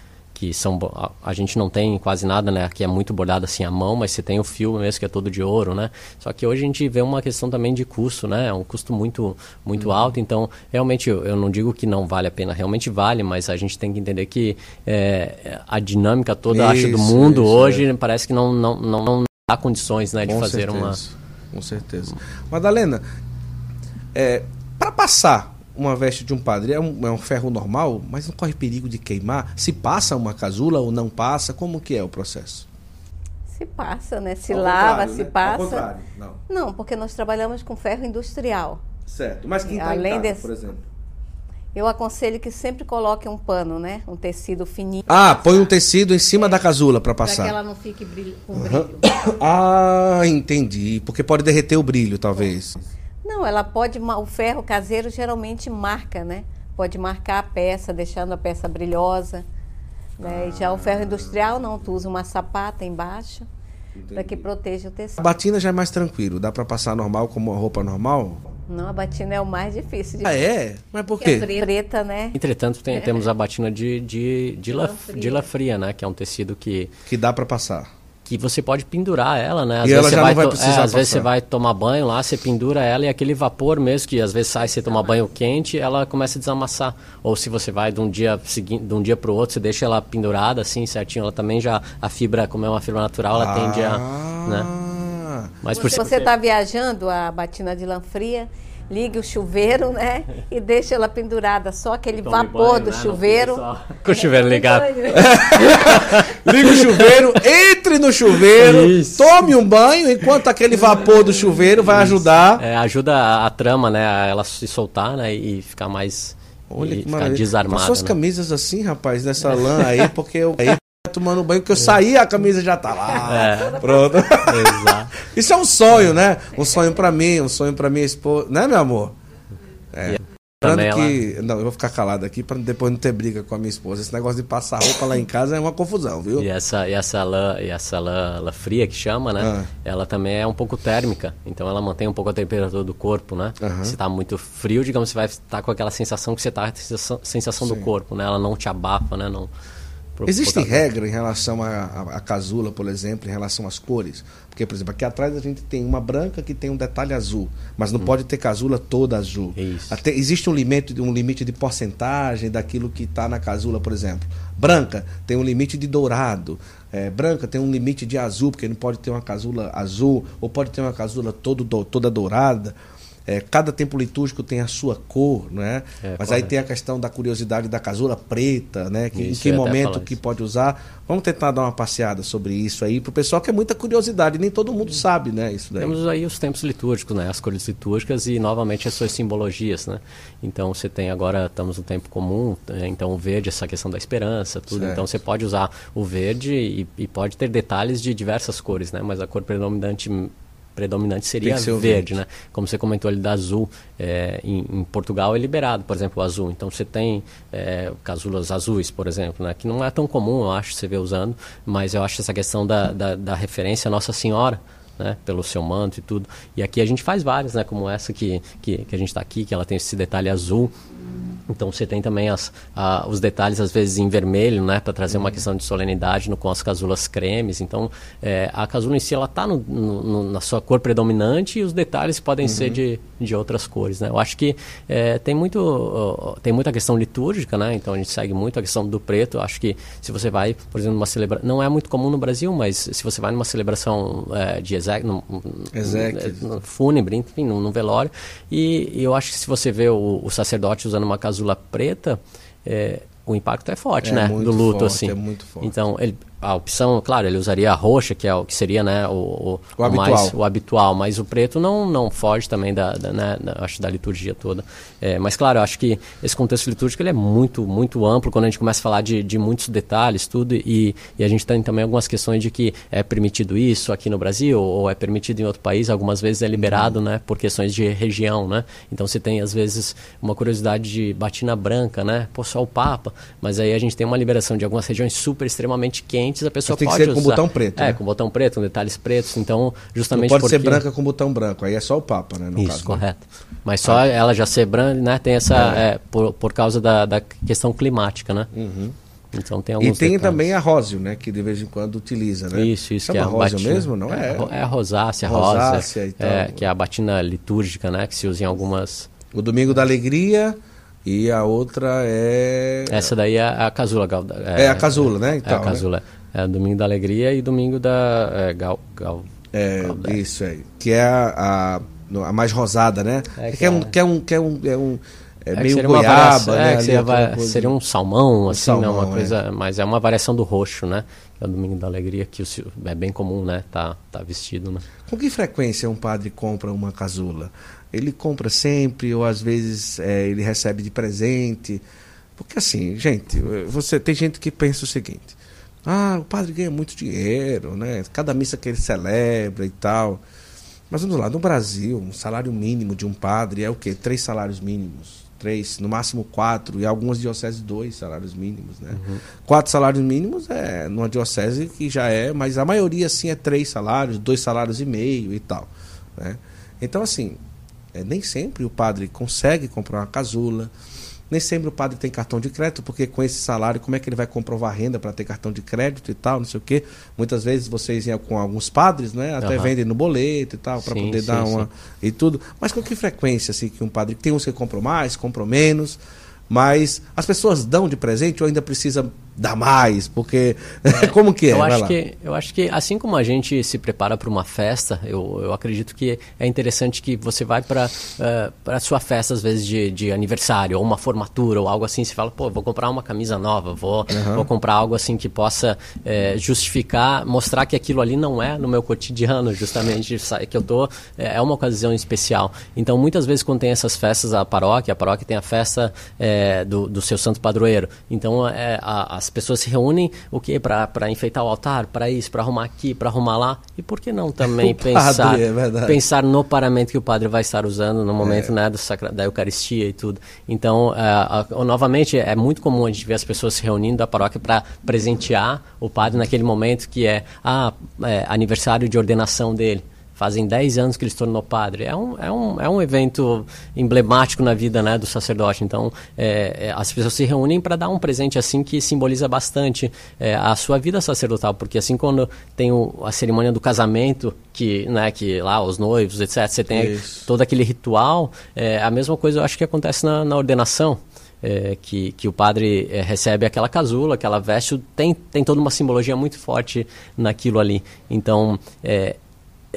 Speaker 3: que são a, a gente não tem quase nada, né, que é muito bordado assim à mão, mas você tem o fio mesmo que é todo de ouro, né. Só que hoje a gente vê uma questão também de custo, né, é um custo muito muito alto. Então, realmente eu, eu não digo que não vale a pena, realmente vale, mas a gente tem que entender que é, a dinâmica toda, acho, do mundo
Speaker 1: isso,
Speaker 3: hoje parece que não não, não, não dá condições, né, de
Speaker 1: Com
Speaker 3: fazer
Speaker 1: certeza,
Speaker 3: uma
Speaker 1: Com certeza. Madalena, é, para passar uma veste de um padre, é um, é um ferro normal, mas não corre perigo de queimar? Se passa uma casula ou não passa? Como que é o processo?
Speaker 2: Se passa, né? Se
Speaker 1: Ao
Speaker 2: lava, se
Speaker 1: né? Ao
Speaker 2: passa.
Speaker 1: contrário, não.
Speaker 2: Não, porque nós trabalhamos com ferro industrial.
Speaker 1: Certo. Mas quem está
Speaker 2: Além
Speaker 1: em casa,
Speaker 2: desse-
Speaker 1: por exemplo?
Speaker 2: Eu aconselho que sempre coloque um pano, né? Um tecido fininho.
Speaker 1: Ah, põe um tecido em cima da casula para
Speaker 2: Para que
Speaker 1: passar.
Speaker 2: ela não fique brilho- com brilho.
Speaker 1: Ah, entendi. Porque pode derreter o brilho, talvez.
Speaker 2: Não, ela pode. O ferro caseiro geralmente marca, né? Pode marcar a peça, deixando a peça brilhosa. Né? Já o ferro industrial não, tu usa uma sapata embaixo para que proteja o tecido.
Speaker 1: A batina já é mais tranquilo, dá para passar normal como uma roupa normal?
Speaker 2: Não, a batina é o mais difícil de
Speaker 1: Ah, é? Mas por quê?
Speaker 2: é preta, né?
Speaker 3: Entretanto, tem- temos a batina de, de, de, lã, de lã fria, né? Que é um tecido que,
Speaker 1: Que dá para passar.
Speaker 3: Que você pode pendurar ela, né? Às
Speaker 1: E ela
Speaker 3: você
Speaker 1: já não vai precisar
Speaker 3: é, às vezes você vai tomar banho lá, você pendura ela e aquele vapor mesmo, que às vezes sai, você toma banho quente, ela começa a desamassar. Ou se você vai de um dia seguinte, de um dia para o outro, você deixa ela pendurada assim, certinho, ela também já, a fibra, como é uma fibra natural, ela tende a... Né?
Speaker 1: Ah,
Speaker 3: Mas por
Speaker 2: Se você está viajando, a batina de lã fria, ligue o chuveiro, né? E deixa ela pendurada. Só aquele
Speaker 3: Tome
Speaker 2: vapor
Speaker 3: banho,
Speaker 2: do
Speaker 3: né?
Speaker 2: Chuveiro.
Speaker 3: Com o chuveiro ligado.
Speaker 1: Liga o chuveiro, entre no chuveiro,
Speaker 3: Isso.
Speaker 1: tome um banho, enquanto aquele vapor do chuveiro vai ajudar.
Speaker 3: É, ajuda a, a trama, né? A ela se soltar, né? E ficar mais...
Speaker 1: Olha
Speaker 3: e
Speaker 1: que
Speaker 3: ficar
Speaker 1: maravilha.
Speaker 3: desarmada.
Speaker 1: Passou as
Speaker 3: né?
Speaker 1: camisas assim, rapaz, nessa lã aí, porque eu aí tomando banho, que eu saí a camisa já tá lá.
Speaker 3: É.
Speaker 1: Pronto.
Speaker 3: Exato.
Speaker 1: Isso é um sonho, né? Um sonho pra mim, um sonho pra minha esposa. Né, meu amor? É.
Speaker 3: Também
Speaker 1: Lembrando que. Não, eu vou ficar calado aqui pra depois não ter briga com a minha esposa. Esse negócio de passar roupa lá em casa é uma confusão, viu?
Speaker 3: E essa, e essa lã, e essa lã, lã fria que chama, né?
Speaker 1: Ah.
Speaker 3: Ela também é um pouco térmica, então ela mantém um pouco a temperatura do corpo, né?
Speaker 1: Aham.
Speaker 3: Se tá muito frio, digamos, você vai estar com aquela sensação que você tá, sensação, sensação do corpo, né? Ela não te abafa, né? Não, por-
Speaker 1: regras em relação à casula, por exemplo, em relação às cores? Porque, por exemplo, aqui atrás a gente tem uma branca que tem um detalhe azul, mas não pode ter casula toda azul. Até, existe um limite, um limite de porcentagem daquilo que está na casula, por exemplo. Branca tem um limite de dourado. É, branca tem um limite de azul, porque não pode ter uma casula azul, ou pode ter uma casula todo, do- toda dourada. É, cada tempo litúrgico tem a sua cor, né?
Speaker 3: É,
Speaker 1: Mas aí
Speaker 3: correto.
Speaker 1: tem a questão da curiosidade da casula preta, né? Que, em
Speaker 3: Isso,
Speaker 1: que
Speaker 3: ia até
Speaker 1: momento que pode usar. Vamos tentar dar uma passeada sobre isso aí, pro pessoal que é muita curiosidade, nem todo mundo sabe, né? Isso daí.
Speaker 3: Temos aí os tempos litúrgicos, né? As cores litúrgicas e novamente as suas simbologias, né? Então você tem agora estamos no tempo comum, né? então o verde essa questão da esperança, tudo.
Speaker 1: Certo.
Speaker 3: Então você pode usar o verde e, e pode ter detalhes de diversas cores, né? Mas a cor predominante predominante seria
Speaker 1: ser
Speaker 3: verde, né? Como você comentou ali da azul, é, em, em Portugal é liberado, por exemplo, o azul. Então você tem é, casulas azuis, por exemplo, né? Que não é tão comum, eu acho, você ver usando, mas eu acho essa questão da, da, da referência Nossa Senhora, né, pelo seu manto e tudo. E aqui a gente faz várias, né, como essa que, que, que a gente está aqui, que ela tem esse detalhe azul. Então você tem também as, a- os detalhes às vezes em vermelho, né, para trazer uma questão de solenidade no, com as casulas cremes. Então é, a casula em si ela está no, no- no- na sua cor predominante e os detalhes podem ser de, de outras cores, né. Eu acho que é, tem muito ó, tem muita questão litúrgica, né. Então a gente segue muito a questão do preto. Eu acho que se você vai, por exemplo, numa celebração, não é muito comum no Brasil, mas se você vai numa celebração é, de exec, num-
Speaker 1: Exequies.
Speaker 3: no fúnebre, enfim, no, no velório. E, e eu acho que se você vê o, o sacerdote usando uma casula preta, é, o impacto é forte,
Speaker 1: É
Speaker 3: né? Do luto,
Speaker 1: forte,
Speaker 3: assim.
Speaker 1: é muito forte.
Speaker 3: Então, ele, a opção, claro, ele usaria a roxa, que é o que seria, né, o, o,
Speaker 1: O habitual.
Speaker 3: mais o habitual, mas o preto não, não foge também da, da, né, da- acho da liturgia toda. É, mas claro, eu acho que esse contexto litúrgico ele é muito muito amplo quando a gente começa a falar de, de muitos detalhes, tudo e, e a gente tem também algumas questões de que é permitido isso aqui no Brasil ou é permitido em outro país, algumas vezes é liberado,
Speaker 1: Uhum.
Speaker 3: né, por questões de região, né? Então você tem às vezes uma curiosidade de batina branca, né? Pô, só o Papa, mas aí a gente tem uma liberação de algumas regiões super extremamente quentes, a pessoa
Speaker 1: Mas tem que
Speaker 3: pode
Speaker 1: ser com
Speaker 3: usar.
Speaker 1: botão preto,
Speaker 3: É,
Speaker 1: né?
Speaker 3: com botão preto, com detalhes pretos, então
Speaker 1: Não
Speaker 3: justamente
Speaker 1: pode ser
Speaker 3: porque-
Speaker 1: branca com botão branco, aí é só o Papa, né?
Speaker 3: Isso,
Speaker 1: caso, né?
Speaker 3: correto. Mas só ela já ser branca, né? Tem essa. é, por, por causa da, da questão climática, né? Então tem
Speaker 1: E
Speaker 3: alguns
Speaker 1: tem
Speaker 3: detalhes.
Speaker 1: também a róseo, né? Que de vez em quando utiliza, né?
Speaker 3: Isso, isso, que é
Speaker 1: Chama
Speaker 3: a
Speaker 1: róseo
Speaker 3: batina.
Speaker 1: mesmo, não é?
Speaker 3: ro- É a rosácea,
Speaker 1: Rosácea
Speaker 3: rosa.
Speaker 1: e tal.
Speaker 3: É, que é a batina litúrgica, né? Que se usa em algumas.
Speaker 1: O Domingo da Alegria e a outra é...
Speaker 3: Essa daí é a casula. gal-
Speaker 1: É a casula, né?
Speaker 3: É,
Speaker 1: Então,
Speaker 3: a casula. É domingo da alegria e domingo da. É, gal, gal,
Speaker 1: É, isso aí. Que é a, a, a mais rosada, né?
Speaker 3: É,
Speaker 1: que,
Speaker 3: que
Speaker 1: é um,
Speaker 3: é-
Speaker 1: que é um, que é um, é um é
Speaker 3: É
Speaker 1: meio
Speaker 3: seria uma
Speaker 1: goiaba,
Speaker 3: variação-
Speaker 1: né?
Speaker 3: é, seria, va- seria um salmão, assim, né?
Speaker 1: salmão,
Speaker 3: Uma
Speaker 1: é.
Speaker 3: coisa, mas é uma variação do roxo, né? É o domingo da alegria, que o é bem comum, né? Tá, tá vestido, né?
Speaker 1: Com que frequência um padre compra uma casula? Ele compra sempre ou às vezes é, ele recebe de presente? Porque assim, gente, você tem gente que pensa o seguinte: ah, o padre ganha muito dinheiro, né? Cada missa que ele celebra e tal. Mas vamos lá, no Brasil, um salário mínimo de um padre é o quê? Três salários mínimos. três, no máximo quatro, e algumas dioceses dois salários mínimos, né? Uhum. Quatro salários mínimos é numa diocese que já é, mas a maioria assim é três salários, dois salários e meio e tal, né? Então assim, é, nem sempre o padre consegue comprar uma casula, nem sempre o padre tem cartão de crédito, porque com esse salário, como é que ele vai comprovar renda para ter cartão de crédito e tal, não sei o quê. Muitas vezes vocês iam com alguns padres, né? Até uhum. vendem no boleto e tal, para poder sim, dar uma. Sim. e tudo. Mas com que frequência, assim, que um padre. Tem uns que compram mais, compram menos. Mas as pessoas dão de presente ou ainda precisa dar mais? Porque é, como que é?
Speaker 3: Eu acho que, eu acho que assim como a gente se prepara para uma festa, eu, eu acredito que é interessante que você vai para uh, eh, para sua festa às vezes de, de aniversário ou uma formatura ou algo assim, você fala, pô, vou comprar uma camisa nova, vou, uhum. vou comprar algo assim que possa é, justificar, mostrar que aquilo ali não é no meu cotidiano, justamente que eu tô é, é uma ocasião especial. Então muitas vezes quando tem essas festas a paróquia, a paróquia tem a festa é, do, do seu santo padroeiro. Então é, a, a as pessoas se reúnem o que para enfeitar o altar, para isso, para arrumar aqui, para arrumar lá. E por que não também pensar é pensar no paramento que o padre vai estar usando no momento é. né, do sacra, da Eucaristia e tudo. Então, uh, novamente, é muito comum a gente ver as pessoas se reunindo da paróquia para presentear o padre naquele momento que é, ah, é aniversário de ordenação dele fazem 10 anos que ele se tornou padre. É um, é um, é um evento emblemático na vida né, do sacerdote. Então, é, é, as pessoas se reúnem para dar um presente assim que simboliza bastante é, a sua vida sacerdotal. Porque assim, quando tem o, a cerimônia do casamento, que, né, que lá os noivos, etc., você tem Isso. todo aquele ritual, é, a mesma coisa eu acho que acontece na, na ordenação. É, que, que o padre é, recebe aquela casula, aquela veste, tem, tem toda uma simbologia muito forte naquilo ali. Então, é,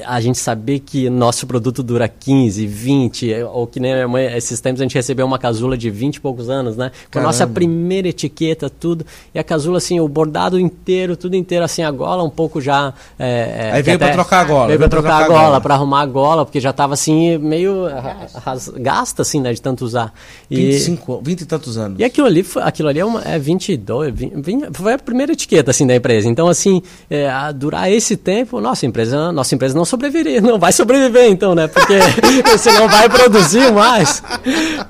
Speaker 3: a gente saber que nosso produto dura 15, 20, ou que nem mãe, esses tempos a gente recebeu uma casula de 20 e poucos anos, né? Com a nossa primeira etiqueta, tudo. E a casula, assim, o bordado inteiro, tudo inteiro, assim, a gola um pouco já.
Speaker 1: É, é Aí veio para trocar a gola.
Speaker 3: Veio para trocar, trocar, a gola, para arrumar a gola, porque já estava assim, meio gasta, assim, né? De tanto usar.
Speaker 1: E, 25, 20 e tantos anos.
Speaker 3: E aquilo ali, aquilo ali é, uma, é 22, 20, 20, foi a primeira etiqueta, assim, da empresa. Então, assim, é, durar esse tempo, nossa empresa, nossa empresa não sobreviveria. Não vai sobreviver então, né? Porque você não vai produzir mais.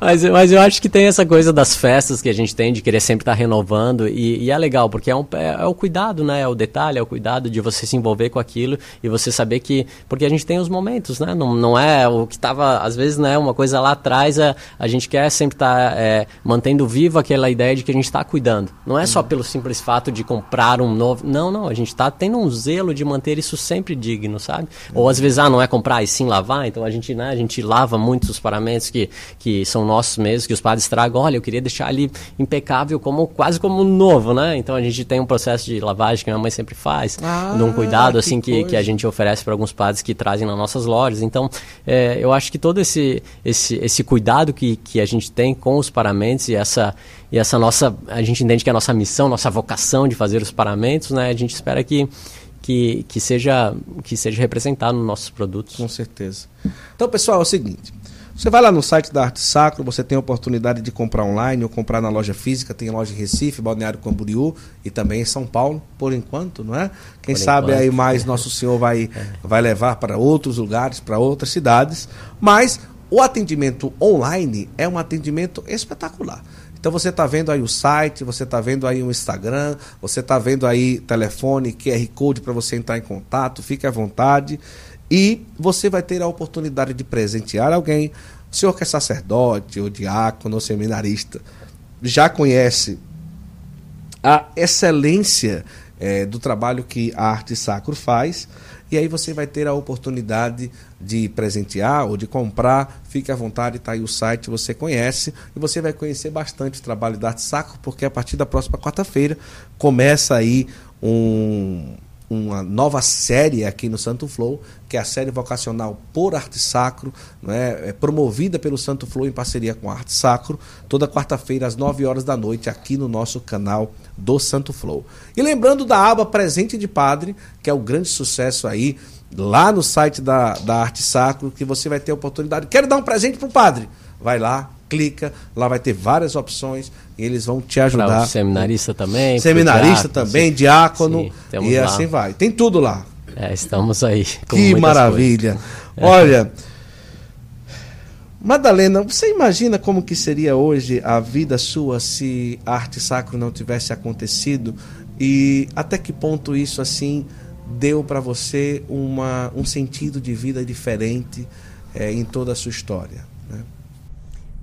Speaker 3: Mas, mas eu acho que tem essa coisa das festas que a gente tem de querer sempre estar tá renovando e, e, é legal, porque é, um, é, é, o cuidado, né? É o detalhe, é o cuidado de você se envolver com aquilo e você saber que... Porque a gente tem os momentos, né? Não, não é o que estava, às vezes, né? Uma coisa lá atrás, a, a gente quer sempre estar tá, é, mantendo viva aquela ideia de que a gente está cuidando. Não é só pelo simples fato de comprar um novo... Não, não. A gente está tendo um zelo de manter isso sempre digno, sabe? Ou às vezes, ah, não é comprar e sim lavar, então a gente, né, a gente lava muitos os paramentos que, que são nossos mesmos, que os padres tragam. Olha, eu queria deixar ali impecável, como quase como novo, né? Então a gente tem um processo de lavagem que minha mãe sempre faz, ah, de um cuidado que assim que, que a gente oferece para alguns padres que trazem nas nossas lojas. Então, é, eu acho que todo esse, esse, esse cuidado que, que a gente tem com os paramentos e essa e essa nossa a gente entende que é a nossa missão, nossa vocação de fazer os paramentos, né? A gente espera que que, que, seja, que seja representado nos nossos produtos.
Speaker 1: Com certeza. Então, pessoal, é o seguinte. Você vai lá no site da Arte Sacro, você tem a oportunidade de comprar online ou comprar na loja física, tem loja em Recife, Balneário Camboriú e também em São Paulo, por enquanto, não é? Quem por sabe enquanto. aí mais Nosso Senhor vai, é. vai levar para outros lugares, para outras cidades, mas o atendimento online é um atendimento espetacular. Então você está vendo aí o site, você está vendo aí o Instagram, você está vendo aí telefone, QR Code para você entrar em contato, fique à vontade. E você vai ter a oportunidade de presentear alguém. O senhor que é sacerdote, ou diácono, ou seminarista, já conhece a excelência é, do trabalho que a arte sacro faz e aí você vai ter a oportunidade de presentear ou de comprar. Fique à vontade, está aí o site, você conhece. E você vai conhecer bastante o trabalho da Arte Sacro, porque a partir da próxima quarta-feira começa aí um uma nova série aqui no Santo Flow, que é a série vocacional por Arte Sacro, não é? promovida pelo Santo Flow em parceria com a Arte Sacro, toda quarta-feira às 9 horas da noite aqui no nosso canal do Santo Flow. E lembrando da aba Presente de Padre, que é o grande sucesso aí lá no site da, da Arte Sacro, que você vai ter a oportunidade. Quero dar um presente para o padre. Vai lá, clica, lá vai ter várias opções eles vão te ajudar.
Speaker 3: seminarista também.
Speaker 1: Seminarista diácono, também, sim. diácono sim, e lá. assim vai. Tem tudo lá.
Speaker 3: É, estamos aí.
Speaker 1: que maravilha. É. Olha, Madalena, você imagina como que seria hoje a vida sua se a arte sacro não tivesse acontecido e até que ponto isso assim deu para você uma, um sentido de vida diferente é, em toda a sua história? Né?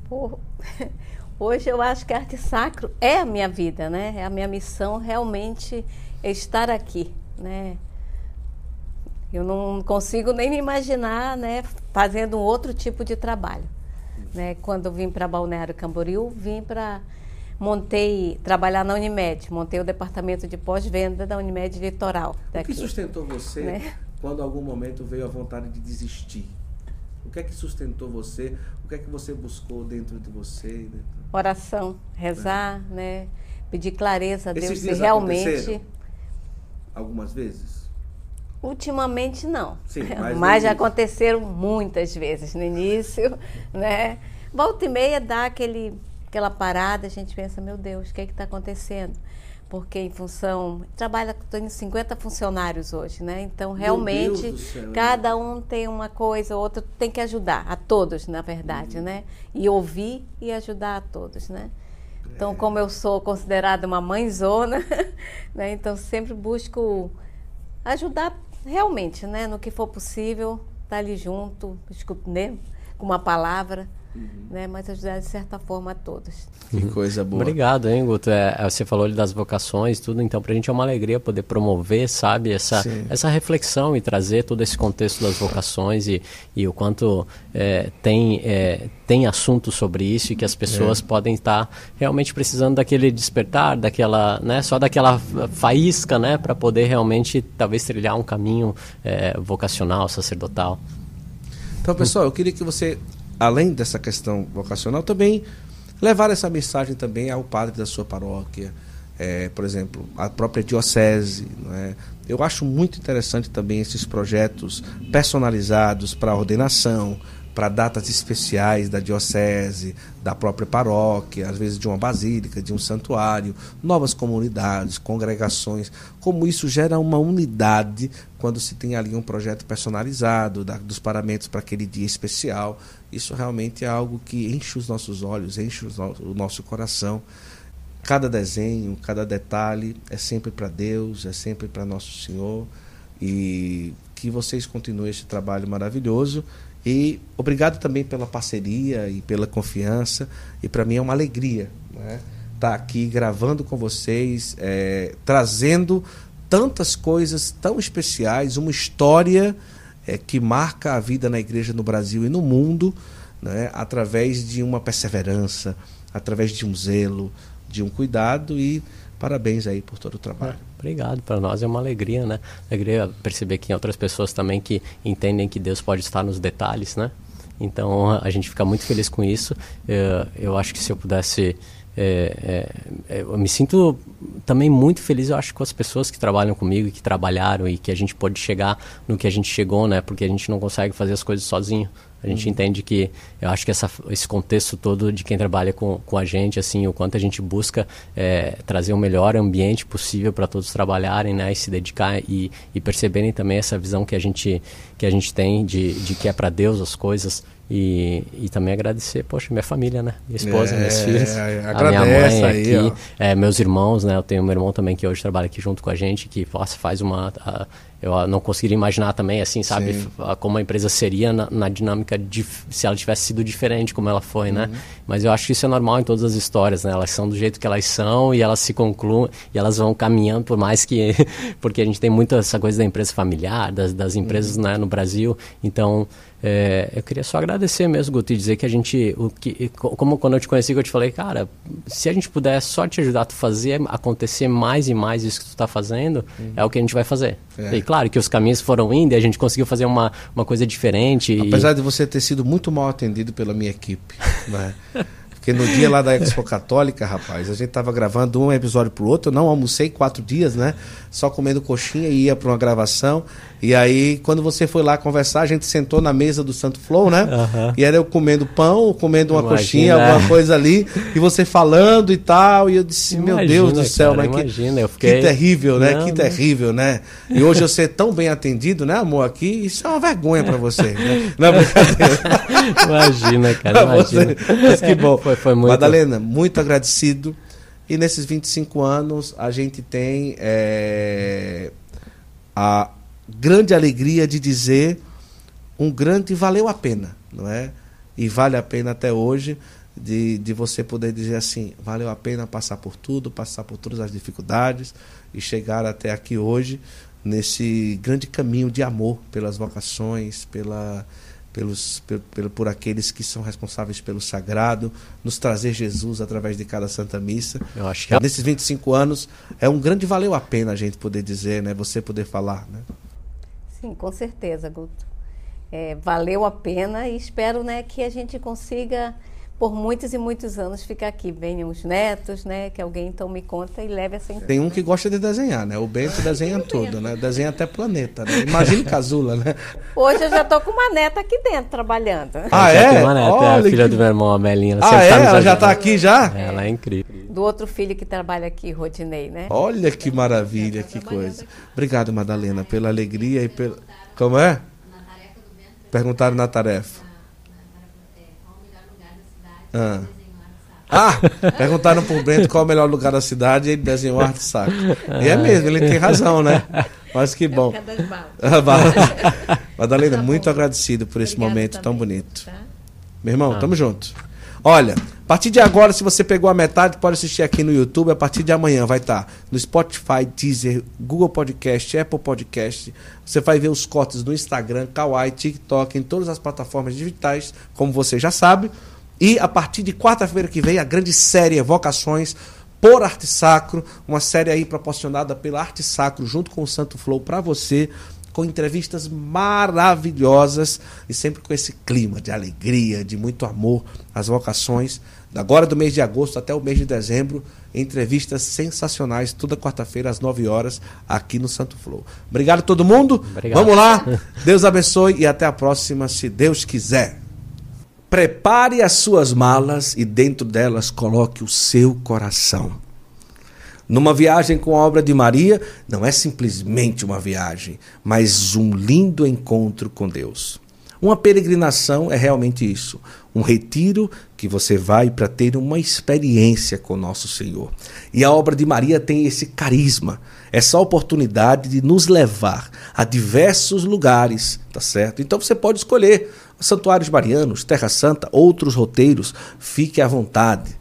Speaker 2: hoje eu acho que a arte sacro é a minha vida, né? É a minha missão realmente estar aqui, né? Eu não consigo nem me imaginar, né, fazendo um outro tipo de trabalho. Né? Quando eu vim para Balneário Camboriú, vim para montei trabalhar na Unimed, montei o departamento de pós-venda da Unimed Litoral.
Speaker 1: Daqui, o que sustentou você né? quando algum momento veio a vontade de desistir? O que é que sustentou você? O que é que você buscou dentro de você?
Speaker 2: Oração, rezar, é. né? Pedir clareza a Deus se realmente.
Speaker 1: Algumas vezes?
Speaker 2: Ultimamente não. Sim, mas, mas já aconteceram muitas vezes no início, né? Volta e meia dá aquele, aquela parada, a gente pensa, meu Deus, o que é está acontecendo? Porque em função. Trabalha, em 50 funcionários hoje, né? Então, realmente, cada um tem uma coisa, outro tem que ajudar, a todos, na verdade, uhum. né? E ouvir e ajudar a todos, né? Então, é. como eu sou considerada uma mãezona, né? Então sempre busco ajudar realmente, né, no que for possível, estar tá ali junto, né, com uma palavra, uhum. né, mas ajudar de certa forma a todos.
Speaker 1: Que coisa boa.
Speaker 3: Obrigado, hein, Guto. É, é você falou das vocações, tudo, então para a gente é uma alegria poder promover, sabe, essa, essa reflexão e trazer todo esse contexto das vocações e, e o quanto é, tem, é, tem assunto sobre isso e que as pessoas é. podem estar realmente precisando daquele despertar, daquela, né, só daquela faísca, né, para poder realmente talvez trilhar um caminho é, vocacional, sacerdotal.
Speaker 1: Então, pessoal, eu queria que você, além dessa questão vocacional, também levar essa mensagem também ao padre da sua paróquia, é, por exemplo, a própria diocese. É? Eu acho muito interessante também esses projetos personalizados para ordenação, para datas especiais da diocese, da própria paróquia, às vezes de uma basílica, de um santuário, novas comunidades, congregações. Como isso gera uma unidade quando se tem ali um projeto personalizado da, dos paramentos para aquele dia especial. Isso realmente é algo que enche os nossos olhos, enche o nosso coração. Cada desenho, cada detalhe é sempre para Deus, é sempre para Nosso Senhor. E que vocês continuem esse trabalho maravilhoso e obrigado também pela parceria e pela confiança. E para mim é uma alegria né? estar tá aqui gravando com vocês, é, trazendo tantas coisas tão especiais, uma história é, que marca a vida na igreja no Brasil e no mundo, né? através de uma perseverança, através de um zelo, de um cuidado e parabéns aí por todo o trabalho. É,
Speaker 3: obrigado, para nós é uma alegria, né? Alegria perceber que outras pessoas também que entendem que Deus pode estar nos detalhes, né? Então a gente fica muito feliz com isso. Eu, eu acho que se eu pudesse é, é, eu me sinto também muito feliz, eu acho, com as pessoas que trabalham comigo, que trabalharam e que a gente pode chegar no que a gente chegou, né? Porque a gente não consegue fazer as coisas sozinho. A gente uhum. entende que, eu acho que essa, esse contexto todo de quem trabalha com, com a gente, assim, o quanto a gente busca é, trazer o melhor ambiente possível para todos trabalharem, né, e se dedicar e, e perceberem também essa visão que a gente, que a gente tem de, de que é para Deus as coisas, e, e também agradecer, poxa, minha família, né? Minha esposa, é, minhas filhas, a minha mãe aí, aqui, é, meus irmãos, né? Eu tenho meu irmão também que hoje trabalha aqui junto com a gente, que nossa, faz uma. A, eu não conseguiria imaginar também, assim, sabe, Sim. como a empresa seria na, na dinâmica de, se ela tivesse sido diferente como ela foi, né? Uhum. Mas eu acho que isso é normal em todas as histórias, né? Elas são do jeito que elas são e elas se concluem e elas vão caminhando por mais que porque a gente tem muito essa coisa da empresa familiar, das, das empresas, uhum. né, no Brasil. Então, é, eu queria só agradecer mesmo, Guto, e dizer que a gente, o que, como quando eu te conheci, que eu te falei, cara, se a gente puder só te ajudar a fazer acontecer mais e mais isso que tu está fazendo, uhum. é o que a gente vai fazer. É. E claro que os caminhos foram indo e a gente conseguiu fazer uma, uma coisa diferente.
Speaker 1: Apesar e... de você ter sido muito mal atendido pela minha equipe, né? Porque no dia lá da Expo Católica, rapaz, a gente tava gravando um episódio pro outro, eu não almocei quatro dias, né? Só comendo coxinha e ia pra uma gravação. E aí, quando você foi lá conversar, a gente sentou na mesa do Santo Flow, né?
Speaker 3: Aham.
Speaker 1: E era eu comendo pão, comendo uma
Speaker 3: Imagina.
Speaker 1: coxinha, alguma coisa ali, e você falando e tal. E eu disse, meu
Speaker 3: Imagina,
Speaker 1: Deus do céu,
Speaker 3: cara,
Speaker 1: mas que,
Speaker 3: imagina, eu
Speaker 1: que
Speaker 3: fiquei-
Speaker 1: terrível, né?
Speaker 3: Não,
Speaker 1: que terrível, né? E hoje eu ser tão bem atendido, né, amor? Aqui, isso é uma vergonha pra você. Né? Não é brincadeira.
Speaker 3: Imagina, cara, imagina.
Speaker 1: Mas que bom.
Speaker 3: Foi, foi muito.
Speaker 1: Madalena, muito agradecido. E nesses 25 anos, a gente tem é, a grande alegria de dizer um grande valeu a pena, não é? E vale a pena até hoje de, de você poder dizer assim, valeu a pena passar por tudo, passar por todas as dificuldades e chegar até aqui hoje nesse grande caminho de amor pelas vocações, pela, pelos, pe- pelo, por aqueles que são responsáveis pelo sagrado, nos trazer Jesus através de cada Santa Missa.
Speaker 3: Eu acho que
Speaker 1: Nesses 25 anos, é um grande valeu a pena a gente poder dizer, né? Você poder falar, né?
Speaker 2: Sim, com certeza, Guto. É, valeu a pena e espero né, que a gente consiga, por muitos e muitos anos, ficar aqui. Venham os netos, né? Que alguém então me conta e leve essa
Speaker 1: Tem um que gosta de desenhar, né? O Bento desenha tudo, né? Desenha até planeta, né? Imagine Casula, né?
Speaker 2: Hoje eu já estou com uma neta aqui dentro trabalhando.
Speaker 1: Ah, é?
Speaker 3: tem uma neta, é a
Speaker 1: Olha
Speaker 3: filha
Speaker 1: que-
Speaker 3: do meu irmão, a Melinha.
Speaker 1: Ah,
Speaker 3: sempre
Speaker 1: é?
Speaker 3: tá
Speaker 1: Ela já tá aqui já?
Speaker 3: Ela é incrível.
Speaker 2: Do outro filho que trabalha aqui, Rodinei, né?
Speaker 1: Olha que maravilha, que coisa. Obrigado, Madalena, pela alegria e pela. Como é? Perguntaram na tarefa. Ah. Ah, perguntaram pro Brento qual é o melhor lugar da cidade e ele desenhou arte saco. E é mesmo, ele tem razão, né? Mas que bom. Ah, vai. Madalena, muito agradecido por esse momento tão bonito.
Speaker 2: tá?
Speaker 1: Meu irmão, tamo junto. Olha, a partir de agora, se você pegou a metade, pode assistir aqui no YouTube. A partir de amanhã vai estar no Spotify, Deezer, Google Podcast, Apple Podcast. Você vai ver os cortes no Instagram, Kawaii, TikTok, em todas as plataformas digitais, como você já sabe. E a partir de quarta-feira que vem, a grande série Vocações por Arte Sacro, uma série aí proporcionada pela Arte Sacro junto com o Santo Flow para você, com entrevistas maravilhosas e sempre com esse clima de alegria, de muito amor às vocações. Agora do mês de agosto até o mês de dezembro, entrevistas sensacionais, toda quarta-feira às 9 horas aqui no Santo Flow. Obrigado a todo mundo.
Speaker 3: Obrigado.
Speaker 1: Vamos lá. Deus abençoe e até a próxima, se Deus quiser. Prepare as suas malas e dentro delas coloque o seu coração. Numa viagem com a obra de Maria, não é simplesmente uma viagem, mas um lindo encontro com Deus. Uma peregrinação é realmente isso, um retiro que você vai para ter uma experiência com nosso Senhor. E a obra de Maria tem esse carisma, essa oportunidade de nos levar a diversos lugares, tá certo? Então você pode escolher santuários marianos, Terra Santa, outros roteiros, fique à vontade.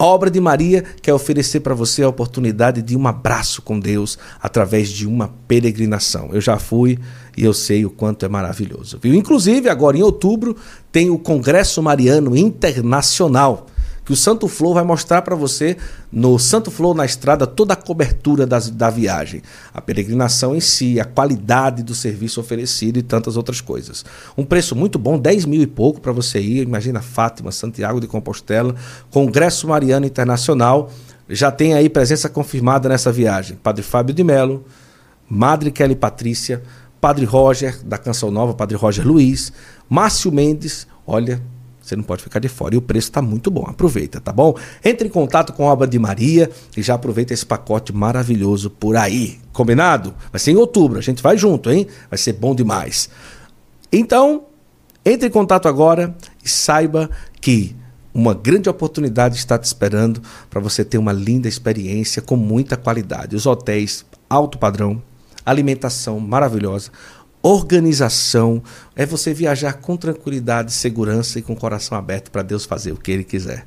Speaker 1: A obra de Maria quer oferecer para você a oportunidade de um abraço com Deus através de uma peregrinação. Eu já fui e eu sei o quanto é maravilhoso. Viu? Inclusive, agora em outubro, tem o Congresso Mariano Internacional, que o Santo Flow vai mostrar para você no Santo Flow na estrada toda a cobertura das, da viagem, a peregrinação em si, a qualidade do serviço oferecido e tantas outras coisas. Um preço muito bom, 10 mil e pouco para você ir. Imagina Fátima, Santiago de Compostela, Congresso Mariano Internacional. Já tem aí presença confirmada nessa viagem. Padre Fábio de Melo, Madre Kelly Patrícia, Padre Roger, da Canção Nova, Padre Roger Luiz, Márcio Mendes, olha, você não pode ficar de fora. E o preço está muito bom. Aproveita, tá bom? Entre em contato com a obra de Maria e já aproveita esse pacote maravilhoso por aí. Combinado? Vai ser em outubro. A gente vai junto, hein? Vai ser bom demais. Então, entre em contato agora e saiba que uma grande oportunidade está te esperando para você ter uma linda experiência com muita qualidade. Os hotéis alto padrão, alimentação maravilhosa, organização, é você viajar com tranquilidade, segurança e com o coração aberto para Deus fazer o que ele quiser.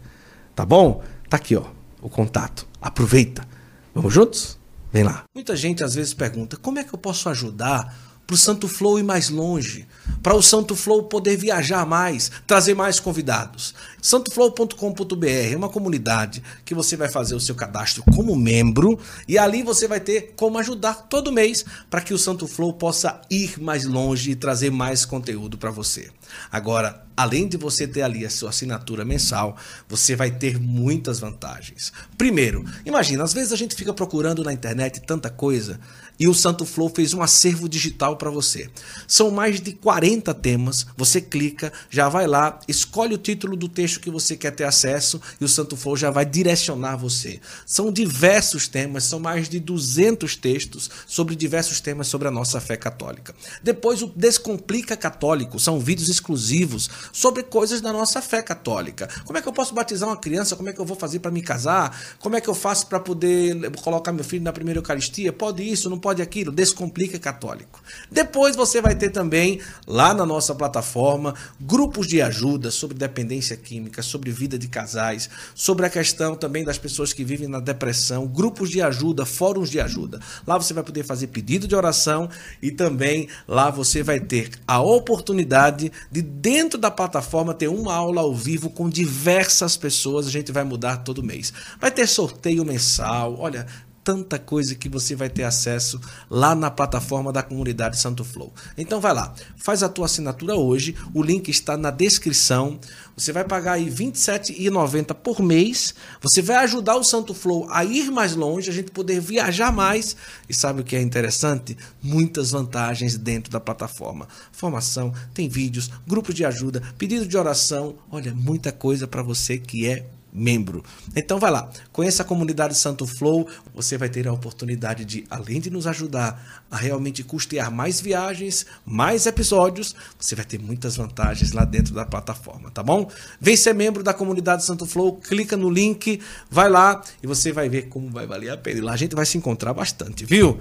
Speaker 1: Tá bom? Tá aqui, ó, o contato. Aproveita. Vamos juntos? Vem lá. Muita gente às vezes pergunta: "Como é que eu posso ajudar para o Santo Flow ir mais longe? para o Santo Flow poder viajar mais, trazer mais convidados. santoflow.com.br é uma comunidade que você vai fazer o seu cadastro como membro e ali você vai ter como ajudar todo mês para que o Santo Flow possa ir mais longe e trazer mais conteúdo para você. Agora, além de você ter ali a sua assinatura mensal, você vai ter muitas vantagens. Primeiro, imagina, às vezes a gente fica procurando na internet tanta coisa e o Santo Flow fez um acervo digital para você. São mais de 40 temas, você clica, já vai lá, escolhe o título do texto que você quer ter acesso e o Santo Flow já vai direcionar você. São diversos temas, são mais de 200 textos sobre diversos temas sobre a nossa fé católica. Depois o Descomplica Católico, são vídeos exclusivos sobre coisas da nossa fé católica. Como é que eu posso batizar uma criança? Como é que eu vou fazer para me casar? Como é que eu faço para poder colocar meu filho na primeira Eucaristia? Pode isso, não pode aquilo, Descomplica Católico. Depois você vai ter também, lá na nossa plataforma, grupos de ajuda sobre dependência química, sobre vida de casais, sobre a questão também das pessoas que vivem na depressão, grupos de ajuda, fóruns de ajuda. Lá você vai poder fazer pedido de oração e também lá você vai ter a oportunidade de, dentro da plataforma, ter uma aula ao vivo com diversas pessoas. A gente vai mudar todo mês. Vai ter sorteio mensal. Olha, tanta coisa que você vai ter acesso lá na plataforma da comunidade Santo Flow. Então vai lá, faz a tua assinatura hoje, o link está na descrição. Você vai pagar aí R$ 27,90 por mês. Você vai ajudar o Santo Flow a ir mais longe, a gente poder viajar mais. E sabe o que é interessante? Muitas vantagens dentro da plataforma. Formação, tem vídeos, grupos de ajuda, pedido de oração. Olha, muita coisa para você que é membro. Então vai lá, conheça a comunidade Santo Flow, você vai ter a oportunidade de, além de nos ajudar a realmente custear mais viagens, mais episódios, você vai ter muitas vantagens lá dentro da plataforma, tá bom? Vem ser membro da comunidade Santo Flow, clica no link, vai lá e você vai ver como vai valer a pena. E lá a gente vai se encontrar bastante, viu?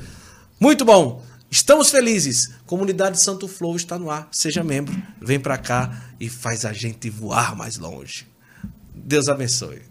Speaker 1: Muito bom! Estamos felizes. Comunidade Santo Flow está no ar. Seja membro, vem para cá e faz a gente voar mais longe. Deus abençoe.